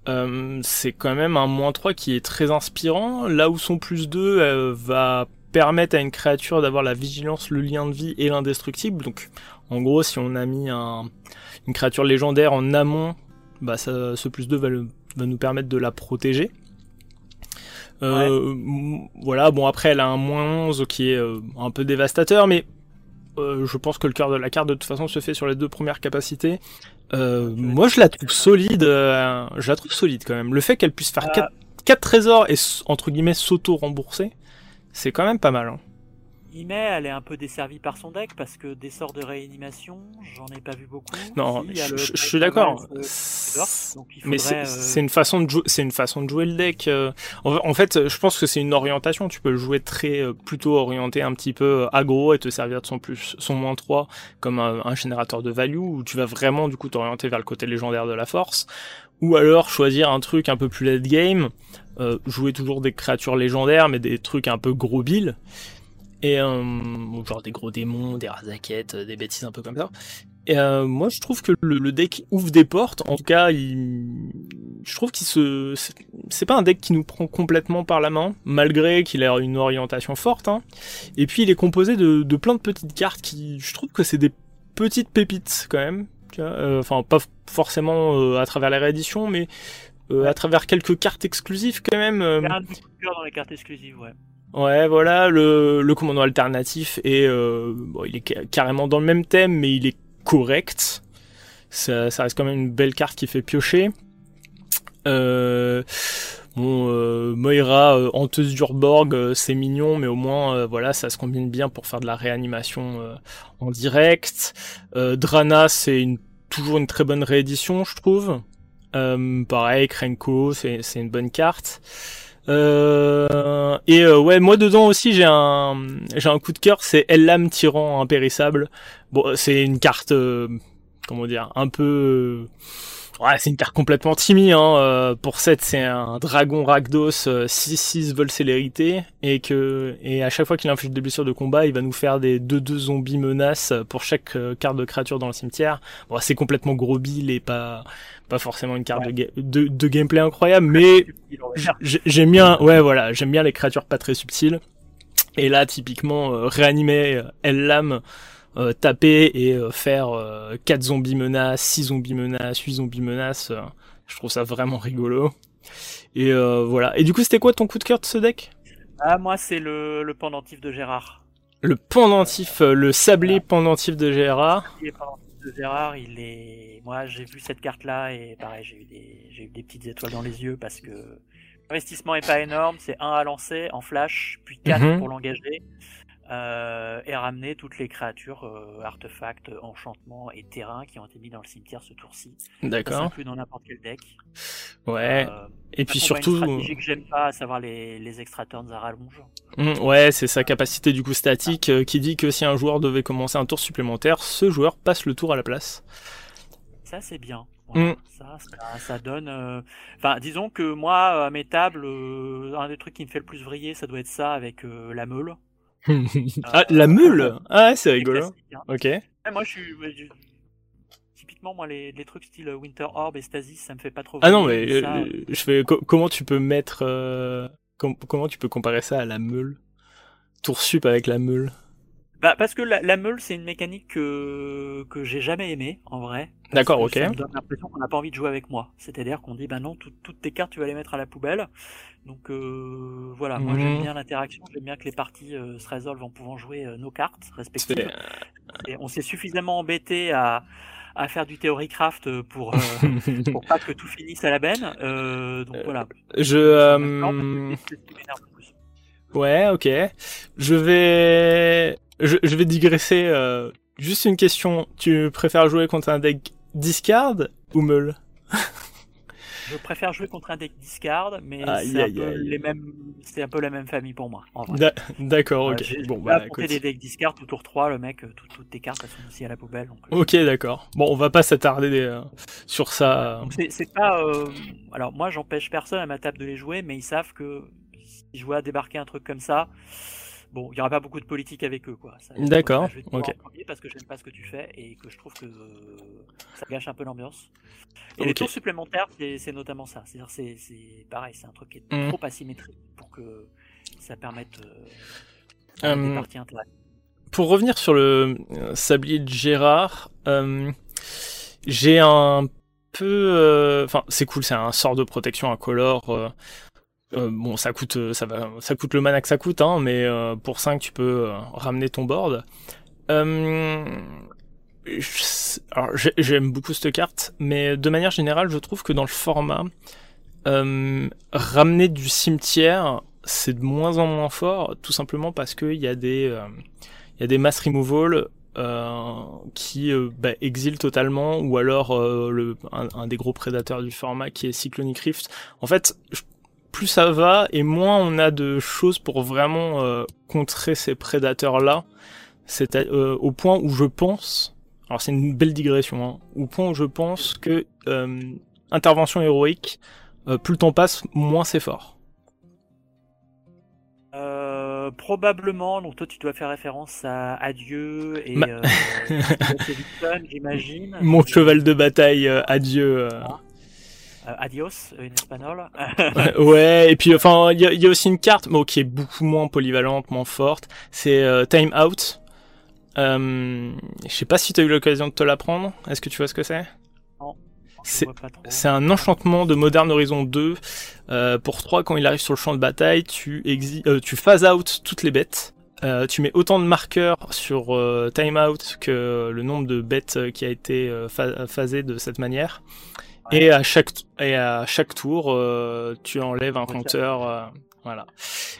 Euh, c'est quand même un moins 3 qui est très inspirant, là où son plus 2 euh, va permettre à une créature d'avoir la vigilance, le lien de vie et l'indestructible. Donc en gros, si on a mis un, une créature légendaire en amont, bah ça, ce plus 2 va, le- va nous permettre de la protéger. Euh, Voilà, bon après elle a un moins 11 qui est un peu dévastateur, mais je pense que le cœur de la carte de toute façon se fait sur les deux premières capacités. Euh, moi je la trouve solide, euh, je la trouve solide quand même. Le fait qu'elle puisse faire Euh, 4, 4 trésors et s- entre guillemets s'auto-rembourser, c'est quand même pas mal. hein. Mais elle est un peu desservie par son deck parce que des sorts de réanimation, j'en ai pas vu beaucoup. Non, Si, je, le je- je suis d'accord. Euh, Mais c'est euh, c'est une façon de jouer, c'est une façon de jouer le deck. euh. En, fait, je pense que c'est une orientation. Tu peux le jouer très plutôt orienté un petit peu aggro et te servir de son plus, son moins 3 comme un, un générateur de value où tu vas vraiment du coup t'orienter vers le côté légendaire de la force. Ou alors choisir un truc un peu plus late game, euh, jouer toujours des créatures légendaires mais des trucs un peu gros bill. Et euh, genre des gros démons, des razaquettes, euh, des bêtises un peu comme ça. Et euh, moi, je trouve que le, le deck ouvre des portes. En tout cas, il... je trouve qu'il se, c'est- pas un deck qui nous prend complètement par la main, malgré qu'il ait une orientation forte. Hein. Et puis, il est composé de, de plein de petites cartes qui, je trouve que c'est des petites pépites quand même. Euh, Enfin, pas forcément euh, à travers les rééditions, mais euh, à travers quelques cartes exclusives quand même. euh, Il y a un dans les cartes exclusives, ouais. Ouais, voilà, le, le commandant alternatif est, euh, il est ca- carrément dans le même thème, mais il est correct. Ça, ça reste quand même une belle carte qui fait piocher. Euh, euh, Moira, euh, hanteuse d'Urborg, c'est mignon, mais au moins, voilà, ça se combine bien pour faire de la réanimation en direct. Drana, c'est toujours une très bonne réédition, je trouve. Pareil, Krenko, c'est une bonne carte. Euh, et euh, ouais, moi dedans aussi j'ai un j'ai un coup de cœur, c'est Ellam tyran impérissable. Bon, c'est une carte euh, comment dire, un peu euh, ouais, c'est une carte complètement timide hein. euh, pour 7, c'est un dragon Rakdos 6-6 vol célérité et que et à chaque fois qu'il inflige des blessures de combat, il va nous faire des 2-2 zombies menaces pour chaque euh, carte de créature dans le cimetière. Bon, c'est complètement gros bill et pas pas forcément une carte de, ga- de, de gameplay incroyable, mais J'aime bien, ouais, voilà, j'aime bien les créatures pas très subtiles. Et là, typiquement, euh, réanimer euh, Ellam, euh, taper et euh, faire euh, 4 zombies menaces, 6 zombies menaces, 8 zombies menaces, euh, je trouve ça vraiment rigolo. Et euh, voilà. Et du coup, c'était quoi ton coup de cœur de ce deck? Ah, moi, c'est le, le pendentif de Gérard. Le pendentif, euh, le sablé pendentif de Gérard. Le pendentif de Gérard, il est. Moi, j'ai vu cette carte-là et pareil, j'ai eu des, j'ai eu des petites étoiles dans les yeux parce que l'investissement est pas énorme. C'est un à lancer en flash, puis quatre Mhm. pour l'engager. Euh, et ramener toutes les créatures, euh, artefacts, enchantements et terrains qui ont été mis dans le cimetière ce tour-ci. Ça D'accord. s'inclut dans n'importe quel deck. Ouais. Euh, Et puis ça surtout, Une stratégie que j'aime pas, à savoir les, les extra turns à rallonge. Mm, ouais, c'est sa capacité du coup statique euh, qui dit que si un joueur devait commencer un tour supplémentaire, ce joueur passe le tour à la place. Ça, c'est bien. Voilà. Mm. Ça, ça, ça donne. euh, Enfin, disons que moi, à mes tables, euh, un des trucs qui me fait le plus vriller, ça doit être ça avec euh, la meule. [laughs] ah, la meule Ah, ouais, c'est rigolo. hein. Ok. Ouais, moi, je suis. je- Typiquement, moi, les, les trucs style Winter Orb et Stasis, ça me fait pas trop. Ah non, mais ça, euh, je fais co- comment tu peux mettre euh, com- comment tu peux comparer ça à la meule Tour sup avec la meule. Bah, parce que la, la meule, c'est une mécanique que, que j'ai jamais aimée, en vrai. D'accord, ok. Ça me donne l'impression qu'on n'a pas envie de jouer avec moi. C'est-à-dire qu'on dit, bah non, tout- toutes tes cartes, tu vas les mettre à la poubelle. Donc euh, voilà, moi Mhm. j'aime bien l'interaction, j'aime bien que les parties euh, se résolvent en pouvant jouer euh, nos cartes respectives. C'est Et on s'est suffisamment embêté à, à faire du Theorycraft pour, euh, [laughs] pour pas que tout finisse à la benne. Euh, donc voilà. je euh, ouais, OK. Je vais je, je vais digresser euh, juste une question, tu préfères jouer contre un deck discard ou meule Je préfère jouer contre un deck discard, mais c'est un peu un la même famille pour moi. D'accord, OK. J'ai Bon bah écoute. des decks discard au tour 3, le mec, euh, tout- toutes tes cartes elles sont aussi à la poubelle. Donc, euh, OK, d'accord. Bon, on va pas s'attarder euh, sur ça. c'est pas. euh, Alors moi, j'empêche personne à ma table de les jouer, mais ils savent que si je vois débarquer un truc comme ça, bon, il y aura pas beaucoup de politique avec eux, quoi. D'accord, Je ok. parce que j'aime pas ce que tu fais et que je trouve que euh, ça gâche un peu l'ambiance. Et les tours supplémentaires, c'est notamment ça. C'est-à-dire, c'est pareil, c'est un truc qui est Mhm. trop asymétrique pour que ça permette euh, Euh, des parties intéressantes. pour revenir sur le euh, sablier de Gérard, euh, j'ai un peu, euh, enfin c'est cool, c'est un sort de protection incolore. Euh, euh, bon, ça coûte, euh, ça va, ça coûte le mana que ça coûte, hein, mais euh, pour 5 tu peux euh, ramener ton board. Euh, je- j'aime beaucoup cette carte, mais de manière générale, je trouve que dans le format, euh, ramener du cimetière c'est de moins en moins fort, tout simplement parce qu'il y a des, euh, il y a des mass removal euh, qui euh, bah, exilent totalement, ou alors le, un, des gros prédateurs du format qui est Cyclonic Rift. En fait, plus ça va et moins on a de choses pour vraiment contrer ces prédateurs-là. C'est au point où je pense, alors c'est une belle digression, hein, au point où je pense que intervention héroïque, plus le temps passe, moins c'est fort. probablement, donc toi tu dois faire référence à Adieu et euh, [laughs] j'imagine. Mon cheval de bataille, euh, Adieu. Euh. Adios, en espagnol. ouais, et puis enfin, il y, a aussi une carte, mais qui est beaucoup moins polyvalente, moins forte. C'est Time Out. je sais pas si tu as eu l'occasion de te l'apprendre. Est-ce que tu vois ce que c'est? C'est un enchantement de Modern Horizon 2. Euh, pour 3, quand il arrive sur le champ de bataille, tu, euh, tu phase out toutes les bêtes. Euh, tu mets autant de marqueurs sur timeout que le nombre de bêtes qui a été phasé de cette manière. Et à chaque et à chaque tour, tu enlèves un compteur. voilà.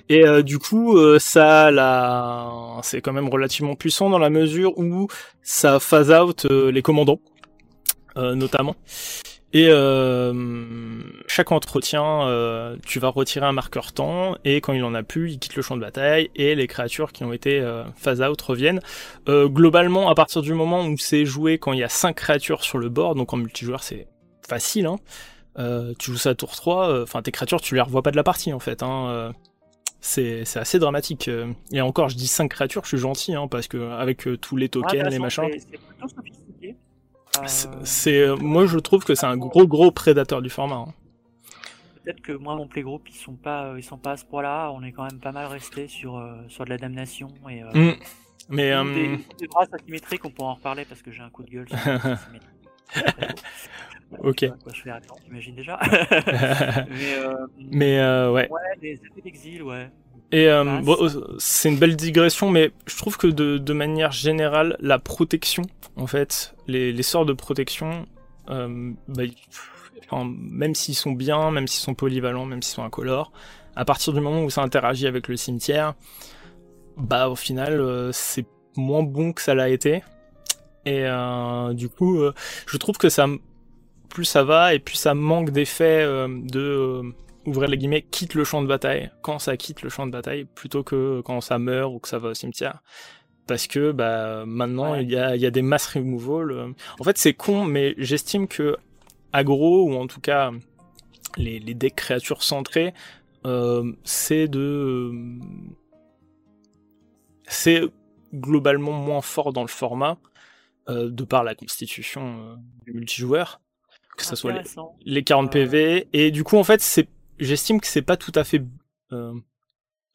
Et du coup, ça, là, c'est quand même relativement puissant dans la mesure où ça phase out les commandants. Euh, notamment. Et euh, chaque entretien, euh, tu vas retirer un marqueur temps, et quand il en a plus, il quitte le champ de bataille, et les créatures qui ont été phase out reviennent. globalement, à partir du moment où c'est joué quand il y a 5 créatures sur le board, donc en multijoueur c'est facile, hein, tu joues ça à tour 3, enfin tes créatures tu les revois pas de la partie en fait. Hein, c'est assez dramatique. Et encore, je dis 5 créatures, je suis gentil, hein, parce que avec tous les tokens, les machins. C'est, euh, moi je trouve que c'est un gros gros prédateur du format. Hein. Peut-être que moi mon playgroup ils sont pas euh, ils sont pas à ce point-là. On est quand même pas mal resté sur euh, sur de la damnation et mm. mais des, des asymétriques on pourra en reparler parce que j'ai un coup de gueule. [laughs] ok. Quoi, je fais t'imagines déjà. [laughs] mais, mais ouais. Ouais, des effets d'exil, ouais. Et euh, c'est une belle digression, mais je trouve que de, de, manière générale, la protection, en fait, les, les sorts de protection, euh, bah, même s'ils sont bien, même s'ils sont polyvalents, même s'ils sont incolores, à partir du moment où ça interagit avec le cimetière, bah au final, euh, c'est moins bon que ça l'a été. Et euh, du coup, euh, je trouve que ça, plus ça va, et plus ça manque d'effet de ouvrir les guillemets, quitte le champ de bataille, quand ça quitte le champ de bataille, plutôt que quand ça meurt ou que ça va au cimetière. Parce que bah maintenant il y, a, y, a, des mass removal. Euh. En fait c'est con, mais j'estime que aggro ou en tout cas les, les decks créatures centrées, euh, c'est de c'est globalement moins fort dans le format euh, de par la constitution du multijoueur que ce soit les, les 40 PV et du coup en fait c'est j'estime que c'est pas tout à fait euh,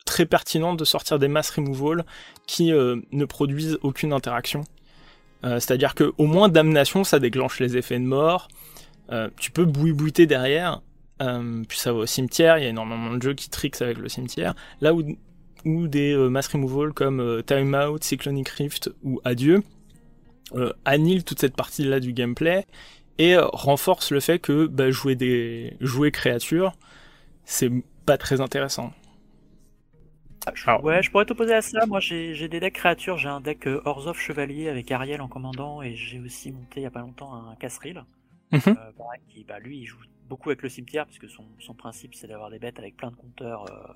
très pertinent de sortir des mass removal qui euh, ne produisent aucune interaction. Euh, c'est-à-dire que au moins damnation, ça déclenche les effets de mort. tu peux bouiller derrière, puis ça va au cimetière. Il y a énormément de jeux qui tricks avec le cimetière. Là où, où des mass removal comme Time Out, Cyclonic Rift ou Adieu annihilent toute cette partie-là du gameplay et renforce le fait que bah, jouer des jouer créatures c'est pas très intéressant. Ouais, je pourrais t'opposer à ça. Moi, j'ai des decks créatures. J'ai un deck euh, Orzhov Chevalier avec Ariel en commandant et j'ai aussi monté il y a pas longtemps un Casril. Mhm. Euh, qui, bah, lui, il joue beaucoup avec le cimetière puisque son, son principe c'est d'avoir des bêtes avec plein de compteurs, euh,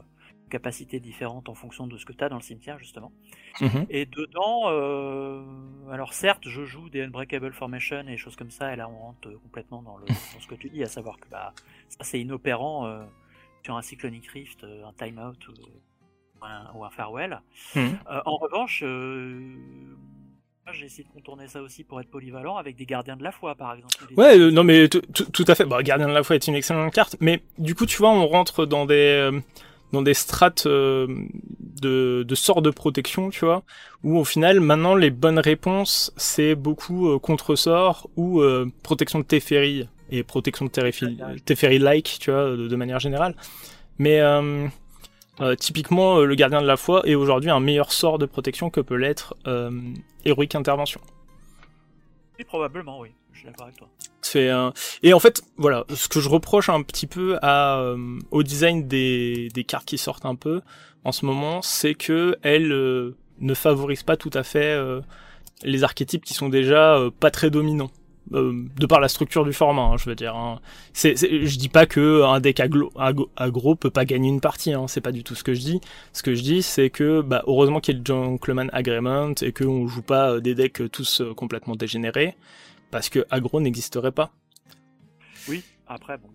capacités différentes en fonction de ce que tu as dans le cimetière justement. Mhm. Et dedans, euh, alors certes, je joue des Unbreakable Formation et choses comme ça, et là on rentre complètement dans, le, [laughs] dans ce que tu dis, à savoir que bah, ça c'est inopérant sur un Cyclonic Rift, euh, un Timeout ou, un, ou un Farewell. Mhm. Euh, en revanche, euh, j'ai essayé de contourner ça aussi pour être polyvalent avec des gardiens de la foi, par exemple. Ouais, non, mais tout à fait. Bah, gardien de la foi est une excellente carte, mais du coup, tu vois, on rentre dans des dans des strates de, de sorts de protection, tu vois, où au final, maintenant, les bonnes réponses, c'est beaucoup contre-sort ou protection de Teferi et protection de Teferi-like, tu vois, de, manière générale. Mais euh, euh, typiquement, euh, le gardien de la foi est aujourd'hui un meilleur sort de protection que peut l'être héroïque intervention. Oui, probablement, oui. Je suis d'accord avec toi. C'est un... Et en fait, voilà, ce que je reproche un petit peu à, euh, au design des, des cartes qui sortent un peu en ce moment, c'est que elles euh, ne favorisent pas tout à fait euh, les archétypes qui sont déjà pas très dominants. de par la structure du format, hein, je veux dire. Hein. C'est, je dis pas que un deck agro, agro, peut pas gagner une partie, hein, c'est pas du tout ce que je dis. Ce que je dis, c'est que bah, heureusement qu'il y a le Gentleman Agreement et qu'on joue pas des decks tous complètement dégénérés parce que agro n'existerait pas. Oui, après, bon.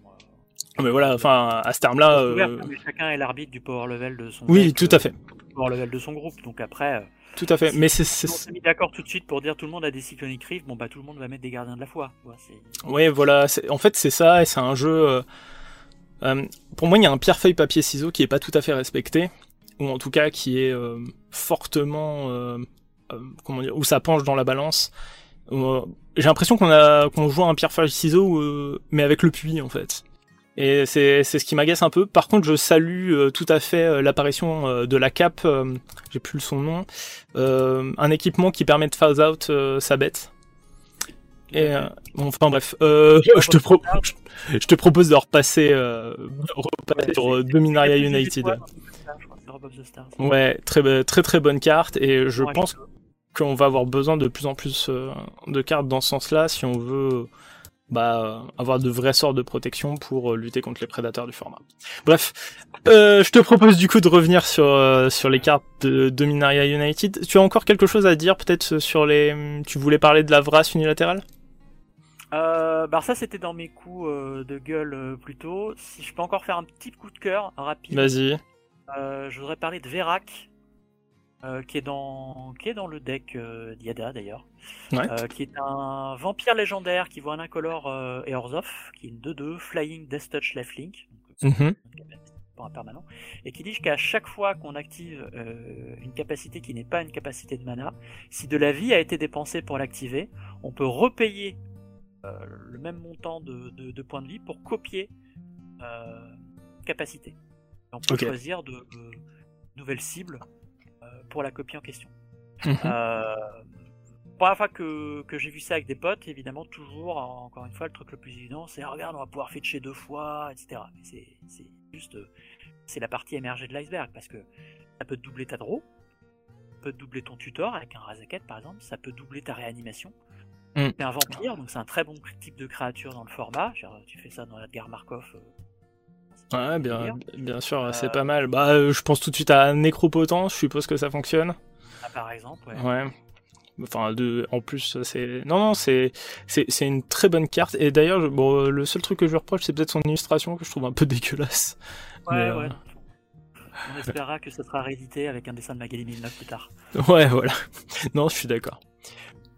Euh, mais voilà, enfin, à ce terme-là. Euh... Chacun est l'arbitre du power level de son. Oui, tout à fait. Euh, power level de son groupe, donc après. Tout à fait, mais c'est. On s'est mis d'accord tout de suite pour dire tout le monde a des Cyclonic Rift, bon bah tout le monde va mettre des gardiens de la foi. Oui, voilà, en fait c'est ça, et c'est un jeu. pour moi, il y a un pierre feuille papier ciseaux qui est pas tout à fait respecté, ou en tout cas qui est fortement, comment dire, où ça penche dans la balance, j'ai l'impression qu'on a qu'on joue un pierre feuille ciseaux euh, mais avec le puits en fait. Et c'est c'est ce qui m'agace un peu. Par contre, je salue euh, tout à fait l'apparition de la cape, j'ai plus son nom, un équipement qui permet de phase out sa bête. Et bon, enfin bref, je te pro je, te propose de repasser, repasser sur Dominaria United. Ouais, très très très bonne carte et je pense qu'on va avoir besoin de plus en plus euh, de cartes dans ce sens-là si on veut bah, avoir de vrais sorts de protection pour euh, lutter contre les prédateurs du format. Bref, euh, je te propose du coup de revenir sur sur les cartes de Dominaria United. Tu as encore quelque chose à dire peut-être sur les... Tu voulais parler de la Vras unilatérale? Euh, bah ça c'était dans mes coups de gueule plus tôt. Si je peux encore faire un petit coup de cœur rapide. Vas-y. je voudrais parler de Verac, qui est dans qui est dans le deck euh, Diada d'ailleurs, euh, qui est un vampire légendaire qui voit un incolore et Orzhov, qui est une 2-2 Flying Death Touch Lifelink, donc mm un permanent, et qui dit qu'à chaque fois qu'on active une capacité qui n'est pas une capacité de mana, si de la vie a été dépensée pour l'activer, on peut repayer le même montant de, de, points de vie pour copier capacité. on peut choisir de, de nouvelles cibles pour la copie en question. Mhm. Euh, première fois que, que j'ai vu ça avec des potes, évidemment, toujours, encore une fois, le truc le plus évident, c'est regarde, on va pouvoir fetcher deux fois, etc. Mais c'est juste, c'est la partie émergée de l'iceberg, parce que ça peut doubler ta draw, ça peut doubler ton tutor avec un Razaket par exemple, ça peut doubler ta réanimation. Mm. C'est un vampire, donc c'est un très bon type de créature dans le format. tu fais ça dans l'Adgar Markov, euh, Ouais, bien, bien sûr, c'est pas mal. Bah, euh, je pense tout de suite à Nécropotent, je suppose que ça fonctionne. Ah, par exemple, ouais. Ouais. Enfin, de, en plus, c'est. Non, non, c'est, c'est, une très bonne carte. Et d'ailleurs, bon, le seul truc que je lui reproche, c'est peut-être son illustration que je trouve un peu [laughs] dégueulasse. Ouais, ouais. Euh, On espérera que ça sera réédité avec un dessin de Magali Milnov plus tard. [laughs] Ouais, voilà. Non, je suis d'accord.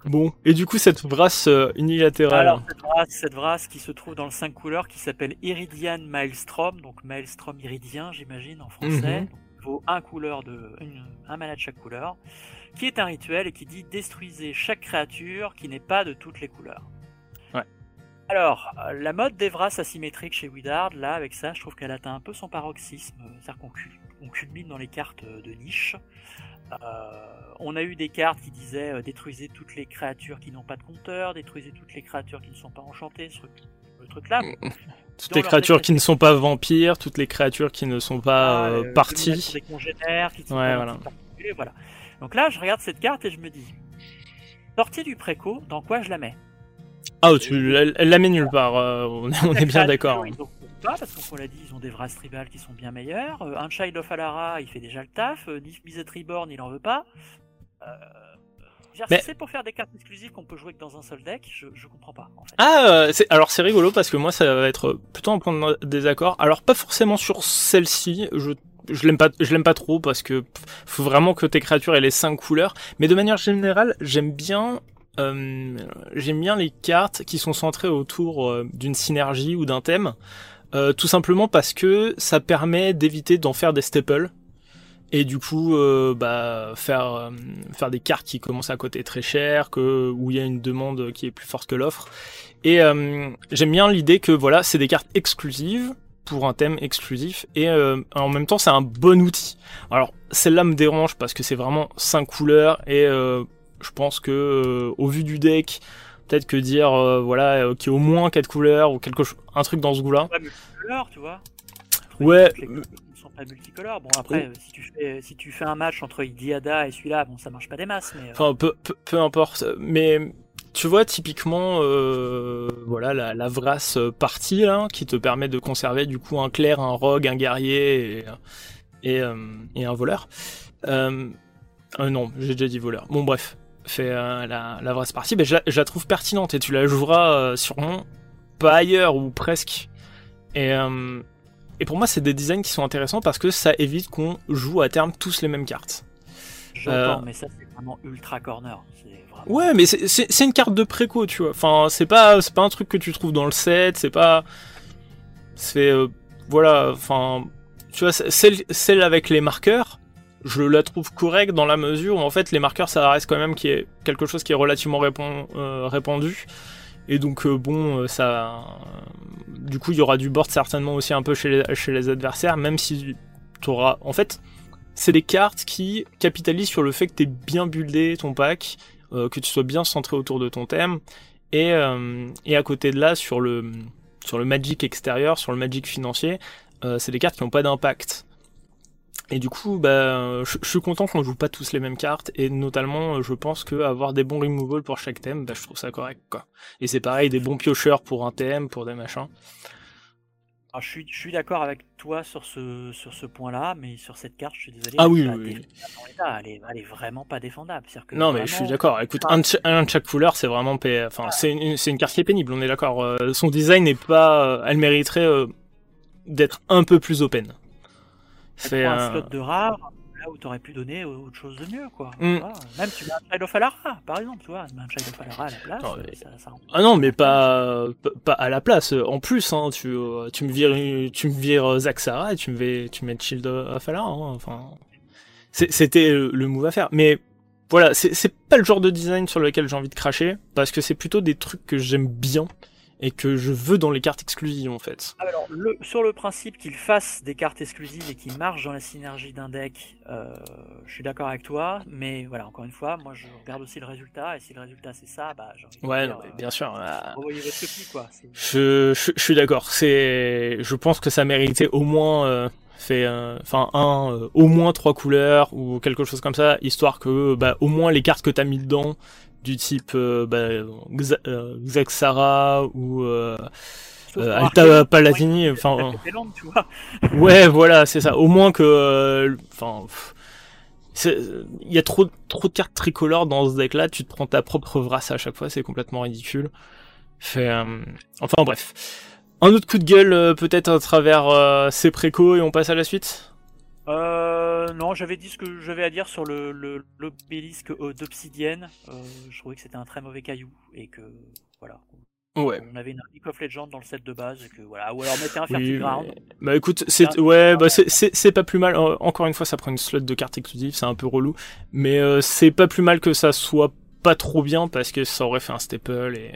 Bon, et du coup, cette brasse euh, unilatérale. Alors, cette brasse, qui se trouve dans le 5 couleurs qui s'appelle Iridian Maelstrom, donc Maelstrom iridien, j'imagine, en français. Mhm. vaut un couleur de, un mana de chaque couleur, qui est un rituel et qui dit détruisez chaque créature qui n'est pas de toutes les couleurs. Ouais. Alors, la mode des brasses asymétriques chez Widard, là, avec ça, je trouve qu'elle atteint un peu son paroxysme. C'est-à-dire qu'on culmine dans les cartes de niche. Euh, on a eu des cartes qui disaient euh, détruisez toutes les créatures qui n'ont pas de compteur, détruisez toutes les créatures qui ne sont pas enchantées, ce, le truc là. Toutes les créatures qui ne sont pas vampires, toutes les créatures qui ne sont pas ah, euh, parties. Des congénères, qui sont ouais, voilà. voilà. Donc là, je regarde cette carte et je me dis sortie du préco, dans quoi je la mets? Ah, tu, elle, la met nulle part, on, est bien d'accord parce qu'on l'a dit, ils ont des vrais tribal qui sont bien meilleurs. Euh, un Child of Alara, il fait déjà le taf. Euh, Nif Reborn, il en veut pas. Euh, si c'est pour faire des cartes exclusives qu'on peut jouer que dans un seul deck, je, je comprends pas. En fait. Ah, alors c'est rigolo parce que moi ça va être plutôt un point de désaccord. Alors pas forcément sur celle-ci, je je l'aime pas je l'aime pas trop parce que faut vraiment que tes créatures aient les 5 couleurs mais de manière générale j'aime bien j'aime bien les cartes qui sont centrées autour d'une synergie ou d'un thème euh, tout simplement parce que ça permet d'éviter d'en faire des staples et du coup euh, bah, faire euh, faire des cartes qui commencent à coûter très cher que où il y a une demande qui est plus forte que l'offre. Et j'aime bien l'idée que voilà c'est des cartes exclusives pour un thème exclusif et en même temps c'est un bon outil. Alors celle-là me dérange parce que c'est vraiment cinq couleurs et je pense que au vu du deck peut-être que dire euh, voilà euh, qu'il y ait au moins quatre couleurs ou quelque chose, un truc dans ce goût-là. Pas multicolore, tu vois. Ouais. Les couleurs ne sont pas multicolores. Bon après, euh, si tu fais si tu fais un match entre Idiada et celui-là, bon ça marche pas des masses, mais. euh, Enfin, peu, peu, peu importe. Mais tu vois, typiquement, euh, voilà, la, la vrasse partie là, qui te permet de conserver du coup un clair, un rogue, un guerrier et, et, euh, et un voleur. Euh, euh, non, j'ai déjà dit voleur. Bon, bref, fait euh, la, la vrasse partie, ben, je, la, je la trouve pertinente et tu la joueras euh, sûrement pas ailleurs ou presque. Et, euh, et pour moi, c'est des designs qui sont intéressants parce que ça évite qu'on joue à terme tous les mêmes cartes. J'entends, mais ça c'est vraiment ultra corner. Vraiment. Ouais, mais c'est- une carte de préco, tu vois. Enfin, c'est pas pas un truc que tu trouves dans le set, c'est pas c'est voilà, enfin tu vois celle celle avec les marqueurs, je la trouve correcte dans la mesure où en fait les marqueurs ça reste quand même quelque chose qui est relativement euh, répandu. Et donc euh, bon, euh, ça du coup, il y aura du board certainement aussi un peu chez les, adversaires même si tu auras en fait c'est des cartes qui capitalisent sur le fait que tu bien buildé ton pack, que tu sois bien centré autour de ton thème, et, et à côté de là, sur le, sur le Magic extérieur, sur le Magic financier, c'est des cartes qui n'ont pas d'impact. Et du coup, bah, je je suis content qu'on joue pas tous les mêmes cartes, et notamment, je pense que avoir des bons removals pour chaque thème, bah, je trouve ça correct, quoi. Et c'est pareil, des bons piocheurs pour un thème, pour des machins. Alors, je suis, je suis d'accord avec toi sur ce, sur ce point-là, mais sur cette carte, je suis désolé. Ah oui, oui, oui. défendable dans l'état. Elle est, elle est vraiment pas défendable. Que Non, mais je suis d'accord. Écoute, Ah. un de, cha- un de chaque couleur, c'est vraiment, enfin, c'est une, une carte qui est pénible. On est d'accord. Euh, son design n'est pas, euh, elle mériterait euh, d'être un peu plus open. C'est un slot de rare, là où t'aurais pu donner autre chose de mieux, quoi. Mm. Vois, Même tu mets un Child of Alara, par exemple, tu vois, tu mets un Child of Alara à la place, Non, euh, mais- ça, ça rend- Ah non, mais pas, pas- à la place. En plus, hein, tu, euh, tu me vires, tu me vires euh, Zach Sarah et tu me mets, tu mets Shield of Alar, hein, Enfin, c'était le move à faire. Mais voilà, c'est c'est pas le genre de design sur lequel j'ai envie de cracher parce que c'est plutôt des trucs que j'aime bien et que je veux dans les cartes exclusives en fait. Alors, le- sur le principe qu'il fasse des cartes exclusives et qu'il marche dans la synergie d'un deck, euh, je suis d'accord avec toi, mais voilà, encore une fois, moi je regarde aussi le résultat, et si le résultat c'est ça, bah j'ai envie de Ouais, dire, non, euh, bien sûr. euh, revoyez votre copie, quoi. C'est- Je, je, je suis d'accord. C'est, je pense que ça méritait au moins, euh, fait, euh, enfin un, euh, au moins trois couleurs ou quelque chose comme ça, histoire que, bah, au moins les cartes que t'as mis dedans, du type, euh, bah, Xa- euh, Xaxara ou euh, euh, Alta ouais, enfin, ouais, [laughs] voilà, c'est ça. Au moins que, enfin. Il y a trop, trop de cartes tricolores dans ce deck-là, tu te prends ta propre vrasse à chaque fois, c'est complètement ridicule. Fait, enfin bref. Un autre coup de gueule peut-être à travers ces précos et on passe à la suite? Euh, non, j'avais dit ce que j'avais à dire sur le le- l'obélisque euh, d'obsidienne. Euh, je trouvais que c'était un très mauvais caillou et que voilà, Ouais. on avait une League of Legends dans le set de base et que voilà, ou alors mettez un Oui, Ground. Bah écoute, c'est ouais, bah c'est- pas plus mal. Encore une fois, ça prend une slot de cartes exclusives, c'est un peu relou, mais euh, c'est pas plus mal que ça soit pas trop bien parce que ça aurait fait un staple et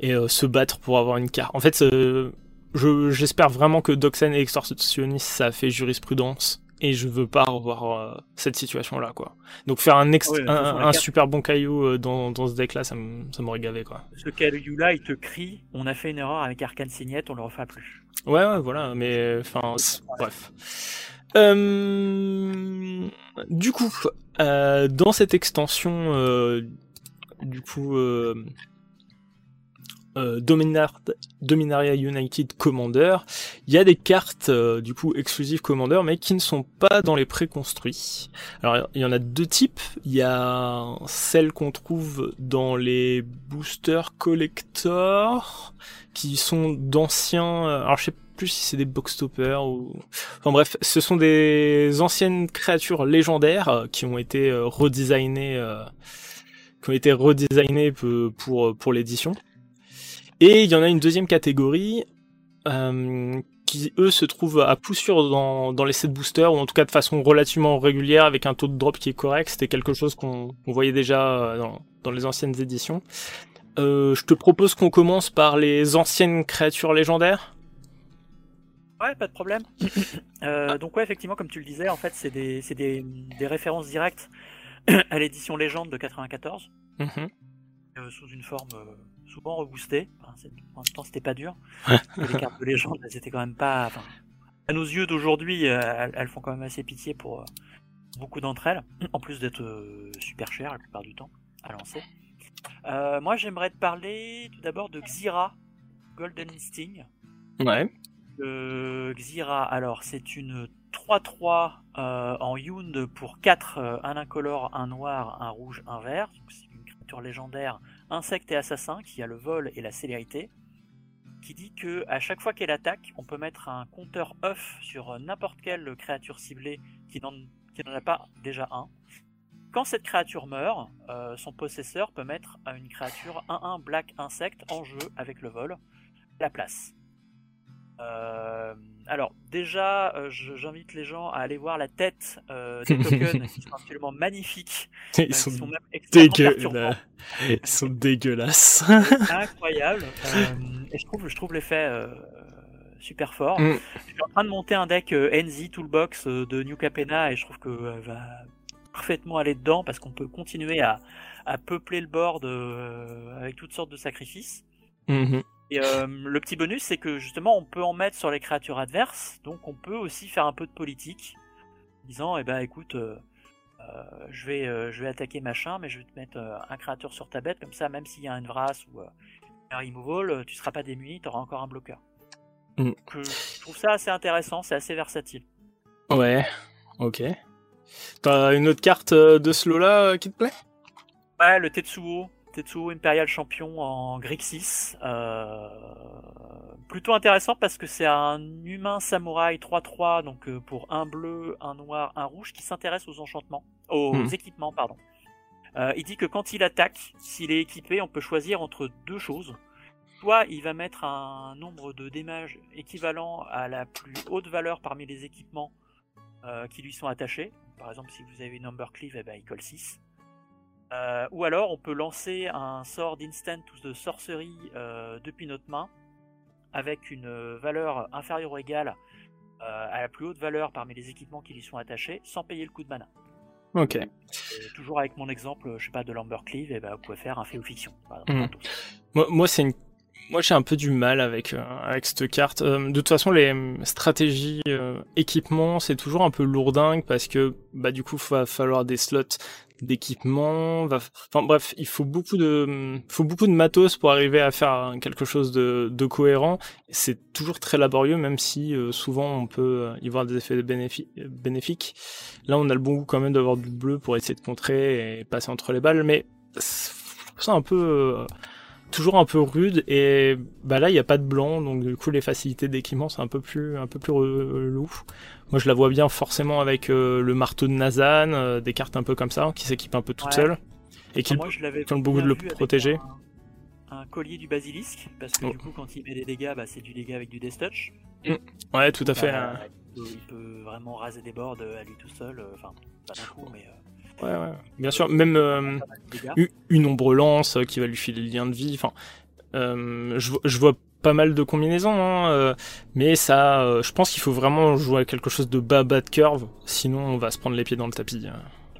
et euh, se battre pour avoir une carte. En fait, euh, je j'espère vraiment que Doxen et Extortionniste ça a fait jurisprudence et je veux pas revoir euh, cette situation là quoi. Donc faire un ex- Ouais, de toute un, super bon caillou euh, dans dans ce deck là, ça me- ça m'aurait gavé quoi. Ce caillou-là, il te crie, on a fait une erreur avec Arcane Signette, on le refera plus. Ouais, ouais, voilà, mais enfin, bref. Euh, du coup, dans cette extension, du coup, euh, Dominar- Dominaria United Commander, il y a des cartes, euh, du coup, exclusives Commander, mais qui ne sont pas dans les préconstruits. Alors, il y en a deux types. Il y a celles qu'on trouve dans les boosters collector, qui sont d'anciens, euh, alors je sais plus si c'est des box toppers ou, enfin bref, ce sont des anciennes créatures légendaires euh, qui ont été redesignées, euh, qui ont été redesignées pour pour l'édition. Et il y en a une deuxième catégorie euh, qui eux se trouvent à coup sûr dans, dans les sets boosters ou en tout cas de façon relativement régulière avec un taux de drop qui est correct. C'était quelque chose qu'on voyait déjà euh, dans, dans les anciennes éditions. Euh, je te propose qu'on commence par les anciennes créatures légendaires. Ouais, pas de problème. [coughs] Euh, donc ouais, effectivement, comme tu le disais, en fait, c'est des, des, des références directes [coughs] à l'édition Légende de 94. Mhm. Euh, sous une forme souvent reboostée. Enfin, en même temps, c'était pas dur. [laughs] les cartes de légende, elles étaient quand même pas. Enfin, à nos yeux d'aujourd'hui, elles, font quand même assez pitié pour beaucoup d'entre elles, en plus d'être super chères la plupart du temps à lancer. moi, j'aimerais te parler tout d'abord de Xira Golden Sting. Ouais. Xira, alors c'est une 3-3 euh, en Yound pour 4, euh, un incolore, un noir, un rouge, un vert. C'est une créature légendaire, insecte et assassin, qui a le vol et la célérité. Qui dit que à chaque fois qu'elle attaque, on peut mettre un compteur œuf sur n'importe quelle créature ciblée qui n'en a pas déjà un. Quand cette créature meurt, euh, son possesseur peut mettre une créature 1-1 black insecte en jeu avec le vol la place. Euh, alors déjà, euh, j'invite les gens à aller voir la tête euh, des [laughs] tokens qui sont absolument magnifiques. Ils, sont, [laughs] Ils sont dégueulasses. [laughs] Incroyable. et je trouve, je trouve l'effet super fort. Mm. Je suis en train de monter un deck NZ Toolbox de New Capena et je trouve que va parfaitement aller dedans parce qu'on peut continuer à, à, peupler le board avec toutes sortes de sacrifices. Mm-hmm. Et euh, le petit bonus, c'est que justement, on peut en mettre sur les créatures adverses, donc on peut aussi faire un peu de politique, en disant, eh ben, écoute, euh, euh, je vais, je vais attaquer machin, mais je vais te mettre un créature sur ta bête, comme ça, même s'il y a une Vras ou un removal, tu seras pas démuni, tu auras encore un bloqueur. Mm. je trouve ça assez intéressant, c'est assez versatile. Ouais, ok. T'as une autre carte de ce lot-là qui te plaît? Ouais, le Tetsuo. Tetsuo Imperial Champion en Grixis. Euh, plutôt intéressant parce que c'est un humain samouraï 3-3, donc euh, pour un bleu, un noir, un rouge, qui s'intéresse aux enchantements, aux hmm. équipements, pardon. Euh, il dit que quand il attaque, s'il est équipé, on peut choisir entre deux choses. Soit il va mettre un nombre de démages équivalent à la plus haute valeur parmi les équipements qui lui sont attachés. Par exemple, si vous avez une Number Cleave, eh ben, il colle 6. Euh, ou alors on peut lancer un sort d'instant ou de sorcerie euh, depuis notre main avec une valeur inférieure ou égale euh, à la plus haute valeur parmi les équipements qui lui sont attachés sans payer le coup de mana. Ok. toujours avec mon exemple, je sais pas, de Cleave, et ben, vous pouvez faire un fait ou fiction. Hmm. Moi, moi c'est une moi, j'ai un peu du mal avec avec cette carte. de toute façon, les stratégies équipement, c'est toujours un peu lourdingue parce que bah du coup, il va falloir des slots d'équipement. Enfin bref, il faut beaucoup de, faut beaucoup de matos pour arriver à faire quelque chose de, de cohérent. C'est toujours très laborieux, même si euh, souvent on peut euh, y voir des effets bénéfiques. Là, on a le bon goût quand même d'avoir du bleu pour essayer de contrer et passer entre les balles, mais c'est un peu euh, toujours un peu rude et bah là il y a pas de blanc donc du coup les facilités d'équipement c'est un peu plus un peu plus relou. Moi je la vois bien forcément avec euh, le marteau de Nazan, euh, des cartes un peu comme ça qui s'équipent un peu toute seule et qui ont beaucoup de le protéger. Un, collier du basilisque parce que oh. du coup quand il met des dégâts bah, c'est du dégât avec du death touch. Mm. Ouais tout à fait. Bah, hein. il, peut, vraiment raser des boards à lui tout seul, enfin pas d'un coup mais Ouais, ouais. Bien sûr, même euh, une ombre lance qui va lui filer le lien de vie. Enfin, euh, je, je, vois pas mal de combinaisons, hein, euh, mais ça, je pense qu'il faut vraiment jouer à quelque chose de bas, bas de curve, sinon on va se prendre les pieds dans le tapis.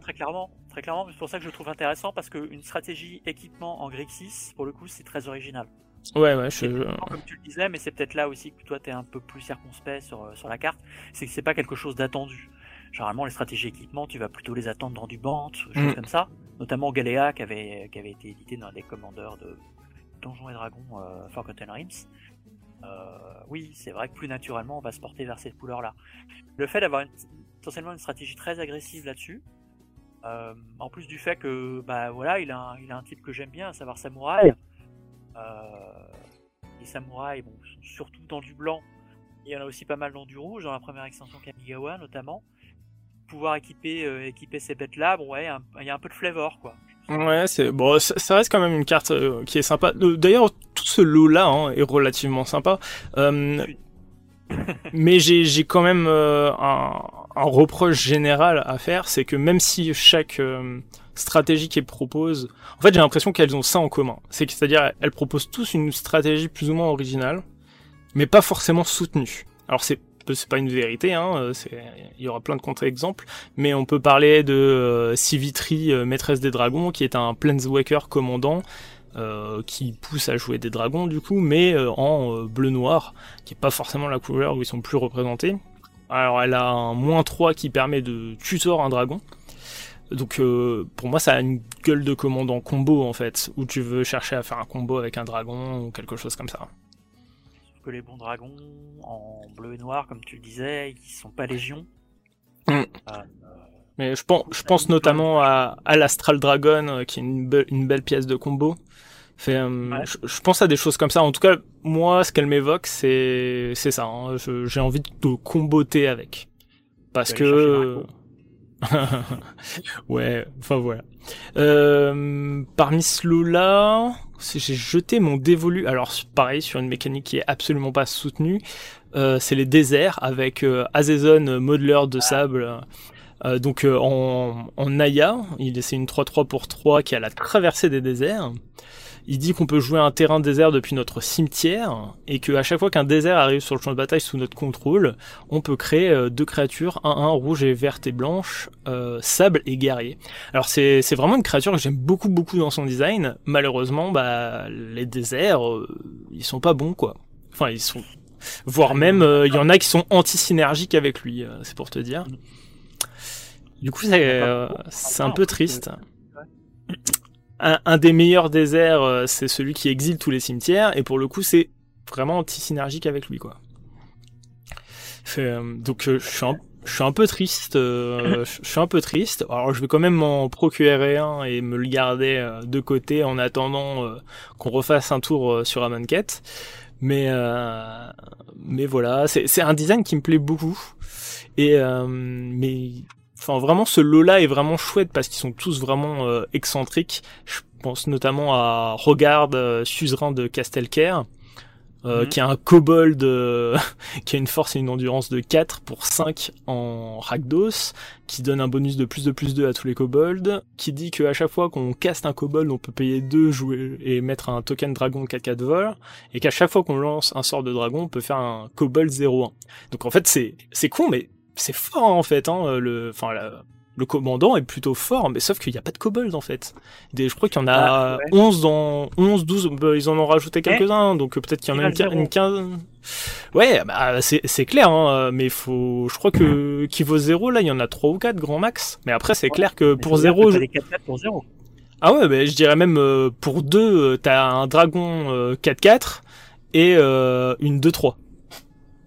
Très clairement, très clairement, c'est pour ça que je trouve intéressant parce qu'une stratégie équipement en Grixis, pour le coup, c'est très original. Ouais, ouais, je... Comme tu le disais, mais c'est peut-être là aussi que toi t'es un peu plus circonspect sur, sur la carte, c'est que c'est pas quelque chose d'attendu. Généralement, les stratégies équipement, tu vas plutôt les attendre dans du band, choses mm. comme ça. Notamment Galéa, qui avait, qui avait été édité dans des commandeurs de Donjons et Dragons euh, Forgotten Realms. Euh, oui, c'est vrai que plus naturellement, on va se porter vers cette couleur-là. Le fait d'avoir potentiellement une stratégie très agressive là-dessus, euh, en plus du fait que, bah voilà, il a un, il a un type que j'aime bien, à savoir Samouraï. Euh, les samouraïs, bon, sont surtout dans du blanc. Il y en a aussi pas mal dans du rouge, dans la première extension Kamigawa notamment pouvoir équiper, euh, équiper ces bêtes-là, bon ouais, il y a un peu de flavor, quoi. Ouais, c'est bon, ça, reste quand même une carte euh, qui est sympa. D'ailleurs, tout ce lot-là hein, est relativement sympa. Euh, [laughs] mais j'ai quand même un, un, reproche général à faire, c'est que même si chaque stratégie qu'elles proposent, en fait, j'ai l'impression qu'elles ont ça en commun. C'est-à-dire, elles proposent tous une stratégie plus ou moins originale, mais pas forcément soutenue. Alors c'est c'est pas une vérité, hein, euh, il y aura plein de contre-exemples, mais on peut parler de euh, Sivitri, euh, maîtresse des dragons, qui est un Planeswalker commandant, qui pousse à jouer des dragons du coup, mais en bleu-noir, qui est pas forcément la couleur où ils sont plus représentés. Alors elle a un moins 3 qui permet de tutor un dragon. Donc pour moi ça a une gueule de commandant combo en fait, où tu veux chercher à faire un combo avec un dragon ou quelque chose comme ça que les bons dragons en bleu et noir, comme tu le disais, ils sont pas légion. Mm. Euh, Mais je pense, je pense notamment à, à l'Astral Dragon, euh, qui est une, une, belle pièce de combo. Fait, euh, je, pense à des choses comme ça. En tout cas, moi, ce qu'elle m'évoque, c'est c'est ça. Hein. J'ai envie de comboter avec, parce que [laughs] ouais, enfin voilà. Euh, parmi ce lot-là, j'ai jeté mon dévolu. Alors pareil sur une mécanique qui est absolument pas soutenue. Euh, c'est les déserts avec euh, Azezon, modeleur de sable. Euh, donc euh, en, en Naya, c'est une 3-3 pour 3 qui a la traversée des déserts. Il dit qu'on peut jouer un terrain désert depuis notre cimetière et que à chaque fois qu'un désert arrive sur le champ de bataille sous notre contrôle, on peut créer euh, deux créatures, un, un rouge et verte et blanche, euh, sable et guerrier. Alors c'est c'est vraiment une créature que j'aime beaucoup beaucoup dans son design. Malheureusement, bah les déserts, euh, ils sont pas bons quoi. Enfin ils sont, voire même il y en a qui sont anti-synergiques avec lui. c'est pour te dire. Du coup c'est c'est un peu triste un, des meilleurs déserts, euh, c'est celui qui exile tous les cimetières, et pour le coup, c'est vraiment anti-synergique avec lui, quoi. Euh, donc, euh, je suis un je suis un peu triste. [laughs] je suis un peu triste. Alors je vais quand même m'en procurer un et me le garder de côté en attendant qu'on refasse un tour sur Amonkhet. Mais mais voilà, c'est un design qui me plaît beaucoup. Et mais Enfin, vraiment, ce lot-là est vraiment chouette parce qu'ils sont tous vraiment euh, excentriques. Je pense notamment à Regard, euh, suzerain de Castelcaire, euh, mhm. qui a un kobold [laughs] qui a une force et une endurance de 4 pour 5 en Rakdos, qui donne un bonus de plus de plus 2 à tous les kobolds, qui dit qu'à chaque fois qu'on caste un kobold, on peut payer 2 jouer et mettre un token dragon 4-4 vol, et qu'à chaque fois qu'on lance un sort de dragon, on peut faire un kobold 0-1. Donc en fait, c'est c'est con, mais c'est fort en fait. Hein, le, enfin, le commandant est plutôt fort, mais sauf qu'il n'y a pas de kobold en fait. Des, je crois qu'il y en a 11 ah, dans 11, 12, bah, ils en ont rajouté quelques-uns, donc euh, peut-être qu'il y en a une, une 15. Ouais, bah, c'est clair, hein, mais faut, je crois que qui vaut 0, là, il y en a 3 ou 4 grand max. Mais après, c'est clair que pour 0. Je... 4 -4 pour 0. Ah ouais, bah, je dirais même euh, pour 2, euh, t'as un dragon 4-4 et une 2-3.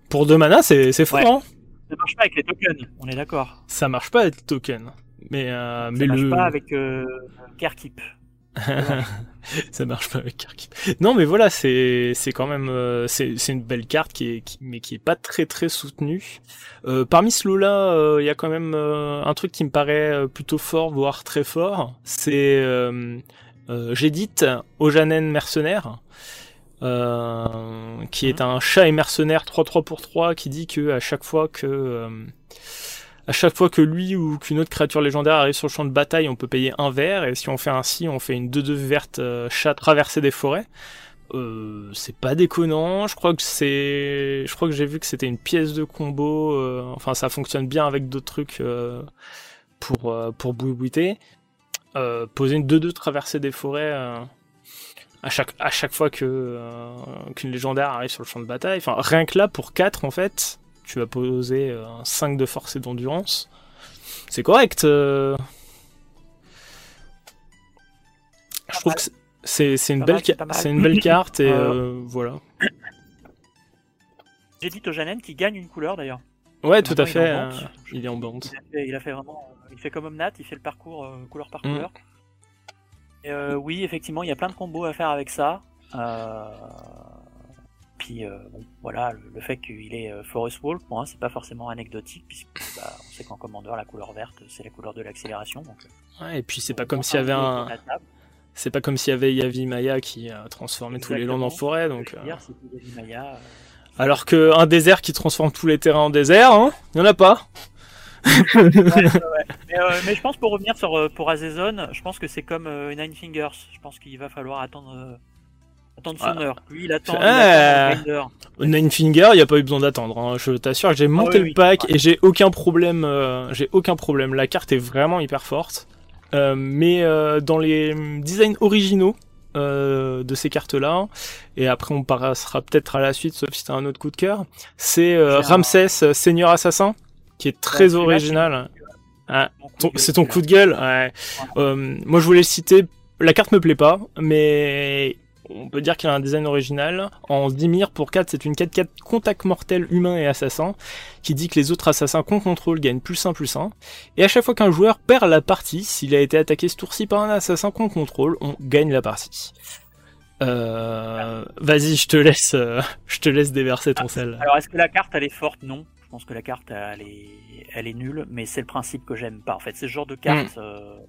Pour 2 mana, c'est fort, hein. Ça marche pas avec les tokens, on est d'accord. Ça marche pas avec les tokens. Mais, euh, ça marche pas avec euh, Kerkip. [laughs] ça marche pas avec Kerkip. Non, mais voilà, c'est c'est quand même euh, c'est c'est une belle carte qui est qui, mais qui est pas très très soutenue. Euh, parmi ce lot là, il euh, y a quand même euh, un truc qui me paraît plutôt fort, voire très fort. C'est j'édite Ojanen mercenaire. Euh, qui est un chat et mercenaire 3-3 pour 3 qui dit que à chaque fois que euh, à chaque fois que lui ou qu'une autre créature légendaire arrive sur le champ de bataille, on peut payer un vert et si on fait ainsi, on fait une 2-2 verte euh, chat traversée des forêts. C'est pas déconnant, je crois que c'est je crois que j'ai vu que c'était une pièce de combo enfin ça fonctionne bien avec d'autres trucs pour pour bouiter. poser une 2-2 traversée des forêts à chaque, à chaque fois que euh, qu'une légendaire arrive sur le champ de bataille. Enfin, rien que là, pour 4, en fait, tu vas poser euh, un 5 de force et d'endurance. C'est correct. Euh. Je trouve que c'est, c'est, une, belle c'est une belle carte et [laughs] voilà. J'ai dit Tojanen qui gagne une couleur d'ailleurs. Ouais, tout à fait. Il est en bande. Il a, fait, vraiment. Il fait comme Omnat, il fait le parcours couleur par mm. couleur. Euh, oui, effectivement, il y a plein de combos à faire avec ça. Euh, puis euh, voilà, le, fait qu'il est Forest Wall, pour moi, c'est pas forcément anecdotique, puisque bah, on sait qu'en commandeur, la couleur verte, c'est la couleur de l'accélération. ouais, et puis c'est pas comme s'il y avait un. C'est pas comme s'il y avait Yavi Maya qui a transformé tous les landes en forêt, donc. Alors qu'un désert qui transforme tous les terrains en désert, hein, il y en a pas. Euh, mais, je pense pour revenir sur euh, pour Azezon, je pense que c'est comme euh, Nine Fingers. Je pense qu'il va falloir attendre attendre son ah. heure. Lui, il attend. Nine Finger, il n'y a pas eu besoin d'attendre. Hein. Je t'assure j'ai monté ah le pack et j'ai aucun problème. j'ai aucun problème. La carte est vraiment hyper forte. mais dans les designs originaux, de ces cartes-là, et après on passera peut-être à la suite, sauf si t'as un autre coup de cœur, c'est Ramsès, Seigneur Assassin, qui est très original. Ah, c'est ton coup de gueule. Ouais. moi, je voulais le citer. La carte me plaît pas, mais on peut dire qu'il a un design original. En Dimir, pour 4, c'est une 4-4 contact mortel humain et assassin, qui dit que les autres assassins qu'on contrôle gagnent plus 1 plus 1. Et à chaque fois qu'un joueur perd la partie, s'il a été attaqué ce tour-ci par un assassin qu'on contrôle, on gagne la partie. Euh, vas-y, je te laisse, euh, [laughs] je te laisse déverser ton sel. Alors, est-ce que la carte elle est forte? Non. Je pense que la carte elle est, elle est nulle, mais c'est le principe que j'aime pas. En fait, c'est ce genre de carte. Hmm. Euh,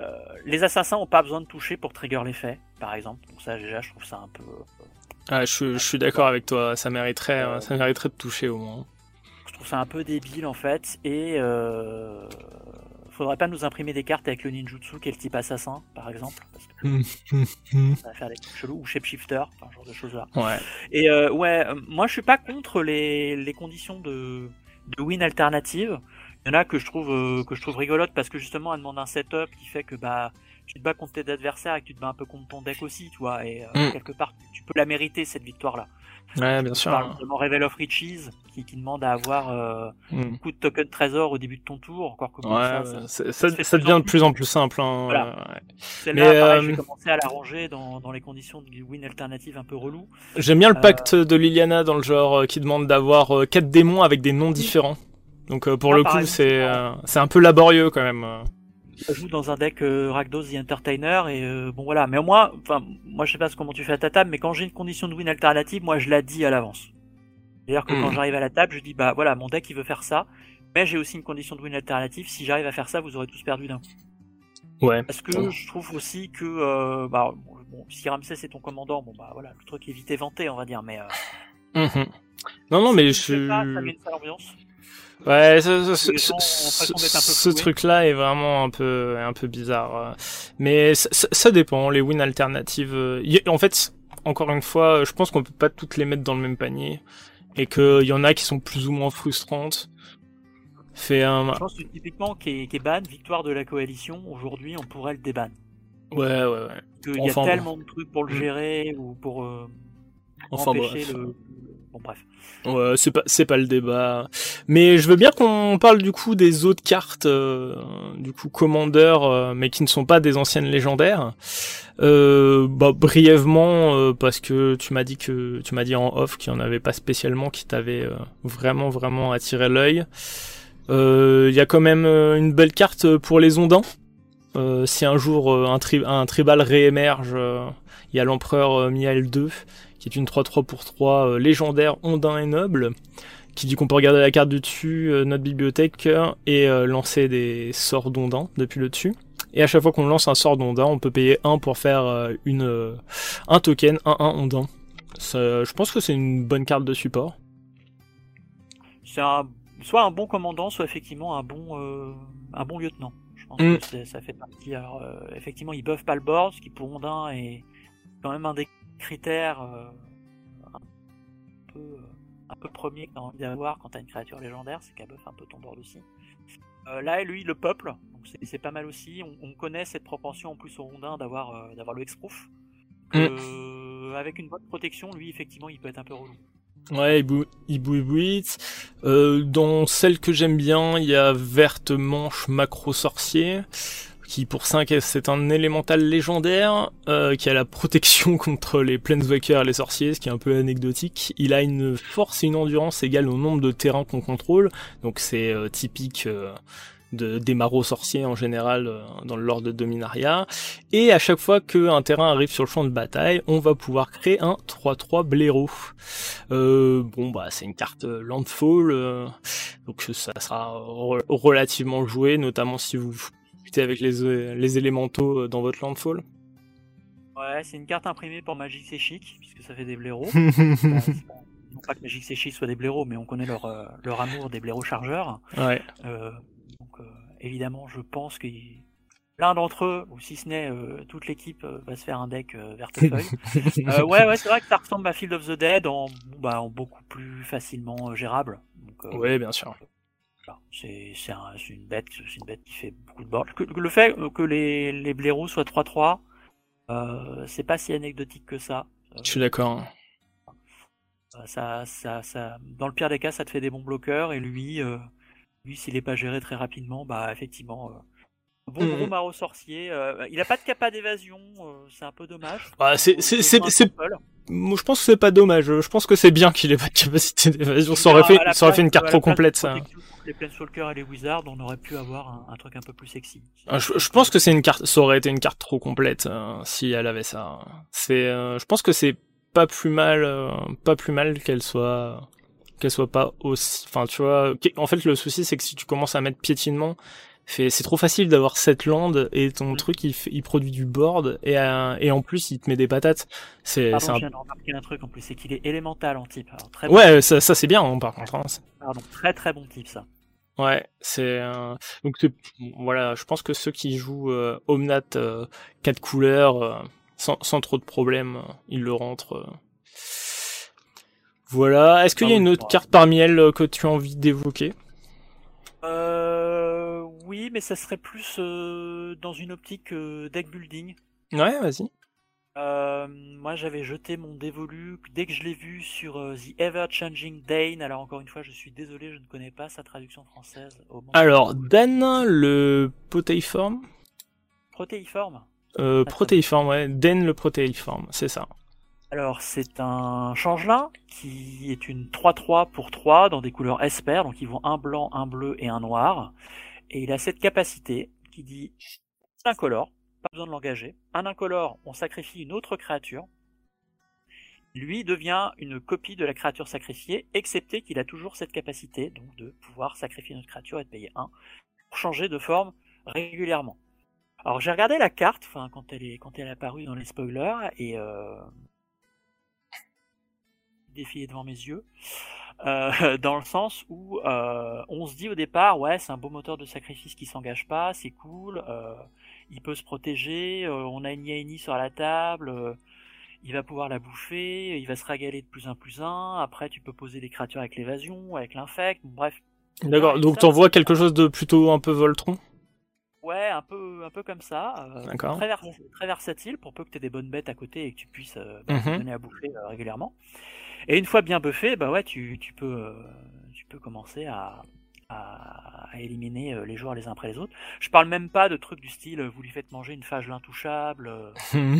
euh, les assassins ont pas besoin de toucher pour trigger l'effet, par exemple. Donc ça, déjà, je trouve ça un peu. Euh, ah, je, je suis d'accord avec toi. Ça mériterait, euh, ça mériterait de toucher au moins. Je trouve ça un peu débile en fait, et faudrait pas nous imprimer des cartes avec le ninjutsu qui est le type assassin, par exemple, parce que ça va faire des trucs chelous ou shapeshifter, enfin, genre de choses là. Ouais. Et euh, ouais, moi je suis pas contre les, les conditions de, de win alternative. Il y en a que je trouve euh, que je trouve rigolote parce que justement elle demande un setup qui fait que bah tu te bats contre tes adversaires et que tu te bats un peu contre ton deck aussi, tu vois, et euh, mm. quelque part tu peux la mériter cette victoire là. Ouais, bien sûr. Parle notamment Revel of Riches qui, qui demande à avoir euh, mm. beaucoup de token trésor au début de ton tour, encore que ouais, ça, ça, ça, devient de plus en plus simple. Hein, voilà. ouais. Celle-là, pareil, je vais commencer à la ranger dans, dans les conditions de win alternative un peu relou. J'aime bien le pacte de Liliana dans le genre qui demande d'avoir quatre démons avec des noms différents. Donc euh, pour ah, le coup, c'est euh, c'est un peu laborieux quand même. Ça joue dans un deck euh, Rakdos the Entertainer et bon voilà. Mais moi, enfin moi je sais pas comment tu fais à ta table, mais quand j'ai une condition de win alternative, moi je la dis à l'avance. C'est-à-dire que quand hmm. j'arrive à la table, je dis bah voilà, mon deck il veut faire ça, mais j'ai aussi une condition de win alternative. Si j'arrive à faire ça, vous aurez tous perdu d'un Ouais. Parce que je trouve aussi que bah bon, si Ramsès est ton commandant, bon bah voilà, le truc est vite éventé, on va dire, mais. [laughs] Mhm. Non non mais je. Pas, ça met une ambiance. Ouais, ce, ce, ce, ce truc-là est vraiment un peu, un peu bizarre. Mais ça, dépend. Les wins alternatives. Euh, en fait, encore une fois, je pense qu'on peut pas toutes les mettre dans le même panier et qu'il y en a qui sont plus ou moins frustrantes. Fait un... Je pense que typiquement qui est, ban, victoire de la coalition, aujourd'hui on pourrait le déban. Ouais, ouais, ouais. Il y a tellement de trucs pour le mm. gérer ou pour euh, empêcher le, Bon, bref. Ouais, c'est pas, le débat. Mais je veux bien qu'on parle du coup des autres cartes, euh, du coup Commander, euh, mais qui ne sont pas des anciennes légendaires. Euh, bah, brièvement, euh, parce que tu m'as dit que tu m'as dit en off qu'il y en avait pas spécialement qui t'avait vraiment vraiment attiré l'œil. Il y a quand même une belle carte pour les ondins. si un jour un, un tribal réémerge, il y a l'empereur Miel 2 qui est une 3-3 pour 3 euh, légendaire, ondin et noble, qui dit qu'on peut regarder la carte du dessus, euh, notre bibliothèque, et euh, lancer des sorts d'ondin depuis le dessus. Et à chaque fois qu'on lance un sort d'ondin, on peut payer 1 pour faire une, un token 1-1 ondin. je pense que c'est une bonne carte de support. C'est soit un bon commandant, soit effectivement un bon, un bon lieutenant. Pense mm. que ça fait partie. Alors, effectivement, ils buffent pas le board, ce qui pour Ondin est quand même un des critère euh, un, peu, euh, un peu premier que tu as envie d'avoir quand tu as une créature légendaire, c'est qu'elle buff un peu ton board aussi. Euh, là, lui, le peuple, c'est pas mal aussi. On, connaît cette propension en plus au rondin d'avoir d'avoir le Hexproof. Mm. avec une bonne protection, lui, effectivement, il peut être un peu relou. Ouais, il bouille, euh, dans celle que j'aime bien, il y a Verte Manche Macro Sorcier qui pour 5 c'est un élémental légendaire euh, qui a la protection [laughs] contre les planeswalkers et les sorciers, ce qui est un peu anecdotique. Il a une force et une endurance égale au nombre de terrains qu'on contrôle, donc c'est euh, typique euh, de, des marauds sorciers en général euh, dans le lore de Dominaria. Et à chaque fois qu'un terrain arrive sur le champ de bataille, on va pouvoir créer un 3-3 blaireau. bon bah c'est une carte landfall, donc ça sera relativement joué, notamment si vous avec les, euh, les élémentaux euh, dans votre landfall. Ouais, c'est une carte imprimée pour Magic C'est Chic, puisque ça fait des blaireaux. non [laughs] pas que Magic C'est Chic soit des blaireaux, mais on connaît leur, euh, leur amour des blaireaux chargeurs. Ouais. Évidemment, je pense que l'un d'entre eux, ou si ce n'est toute l'équipe, va se faire un deck verte feuille. [laughs] ouais, ouais, c'est vrai que ça ressemble à Field of the Dead en, bah, en beaucoup plus facilement gérable. Donc, ouais, bien sûr. C'est une bête, c'est une bête qui fait beaucoup de board. le fait que les, les blaireaux soient 3-3, c'est pas si anecdotique que ça. Je suis d'accord. Ça, ça, ça, dans le pire des cas, ça te fait des bons bloqueurs et lui, lui, s'il est pas géré très rapidement, bah effectivement, Bon gros mmh. maro sorcier. Euh, il a pas de capa d'évasion, euh, c'est un peu dommage. Ah, c'est, c'est, c'est, je pense que c'est pas dommage. Je pense que c'est bien qu'il ait pas de capacité d'évasion. Ça aurait fait, ça aurait fait une carte trop complète, ça. Les Planeswalkers et les Wizards, on aurait pu avoir un, truc un peu plus sexy. Ah, je, pense que c'est une carte, ça aurait été une carte trop complète euh, si elle avait ça. C'est, je pense que c'est pas plus mal, pas plus mal qu'elle soit, qu'elle soit pas aussi. Enfin, tu vois. En fait, le souci, c'est que si tu commences à mettre piétinement, c'est trop facile d'avoir cette lande et ton mm. truc il, il, produit du board et, euh, et en plus il te met des patates. C'est un... je viens de remarquer un truc en plus, c'est qu'il est élémental en type. très ouais, ça, ça c'est bien hein, par contre. Hein. Pardon, très très bon type ça. Ouais, c'est euh... donc voilà, je pense que ceux qui jouent euh, Omnat 4 euh, couleurs sans, sans, trop de problèmes, ils le rentrent. Voilà. Est-ce qu'il y a une autre carte parmi elles que tu as envie d'évoquer? Oui, mais ça serait plus euh, dans une optique euh, deck building. Ouais, vas-y. Euh, moi, j'avais jeté mon dévolu dès que je l'ai vu sur The Ever Changing Dane. Alors, encore une fois, je suis désolé, je ne connais pas sa traduction française. Alors, Dane, le protéiforme Protéiforme euh, Protéiforme, ouais. Dane, le protéiforme, c'est ça. Alors, c'est un changelin qui est une 3-3 pour 3 dans des couleurs esper, donc ils vont un blanc, un bleu et un noir. Et il a cette capacité qui dit incolore, pas besoin de l'engager. Un incolore, on sacrifie une autre créature. Lui devient une copie de la créature sacrifiée, excepté qu'il a toujours cette capacité, donc de pouvoir sacrifier notre créature et de payer un, pour changer de forme régulièrement. Alors j'ai regardé la carte, enfin quand elle est quand elle est apparue dans les spoilers et euh, défilé devant mes yeux. Euh, [laughs] dans le sens où euh, on se dit au départ, ouais, c'est un beau moteur de sacrifice qui s'engage pas, c'est cool, euh, il peut se protéger, euh, on a une Yaini sur la table, euh, il va pouvoir la bouffer, il va se régaler de plus un plus un, après tu peux poser des créatures avec l'évasion, avec l'infect, bref. D'accord, donc t'envoies quelque chose de plutôt un peu Voltron? Ouais, un peu, un peu comme ça. très, très, versatile pour peu que tu aies des bonnes bêtes à côté et que tu puisses bah, mhm. donner à bouffer régulièrement. Et une fois bien buffé, bah ouais, tu, tu peux, euh, tu peux commencer à, à, éliminer euh, les joueurs les uns après les autres. Je parle même pas de trucs du style, vous lui faites manger une phage l'intouchable, euh, [laughs]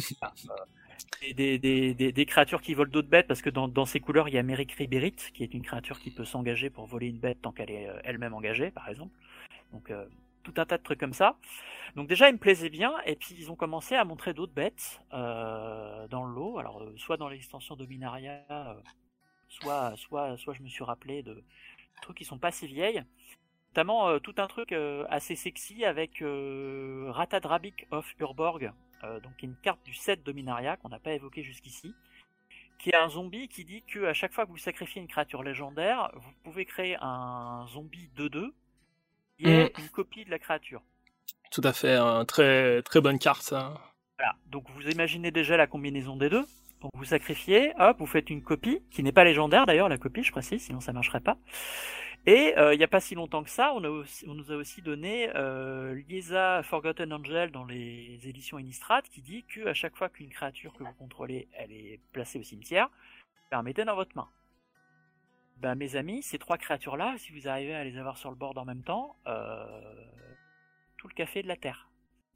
des, des, des, des, créatures qui volent d'autres bêtes, parce que dans, dans ces couleurs, il y a Merrick Riberit, qui est une créature qui peut s'engager pour voler une bête tant qu'elle est elle-même engagée, par exemple. Donc tout un tas de trucs comme ça. Donc déjà, ils me plaisaient bien, et puis ils ont commencé à montrer d'autres bêtes euh, dans le lot. Alors, euh, soit dans l'extension Dominaria, euh, soit, soit, soit je me suis rappelé de trucs qui sont pas si vieilles. Notamment tout un truc assez sexy avec Ratadrabik of Urborg, donc une carte du set Dominaria qu'on n'a pas évoqué jusqu'ici, qui est un zombie qui dit que à chaque fois que vous sacrifiez une créature légendaire, vous pouvez créer un zombie 2-2 est mm. une copie de la créature. Tout à fait, un très très bonne carte. Voilà. Donc vous imaginez déjà la combinaison des deux. Donc vous sacrifiez, hop, vous faites une copie, qui n'est pas légendaire d'ailleurs, la copie, je précise, sinon ça marcherait pas. Et euh, il n'y a pas si longtemps que ça, on, a on nous a aussi donné euh, Liesa Forgotten Angel dans les éditions Innistrad, qui dit que à chaque fois qu'une créature que vous contrôlez, elle est placée au cimetière, permettez dans votre main. Ben mes amis, ces trois créatures-là, si vous arrivez à les avoir sur le board en même temps, euh, tout le café de la Terre.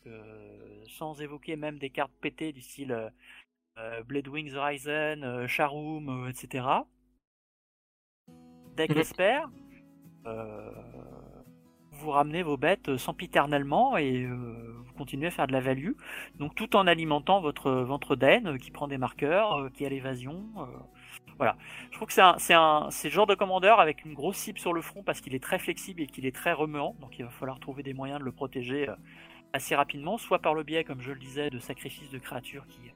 Euh, sans évoquer même des cartes pétées du style euh, Blade Wings Horizon, Charum, etc. Deck euh, vous ramenez vos bêtes sempiternellement et vous continuez à faire de la value. Donc tout en alimentant votre ventre d'aine qui prend des marqueurs, qui a l'évasion. Voilà. Je trouve que c'est un, c'est un, c'est le genre de commandeur avec une grosse cible sur le front parce qu'il est très flexible et qu'il est très remuant. Donc il va falloir trouver des moyens de le protéger euh, assez rapidement, soit par le biais, comme je le disais, de sacrifices de créatures qui,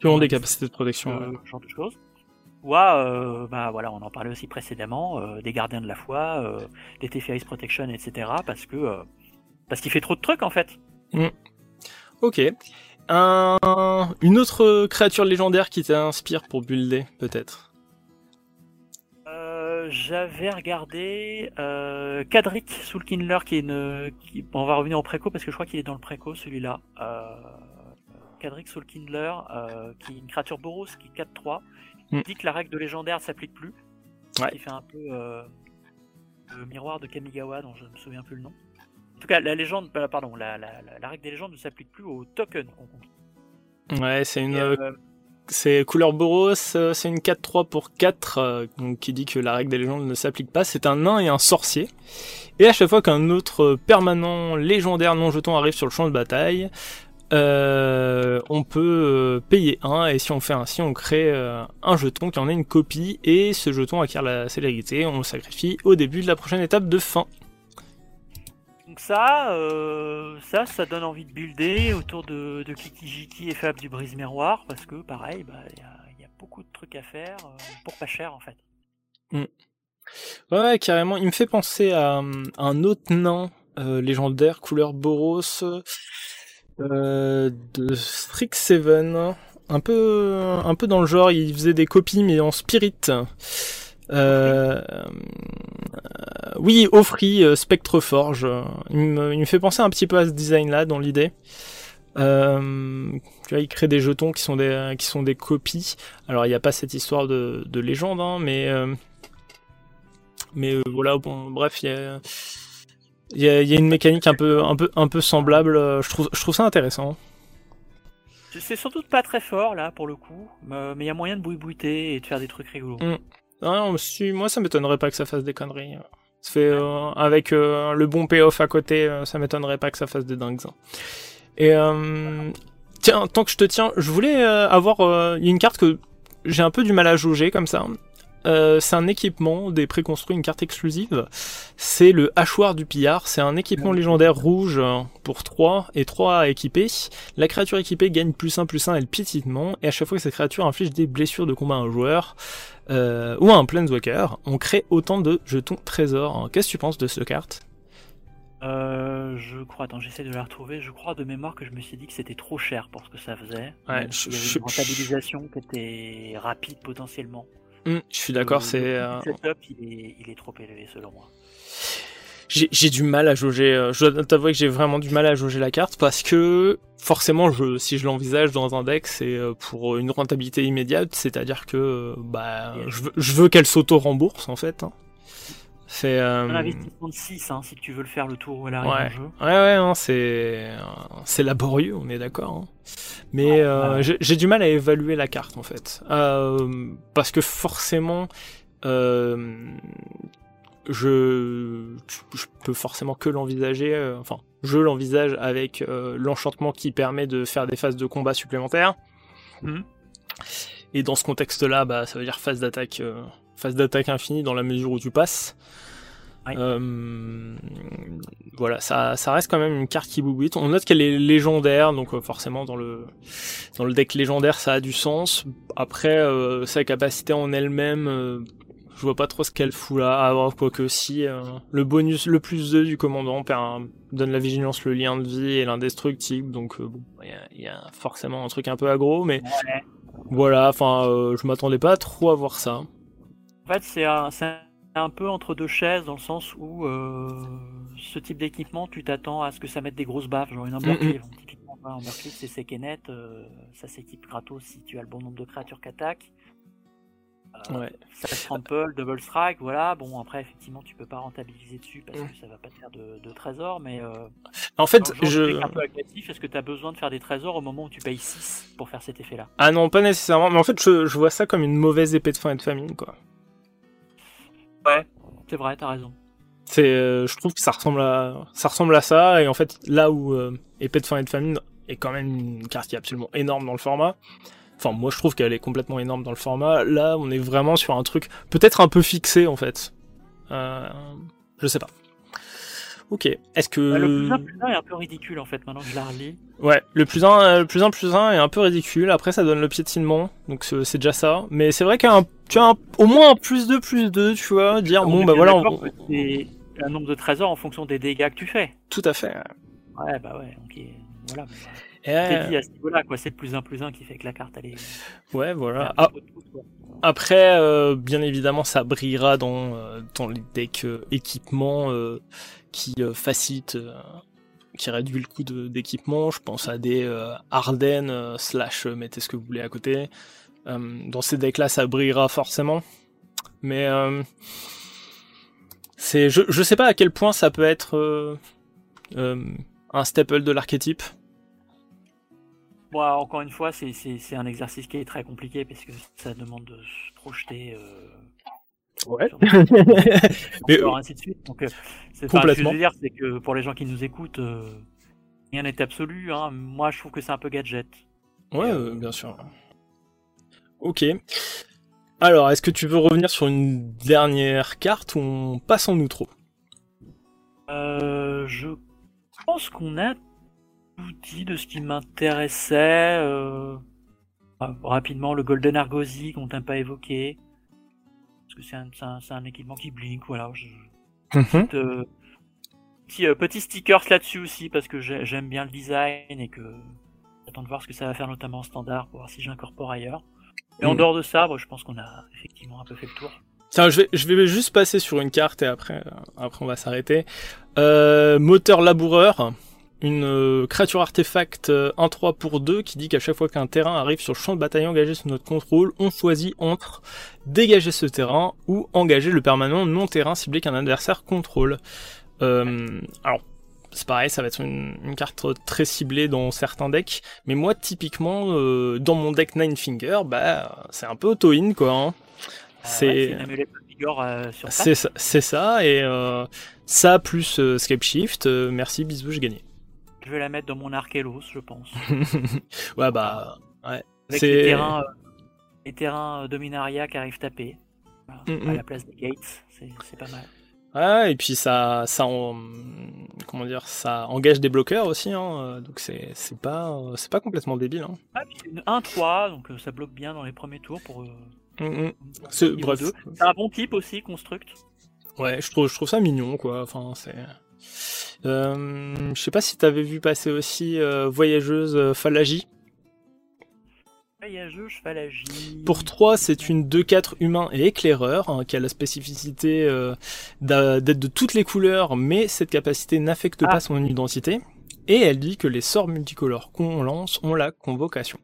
qui ont des capacités de protection, euh, ce genre de choses. Ou euh, bah voilà, on en parlait aussi précédemment, euh, des gardiens de la foi, des Teferi's Protection, etc. Parce que parce qu'il fait trop de trucs en fait. Mm. Ok. Un... Une autre créature légendaire qui t'inspire pour builder, peut-être? J'avais regardé euh, Kadric Soulkindler qui est une. Qui, on va revenir au préco parce que je crois qu'il est dans le préco celui-là. Euh, Kadric Soulkindler, euh, qui est une créature Boros qui est 4-3, Mm. dit que la règle de légendaire ne s'applique plus. Ouais. Qui fait un peu euh, le miroir de Kamigawa, dont je ne me souviens plus le nom. En tout cas, la légende, euh, pardon, la, la- la- la règle des légendes ne s'applique plus aux tokens qu'on contrôle. Ouais, c'est une, Et, c'est couleur Boros, euh, c'est une 4-3 pour 4, euh, qui dit que la règle des légendes ne s'applique pas. C'est un nain et un sorcier. Et à chaque fois qu'un autre permanent légendaire non jeton arrive sur le champ de bataille, euh, on peut payer un, et si on fait ainsi, on crée un jeton qui en est une copie, et ce jeton acquiert la célérité, on le sacrifie au début de la prochaine étape de fin. Ça, euh, ça, ça donne envie de builder autour de, de Kikijiki et Fab du brise miroir parce que pareil, bah, il y, a, il y a beaucoup de trucs à faire euh, pour pas cher en fait. Ouais, ouais, carrément. Il me fait penser à un autre nain euh, légendaire couleur Boros de Strixhaven. Un peu, un peu dans le genre, il faisait des copies mais en spirit. Euh, euh, oui, Offry, euh, Spectreforge. Il me, il me fait penser un petit peu à ce design-là dans l'idée. Euh, tu vois, il crée des jetons qui sont des, qui sont des copies. Alors, il n'y a pas cette histoire de, de légende, hein, mais euh, mais euh, voilà, bon, bref, il y a, y, a, y a une mécanique un peu, un peu, un peu semblable. euh, Je trouve, je trouve ça intéressant. C'est doute pas très fort là pour le coup, mais il y a moyen de bouille-bouiter et de faire des trucs rigolos. Mm. Non, non, si- moi, ça m'étonnerait pas que ça fasse des conneries. Ça fait euh, avec euh, le bon payoff à côté, euh, ça m'étonnerait pas que ça fasse des dingues. hein. Et euh, tiens, tant que je te tiens, je voulais euh, avoir. euh, Il y a une carte que j'ai un peu du mal à jauger comme ça. Euh, c'est un équipement des préconstruits, une carte exclusive. C'est le hachoir du pillard. C'est un équipement légendaire rouge euh, pour 3 et 3 à équiper. La créature équipée gagne plus 1 plus 1 et le piétinement. Et à chaque fois que cette créature inflige des blessures de combat à un joueur euh, ou à un planeswalker, on crée autant de jetons trésors. Qu'est-ce que tu penses de cette carte? Euh, je crois, attends, j'essaie de la retrouver. Je crois de mémoire que je me suis dit que c'était trop cher pour ce que ça faisait. Ouais, Même s'il y je- avait je- une rentabilisation qui était rapide potentiellement. Hum, Je suis d'accord, c'est. le euh, setup, il est, il est trop élevé selon moi. j'ai du mal à jauger. euh, Je dois t'avouer que j'ai vraiment du mal à jauger la carte parce que forcément, je, si je l'envisage dans un deck, c'est euh, pour une rentabilité immédiate, c'est-à-dire que bah, je veux, je veux qu'elle s'auto-rembourse en fait. hein. C'est. Un investissement de 6 hein, si tu veux le faire le tour où elle arrive Ouais. en jeu. Ouais, ouais, c'est euh, c'est laborieux, on est d'accord. hein. Mais euh, ouais. j'ai- du mal à évaluer la carte en fait, Euh, parce que forcément, euh, je je peux forcément que l'envisager. enfin, je l'envisage avec l'enchantement qui permet de faire des phases de combat supplémentaires. Mhm. Et dans ce contexte-là, bah, ça veut dire phase d'attaque, phase d'attaque infinie dans la mesure où tu passes. Euh, voilà, ça, ça reste quand même une carte qui boubite. On note qu'elle est légendaire, donc euh, forcément dans le dans le deck légendaire, ça a du sens. Après, euh, sa capacité en elle-même, euh, je vois pas trop ce qu'elle fout là. Alors quoique si, euh, le bonus, le plus 2 du commandant perd donne la vigilance, le lien de vie et l'indestructible. Donc bon, il y a- il y, a forcément un truc un peu aggro, mais Ouais. voilà. Enfin, je m'attendais pas trop à voir ça. En fait, c'est un, peu entre deux chaises dans le sens où euh, ce type d'équipement, tu t'attends à ce que ça mette des grosses baffes, genre une. Typiquement, un Umbercleave, c'est sec et net, euh, ça s'équipe gratos si tu as le bon nombre de créatures qu'attaque. Euh, Ouais. Ça trample, double strike, voilà. Bon, après, effectivement, tu peux pas rentabiliser dessus parce Mm. que ça va pas te faire de, de trésors, mais euh, En fait, je un peu agressif, est-ce que tu as besoin de faire des trésors au moment où tu payes 6 pour faire cet effet-là? Ah non, pas nécessairement. Mais en fait, je, je vois ça comme une mauvaise épée de fin et de famine, quoi. Ouais, c'est vrai, t'as raison. C'est, euh, je trouve que ça ressemble à, ça ressemble à ça. Et en fait, là où euh, épée de fin et de famine est quand même une carte qui est absolument énorme dans le format. Enfin, moi, je trouve qu'elle est complètement énorme dans le format. Là, on est vraiment sur un truc peut-être un peu fixé, en fait. Euh, je sais pas. Ok. Est-ce que Bah, Le plus 1 plus 1 est un peu ridicule en fait, maintenant que je la relis. Ouais, le plus 1, le plus 1 plus 1 est un peu ridicule. Après, ça donne le piétinement, donc c'est déjà ça. Mais c'est vrai qu'un, tu as un- au moins un plus 2 plus 2, tu vois, dire On bon bah voilà, on- c'est un nombre de trésors en fonction des dégâts que tu fais. tout à fait. Ouais, bah ouais, ok. Voilà. bon, bah, Et, C'est dit à ce niveau-là, quoi. C'est le plus 1 plus 1 qui fait que la carte, elle est. ouais, voilà. Ah, après, euh, bien évidemment, ça brillera dans euh, dans les decks euh, équipements euh, qui euh, facilitent euh, qui réduit le coût d'équipement. Je pense à des euh, Ardennes slash mettez ce que vous voulez à côté. dans ces decks-là, ça brillera forcément. Mais c'est, je, je sais pas à quel point ça peut être un staple de l'archétype. Bon, encore une fois, c'est un exercice qui est très compliqué parce que ça demande de se projeter. Ouais. [laughs] Mais, ainsi de suite. Donc, euh, complètement. ce que je veux dire, c'est que pour les gens qui nous écoutent, euh, rien n'est absolu. Hein. Moi, je trouve que c'est un peu gadget. Ouais, bien sûr. Ok. Alors, est-ce que tu veux revenir sur une dernière carte ou on passe en outro? Euh, Je pense qu'on a dit de ce qui m'intéressait. Euh, rapidement, le Golden Argosy qu'on t'a pas évoqué. Que c'est un, un, équipement qui blink, voilà. Je... Mhm. Euh, petit, euh, petit stickers là-dessus aussi, parce que j'aime bien le design et que j'attends de voir ce que ça va faire notamment en standard pour voir si j'incorpore ailleurs. Et en mhm. dehors de ça, je pense qu'on a effectivement un peu fait le tour. Tiens, je vais, je vais juste passer sur une carte et après, après on va s'arrêter. moteur laboureur une euh, créature artefact 1-3 euh, pour 2 qui dit qu'à chaque fois qu'un terrain arrive sur le champ de bataille engagé sous notre contrôle, on choisit entre dégager ce terrain ou engager le permanent non-terrain ciblé qu'un adversaire contrôle. Euh, alors, c'est pareil, ça va être une, carte très ciblée dans certains decks, mais moi typiquement dans mon deck Nine Finger, bah c'est un peu auto-in quoi. Hein. c'est c'est ça, ça, et ça plus Scape Shift, merci bisous, j'ai gagné. Je vais la mettre dans mon Archelos, je pense. [laughs] ouais, bah. Ouais. Avec les terrains, euh, les terrains euh, Dominaria qui arrivent taper. Mm, à mm. la place des Gates, c'est pas mal. Ouais, et puis ça, ça, comment dire, ça engage des bloqueurs aussi, hein, euh, donc c'est, pas, c'est pas complètement débile. Hein. Ah, puis 1-3, donc ça bloque bien dans les premiers tours pour. Mm, c'est, bref. C'est un bon type aussi, construct. Ouais, je trouve, je trouve ça mignon, quoi. Enfin, c'est. Euh, je sais pas si t'avais vu passer aussi euh, Voyageuse euh, Phalagie. Voyageuse Phalagie. Pour 3, c'est une 2-4 humain et éclaireur, hein, qui a la spécificité d'être de toutes les couleurs, mais cette capacité n'affecte pas ah. son identité. Et elle dit que les sorts multicolores qu'on lance ont la convocation.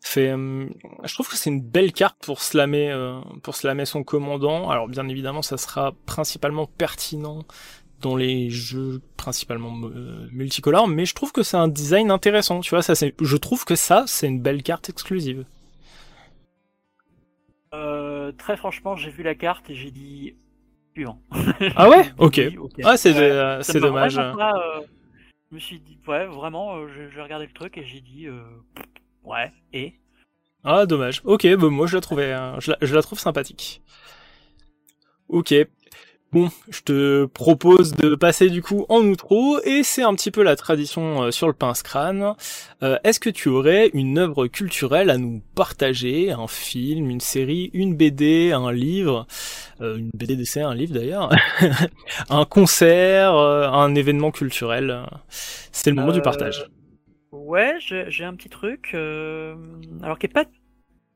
Fait, je trouve que c'est une belle carte pour slammer, pour slammer son commandant. Alors bien évidemment, ça sera principalement pertinent dans les jeux principalement euh, multicolores, mais je trouve que c'est un design intéressant, tu vois, ça c'est, je trouve que ça c'est une belle carte exclusive. Euh, très franchement, j'ai vu la carte et j'ai dit puant. ah ouais, [laughs] ok. Ah c'est, c'est dommage. Euh, je me suis dit ouais, vraiment, j'ai regardé le truc et j'ai dit ouais et? Ah dommage. Ok, bah, moi je la trouvais, je la, je la trouve sympathique. Ok, Bon, je te propose de passer du coup en outro, et c'est un petit peu la tradition euh, sur le pince-crâne. Euh, est-ce que tu aurais une œuvre culturelle à nous partager? Un film, une série, une BD, un livre? Euh, Une BD d'essai, un livre d'ailleurs [laughs] Un concert, un événement culturel C'est le moment du partage. Ouais, j'ai un petit truc, alors qui est pas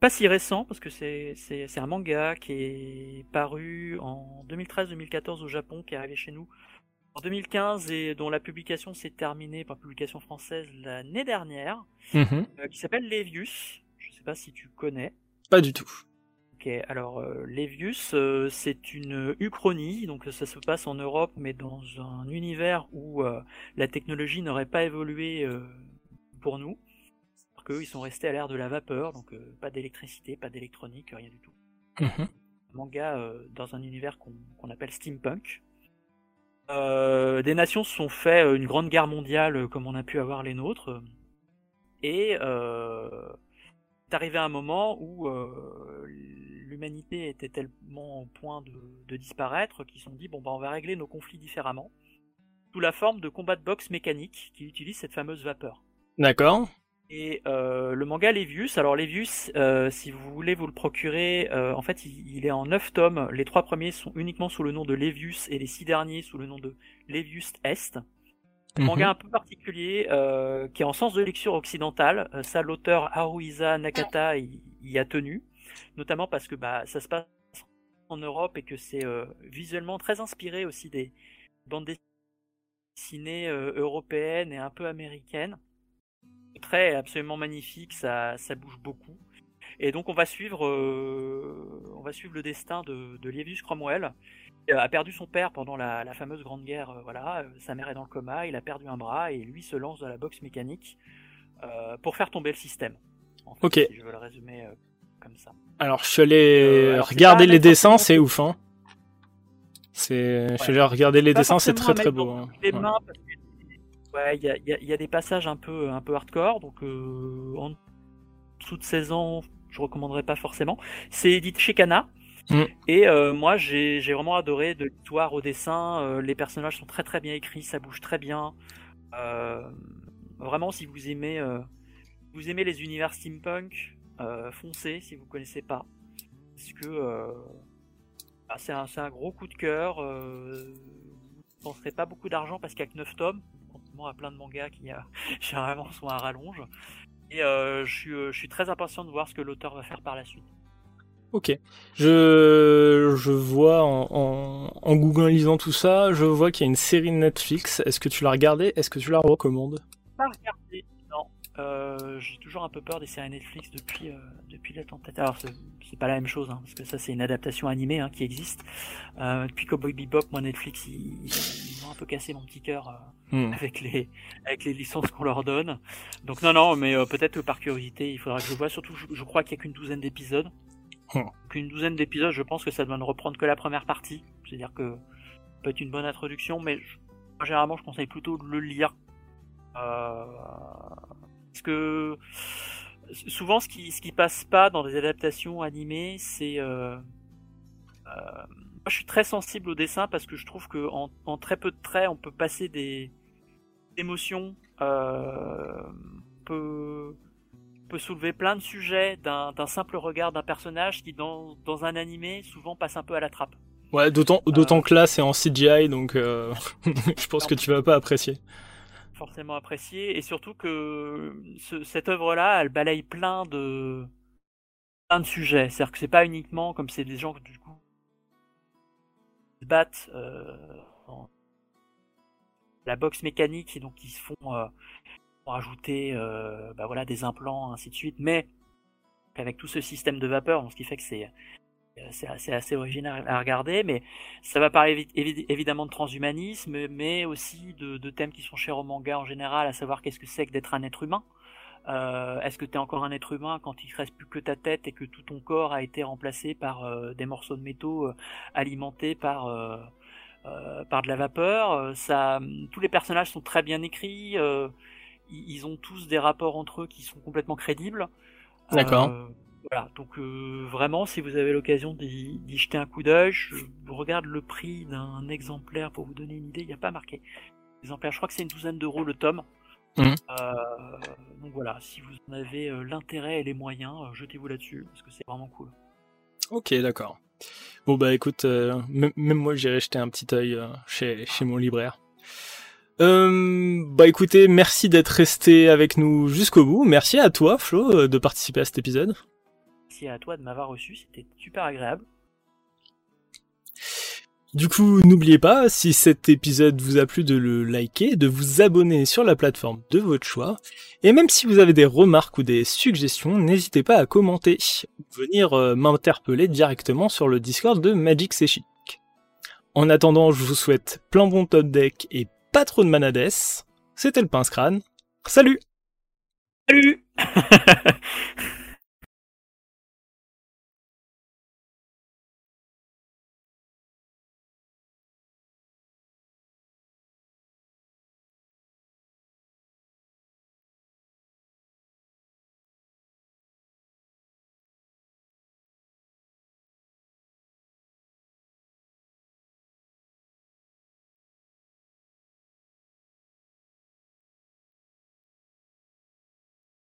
pas si récent parce que c'est un manga qui est paru en 2013-2014 au Japon, qui est arrivé chez nous en 2015 et dont la publication s'est terminée par publication française l'année dernière, mhm. euh, qui s'appelle Levius. Je sais pas si tu connais. Pas du tout. Ok, alors euh, Levius, euh, c'est une uchronie, donc ça se passe en Europe, mais dans un univers où la technologie n'aurait pas évolué pour nous ils sont restés à l'ère de la vapeur, donc euh, pas d'électricité, pas d'électronique, rien du tout. Mhm. Manga euh, dans un univers qu'on appelle steampunk. Euh, des nations se sont fait une grande guerre mondiale comme on a pu avoir les nôtres. Et c'est arrivé un moment où l'humanité était tellement au point de, disparaître qu'ils se sont dit bon bah on va régler nos conflits différemment sous la forme de combats de boxe mécaniques qui utilisent cette fameuse vapeur. D'accord. Et euh, le manga Levius, alors Levius, euh, si vous voulez vous le procurer, euh, en fait il, est en 9 tomes. Les trois premiers sont uniquement sous le nom de Levius et les six derniers sous le nom de Levius Est. Un manga mhm. un peu particulier qui est en sens de lecture occidentale. ça, l'auteur Haruisa Nakata y, a tenu, notamment parce que bah, ça se passe en Europe et que c'est visuellement très inspiré aussi des bandes dessinée européenne et un peu américaine. Est absolument magnifique, ça, ça bouge beaucoup. Et donc on va suivre, on va suivre le destin de, de Livius Cromwell, qui a perdu son père pendant la, la fameuse Grande Guerre. voilà, sa mère est dans le coma, il a perdu un bras et lui se lance dans la boxe mécanique pour faire tomber le système. ok. Si je veux le résumer comme ça. Alors je allé regarder les dessins, c'est ouf. Hein. C'est, je vais regarder les dessins, c'est très très beau. Hein. Les mains, ouais, il y a, y, y a, des passages un peu un peu hardcore, donc euh, en dessous de 16 ans, je recommanderais pas forcément. C'est édité chez Kana. Mm. Et euh, moi, j'ai vraiment adoré de l'histoire au dessin. Euh, les personnages sont très très bien écrits, ça bouge très bien. Euh, vraiment, si vous aimez, vous aimez les univers steampunk, foncez si vous connaissez pas, parce que ah, c'est un, un, gros coup de cœur. Euh, ne penserez pas beaucoup d'argent parce qu'il y a que 9 tomes, à plein de mangas qui a, [laughs] généralement sont à rallonge. Et euh, je, suis, euh, je suis très impatient de voir ce que l'auteur va faire par la suite. Ok. Je, je vois en, en, en googlisant tout ça, je vois qu'il y a une série Netflix. Est-ce que tu l'as regardée? Est-ce que tu la recommandes? Pas regardé. Euh, j'ai toujours un peu peur des séries Netflix depuis, euh, depuis la tentative. Alors, c'est pas la même chose, hein, parce que ça, c'est une adaptation animée hein, qui existe. Euh, depuis Cowboy Bebop, moi, Netflix, ont un peu cassé mon petit cœur euh, hmm. avec, les, avec les licences qu'on leur donne. Donc, non, non, mais euh, peut-être que par curiosité, il faudra que je vois. Surtout, je, je crois qu'il y a qu'une douzaine d'épisodes. Hmm. Qu'une douzaine d'épisodes, je pense que ça doit ne reprendre que la première partie. C'est-à-dire que ça peut être une bonne introduction, mais je, généralement, je conseille plutôt de le lire. Euh, parce que souvent, ce qui, ce qui passe pas dans des adaptations animées, c'est. Euh, euh, moi, je suis très sensible au dessin parce que je trouve que en, en très peu de traits, on peut passer des émotions, euh, on peut, on peut soulever plein de sujets d'un simple regard d'un personnage qui, dans, dans un animé, souvent passe un peu à la trappe. Ouais, d'autant d'autant que là, c'est en CGI, donc [laughs] je pense que tu vas pas apprécier forcément apprécié et surtout que ce, cette œuvre-là, elle balaye plein de plein de sujets. C'est-à-dire que c'est pas uniquement comme c'est des gens qui du coup se battent euh, dans la boxe mécanique et donc qui se font euh, rajouter euh, bah voilà des implants ainsi de suite, mais avec tout ce système de vapeur, donc ce qui fait que c'est c'est assez, assez, original à regarder, mais ça va parler évidemment de transhumanisme, mais aussi de, de, thèmes qui sont chers au manga en général, à savoir qu'est-ce que c'est que d'être un être humain. Euh, Est-ce que tu es encore un être humain quand il reste plus que ta tête et que tout ton corps a été remplacé par euh, des morceaux de métaux euh, alimentés par par de la vapeur? Ça, tous les personnages sont très bien écrits. ils ont tous des rapports entre eux qui sont complètement crédibles. D'accord voilà, donc vraiment, si vous avez l'occasion d'y jeter un coup d'œil, je regarde le prix d'un exemplaire pour vous donner une idée, il n'y a pas marqué. Exemplaire, je crois que c'est une douzaine d'euros le tome. Mmh. Euh, donc voilà, si vous en avez euh, l'intérêt et les moyens, euh, jetez-vous là-dessus, parce que c'est vraiment cool. Ok, d'accord. Bon bah écoute, euh, même moi j'irai jeter un petit œil chez, chez mon libraire. Euh, bah écoutez, merci d'être resté avec nous jusqu'au bout. Merci à toi, Flo, de participer à cet épisode merci à toi de m'avoir reçu, c'était super agréable. Du coup, n'oubliez pas, si cet épisode vous a plu, de le liker, de vous abonner sur la plateforme de votre choix. Et même si vous avez des remarques ou des suggestions, n'hésitez pas à commenter ou venir euh, m'interpeller directement sur le Discord de Magic C'est En attendant, je vous souhaite plein bon top deck et pas trop de manades. C'était le pince crâne. Salut Salut [laughs]